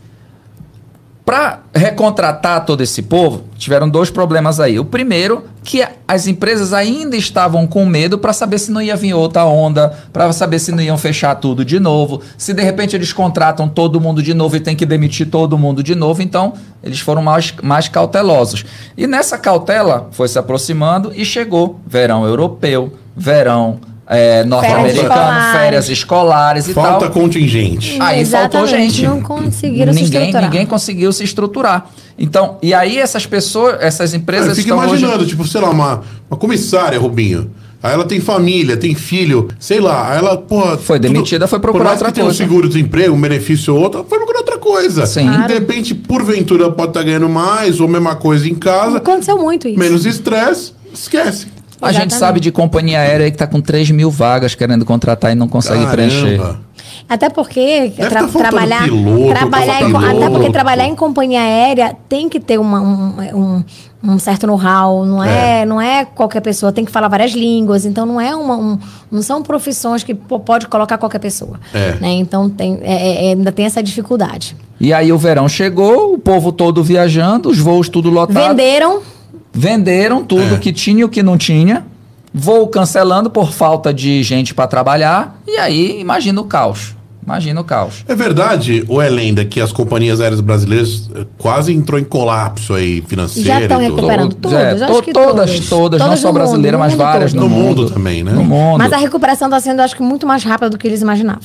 Para recontratar todo esse povo, tiveram dois problemas aí. O primeiro, que as empresas ainda estavam com medo para saber se não ia vir outra onda, para saber se não iam fechar tudo de novo, se de repente eles contratam todo mundo de novo e tem que demitir todo mundo de novo, então eles foram mais, mais cautelosos. E nessa cautela foi se aproximando e chegou verão europeu, verão eh, norte-americano, férias escolares e Falta tal. contingente. Aí faltou Exatamente, gente. Não conseguiram se ninguém, estruturar. ninguém conseguiu se estruturar. Então, e aí essas pessoas, essas empresas Eu fico estão imaginando, hoje... tipo, sei lá, uma, uma comissária, Rubinho. Aí ela tem família, tem filho, sei lá. Aí ela, porra. Foi demitida, foi procurar por mais outra que tenha um coisa. seguro de emprego, um benefício ou outro, foi procurar outra coisa. Sim. E de repente, porventura, ela pode estar ganhando mais, ou mesma coisa em casa, Aconteceu muito isso. menos estresse, esquece. A gente sabe de companhia aérea que está com 3 mil vagas querendo contratar e não consegue preencher. Até porque tra- tá faltando trabalhar, piloto, trabalhar em, até porque trabalhar em companhia aérea tem que ter uma- um, um- um certo know-how, não é. É. não é qualquer pessoa, tem que falar várias línguas, então não é uma, um- não são profissões que pode colocar qualquer pessoa, É. né? Então tem, é- é- ainda tem essa dificuldade. E aí o verão chegou, o povo todo viajando, os voos tudo lotados. Venderam, Venderam tudo É. que tinha e o que não tinha. Voo cancelando por falta de gente para trabalhar. E aí, imagina o caos. Imagina o caos. É verdade, ou é lenda, que as companhias aéreas brasileiras eh, quase entrou em colapso aí financeiro Já estão e tudo. recuperando. Todos, todas, acho que todas, todas. todas, não só mundo, brasileira, mas várias todo. no, No mundo. mundo também, né? No mundo. mas a recuperação está sendo, acho que, muito mais rápida do que eles imaginavam.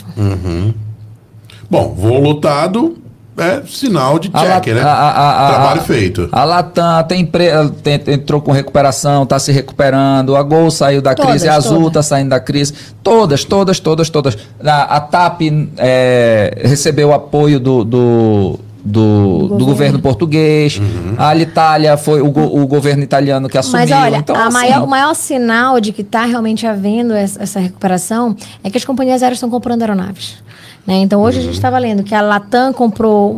Bom, voo lotado é sinal de A check, né? a- a- a- Trabalho a- feito. A Latam tem, empre- tem- entrou com recuperação, está se recuperando. A Gol saiu da Todas, crise, a Azul está saindo da crise. Todas, todas, todas, todas. A, a TAP é, recebeu apoio do, do, do, do governo. governo português. Uhum. A Alitalia foi o, go- o governo italiano que assumiu. Mas olha, então, a assim, maior- o maior sinal de que está realmente havendo essa, essa recuperação é que as companhias aéreas estão comprando aeronaves. Né? Então, hoje a gente estava lendo que a Latam comprou,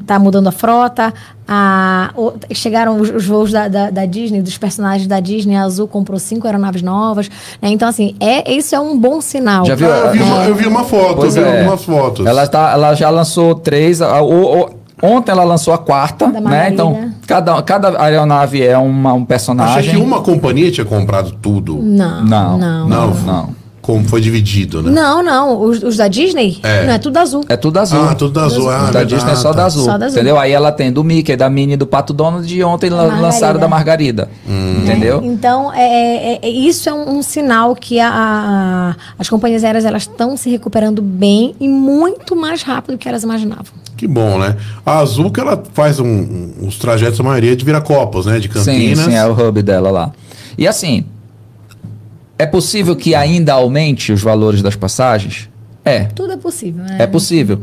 está mudando a frota, a, o- chegaram os, os voos da, da, da Disney, dos personagens da Disney, a Azul comprou cinco aeronaves novas. né? Então, assim, é, isso é um bom sinal. Já viu? Ah, eu, vi É. uma, eu vi uma foto, Pois eu vi é. algumas fotos. Ela, tá, ela já lançou três. a- o- o- ontem ela lançou a quarta, né? Então, cada, cada aeronave é uma, um personagem. Achei que uma companhia tinha comprado tudo. Não, Não, não. Não, não. Como foi dividido, né? Não, não. Os, os da Disney, É. não é tudo azul. É tudo azul. Ah, tudo azul. Ah, da. Disney é só da azul. Só da azul. Entendeu? Aí ela tem do Mickey, da Minnie, do Pato Donald e ontem Margarida. lançaram da Margarida. Entendeu? Então, é, é- é- isso é um, um sinal que a- a- as companhias aéreas elas estão se recuperando bem e muito mais rápido do que elas imaginavam. Que bom, né? A Azul que ela faz um- um- uns trajetos, a maioria de Viracopos, né? De Sim, Campinas. sim, é o hub dela lá. E assim, é possível que ainda aumente os valores das passagens? É. Tudo é possível, né? É possível.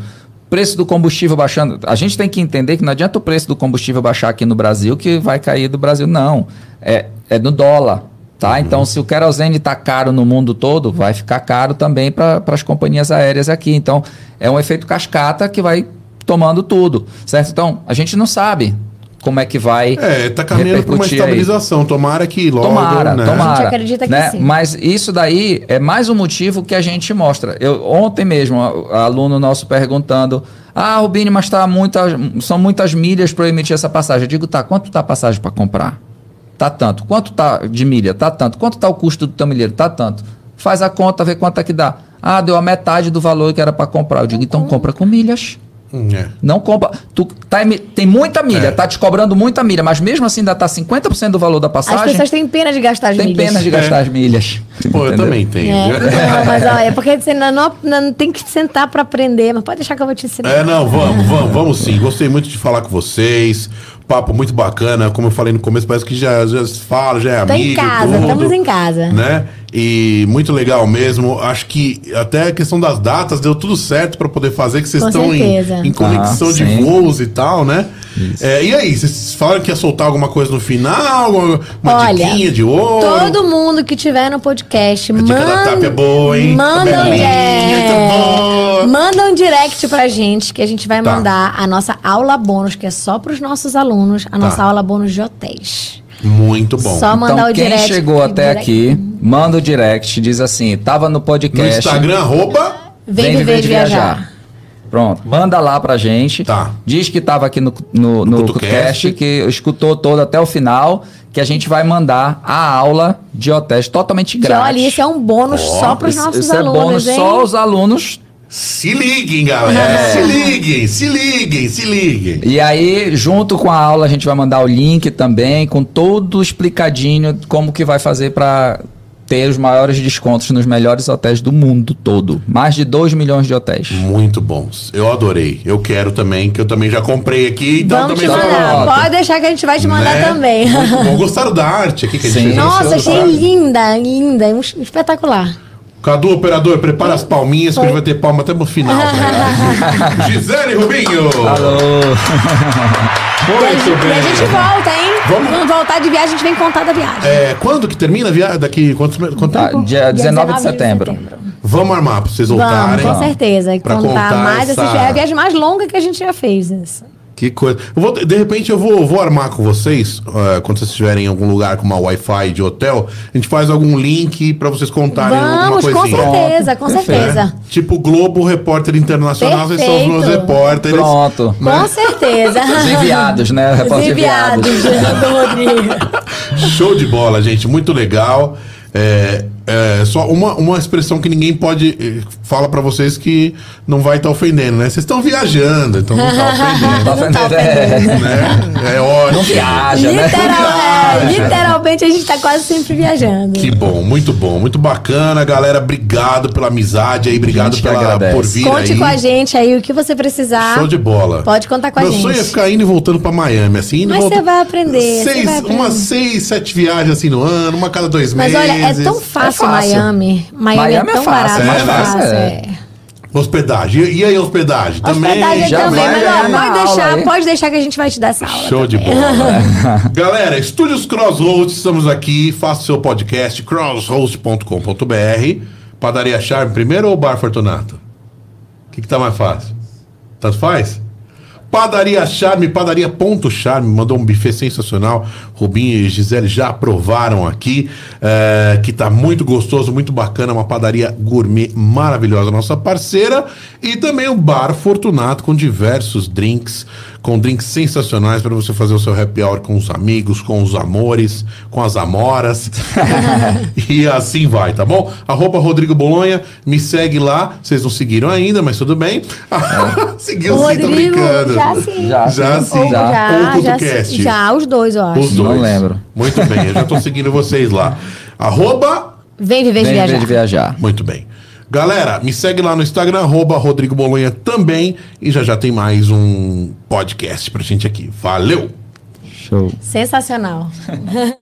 Preço do combustível baixando. A gente tem que entender que não adianta o preço do combustível baixar aqui no Brasil que vai cair do Brasil. Não. É, é no dólar. Tá? Então, se o querosene está caro no mundo todo, vai ficar caro também para as companhias aéreas aqui. Então, é um efeito cascata que vai tomando tudo. Certo? Então, a gente não sabe como é que vai. É, tá caminhando para uma repercutir aí. estabilização. Tomara que logo. Tomara, né? tomara. A gente acredita que né? sim. Mas isso daí é mais um motivo que a gente mostra. Eu, ontem mesmo, a- a aluno nosso perguntando: Ah, Rubinho, mas tá muita, são muitas milhas para eu emitir essa passagem. Eu digo, tá, quanto tá a passagem para comprar? Tá tanto. Quanto tá de milha? Tá tanto. Quanto tá o custo do teu milheiro? Tá tanto. Faz a conta, vê quanto é que dá. Ah, deu a metade do valor que era para comprar. Eu digo, então compra com milhas. Hum, é. Não compra. Tu tá, tem muita milha, É. tá te cobrando muita milha, mas mesmo assim ainda tá 50% do valor da As passagem. pessoas têm pena de gastar as tem milhas. pena de gastar as milhas. Pô, eu também tenho. É, não, mas olha, é porque você não, não, não tem que sentar pra aprender, mas pode deixar que eu vou te ensinar. É, não, vamos, vamos, vamos sim. Gostei muito de falar com vocês. Papo muito bacana. Como eu falei no começo, parece que já, já se fala, já é Tô amigo. em casa, tudo, estamos em casa. Né? E muito legal mesmo. Acho que até a questão das datas deu tudo certo para poder fazer, que vocês Com estão em, em conexão Ah, de sim. voos e tal, né? É, e aí, vocês falaram que ia soltar alguma coisa no final? Uma, uma Olha, diquinha de ouro? Todo mundo que tiver no podcast, A dica da manda, TAP é boa, hein? manda é, tá boa. manda um direct pra gente que a gente vai Tá. mandar a nossa aula bônus, que é só pros nossos alunos, a nossa Tá. aula bônus de hotéis. Muito bom. Só mandar Então, o quem direct. chegou até direct. aqui, manda o direct, diz assim: tava no No podcast. Instagram, arroba. Vem, viver de viajar. Pronto, manda lá pra gente. Tá. Diz que tava aqui no, no, no que escutou todo até o final, que a gente vai mandar a aula de hotéis totalmente Que grátis. olha, isso é um bônus Ó, só pros Isso- nossos isso é alunos, bônus hein? só os alunos. Se liguem, galera. É. Se liguem, se liguem, se liguem. E aí, junto com a aula, a gente vai mandar o link também, com todo explicadinho como que vai fazer pra ter os maiores descontos nos melhores hotéis do mundo todo. Mais de 2 milhões de hotéis. Muito bons. Eu adorei. Eu quero também, que eu também já comprei aqui. Então Vamos te também sou- mandar. Pode deixar que a gente vai te mandar Né? também. Muito bom. [laughs] Gostaram da arte aqui que a gente Sim. fez? Nossa, achei linda, linda. um- Espetacular. Cadu, operador, prepara as palminhas, que a gente vai ter palma até no final. ele. [laughs] Gisele Rubinho. Alô! Muito gente, e a bem. gente volta, hein? Vamos- Quando voltar de viagem, a gente vem contar da viagem. É, quando que termina a viagem? Daqui quantos, quanto Tá, tempo? dia 19 de setembro. Vamos armar pra vocês Vamos, voltarem. com certeza. Pra contar, contar mais essa- essa... É a viagem mais longa que a gente já fez. essa. Que coisa. Eu vou- de repente eu vou, vou armar com vocês, eh, quando vocês estiverem em algum lugar com uma Wi-Fi de hotel, a gente faz algum link pra vocês contarem alguma Vamos, com coisinha. certeza, com Perfeito. certeza. Né? Tipo Globo, repórter internacional, vocês são os meus Perfeito. repórteres. Pronto. Com certeza. Os enviados, né? Os Repórter enviados enviados. do Rodrigo. [laughs] Show de bola, gente. Muito legal. É, é, só uma, uma expressão que ninguém pode eh, fala pra vocês que não vai estar ofendendo, né? Vocês estão viajando, então não tá ofendendo. [laughs] Tá Não tá ofendendo, é. né? É ótimo. Não viaja, né? Literal- é, Viaja. literalmente a gente tá quase sempre viajando. Que bom, muito bom, muito bacana, galera. Obrigado pela amizade aí, obrigado pela, por vir Conte aí. com a gente aí o que você precisar. Show de bola. Pode contar com a Meu gente. sonho é ficar indo e voltando pra Miami, assim. Indo Mas você vai aprender, Seis, vai aprender. Umas seis, sete viagens assim no ano, uma a cada dois Mas meses. olha, é tão fácil, É fácil. Miami. Miami. Miami é é tão fácil, barato, é mais fácil, fácil. é. é. Hospedagem. E, e aí, hospedagem? Hospedagem já também, mas pode deixar, aí. pode deixar que a gente vai te dar essa aula. Show de também. bola. [laughs] Galera, Estúdios Crossroads, estamos aqui. Faça o seu podcast, crossroads.com.br. Padaria Charme primeiro ou Bar Fortunato? O que, que tá mais fácil? Tanto faz? Padaria Charme, padaria Ponto Charme, mandou um buffet sensacional. Rubinho e Gisele já aprovaram aqui, é, que tá muito gostoso, muito bacana, uma padaria gourmet maravilhosa, nossa parceira. E também o Bar Fortunato, com diversos drinks, com drinks sensacionais para você fazer o seu happy hour com os amigos, com os amores, com as amoras. [laughs] e assim vai, tá bom? Arroba Rodrigo Bolonha, me segue lá. Vocês não seguiram ainda, mas tudo bem. [laughs] Seguiu O sim, tô Rodrigo, brincando. já sim. Já. Já sim. Ou já, o já, CutoCast. já, os dois, eu acho. Os dois. Não lembro. Muito bem, eu já tô seguindo vocês lá. Arroba. Vem viver de Vem viajar. ver de viajar. Muito bem. Galera, me segue lá no Instagram, arroba Rodrigo Bolonha também. E já já tem mais um podcast pra gente aqui. Valeu! Show. Sensacional. [laughs]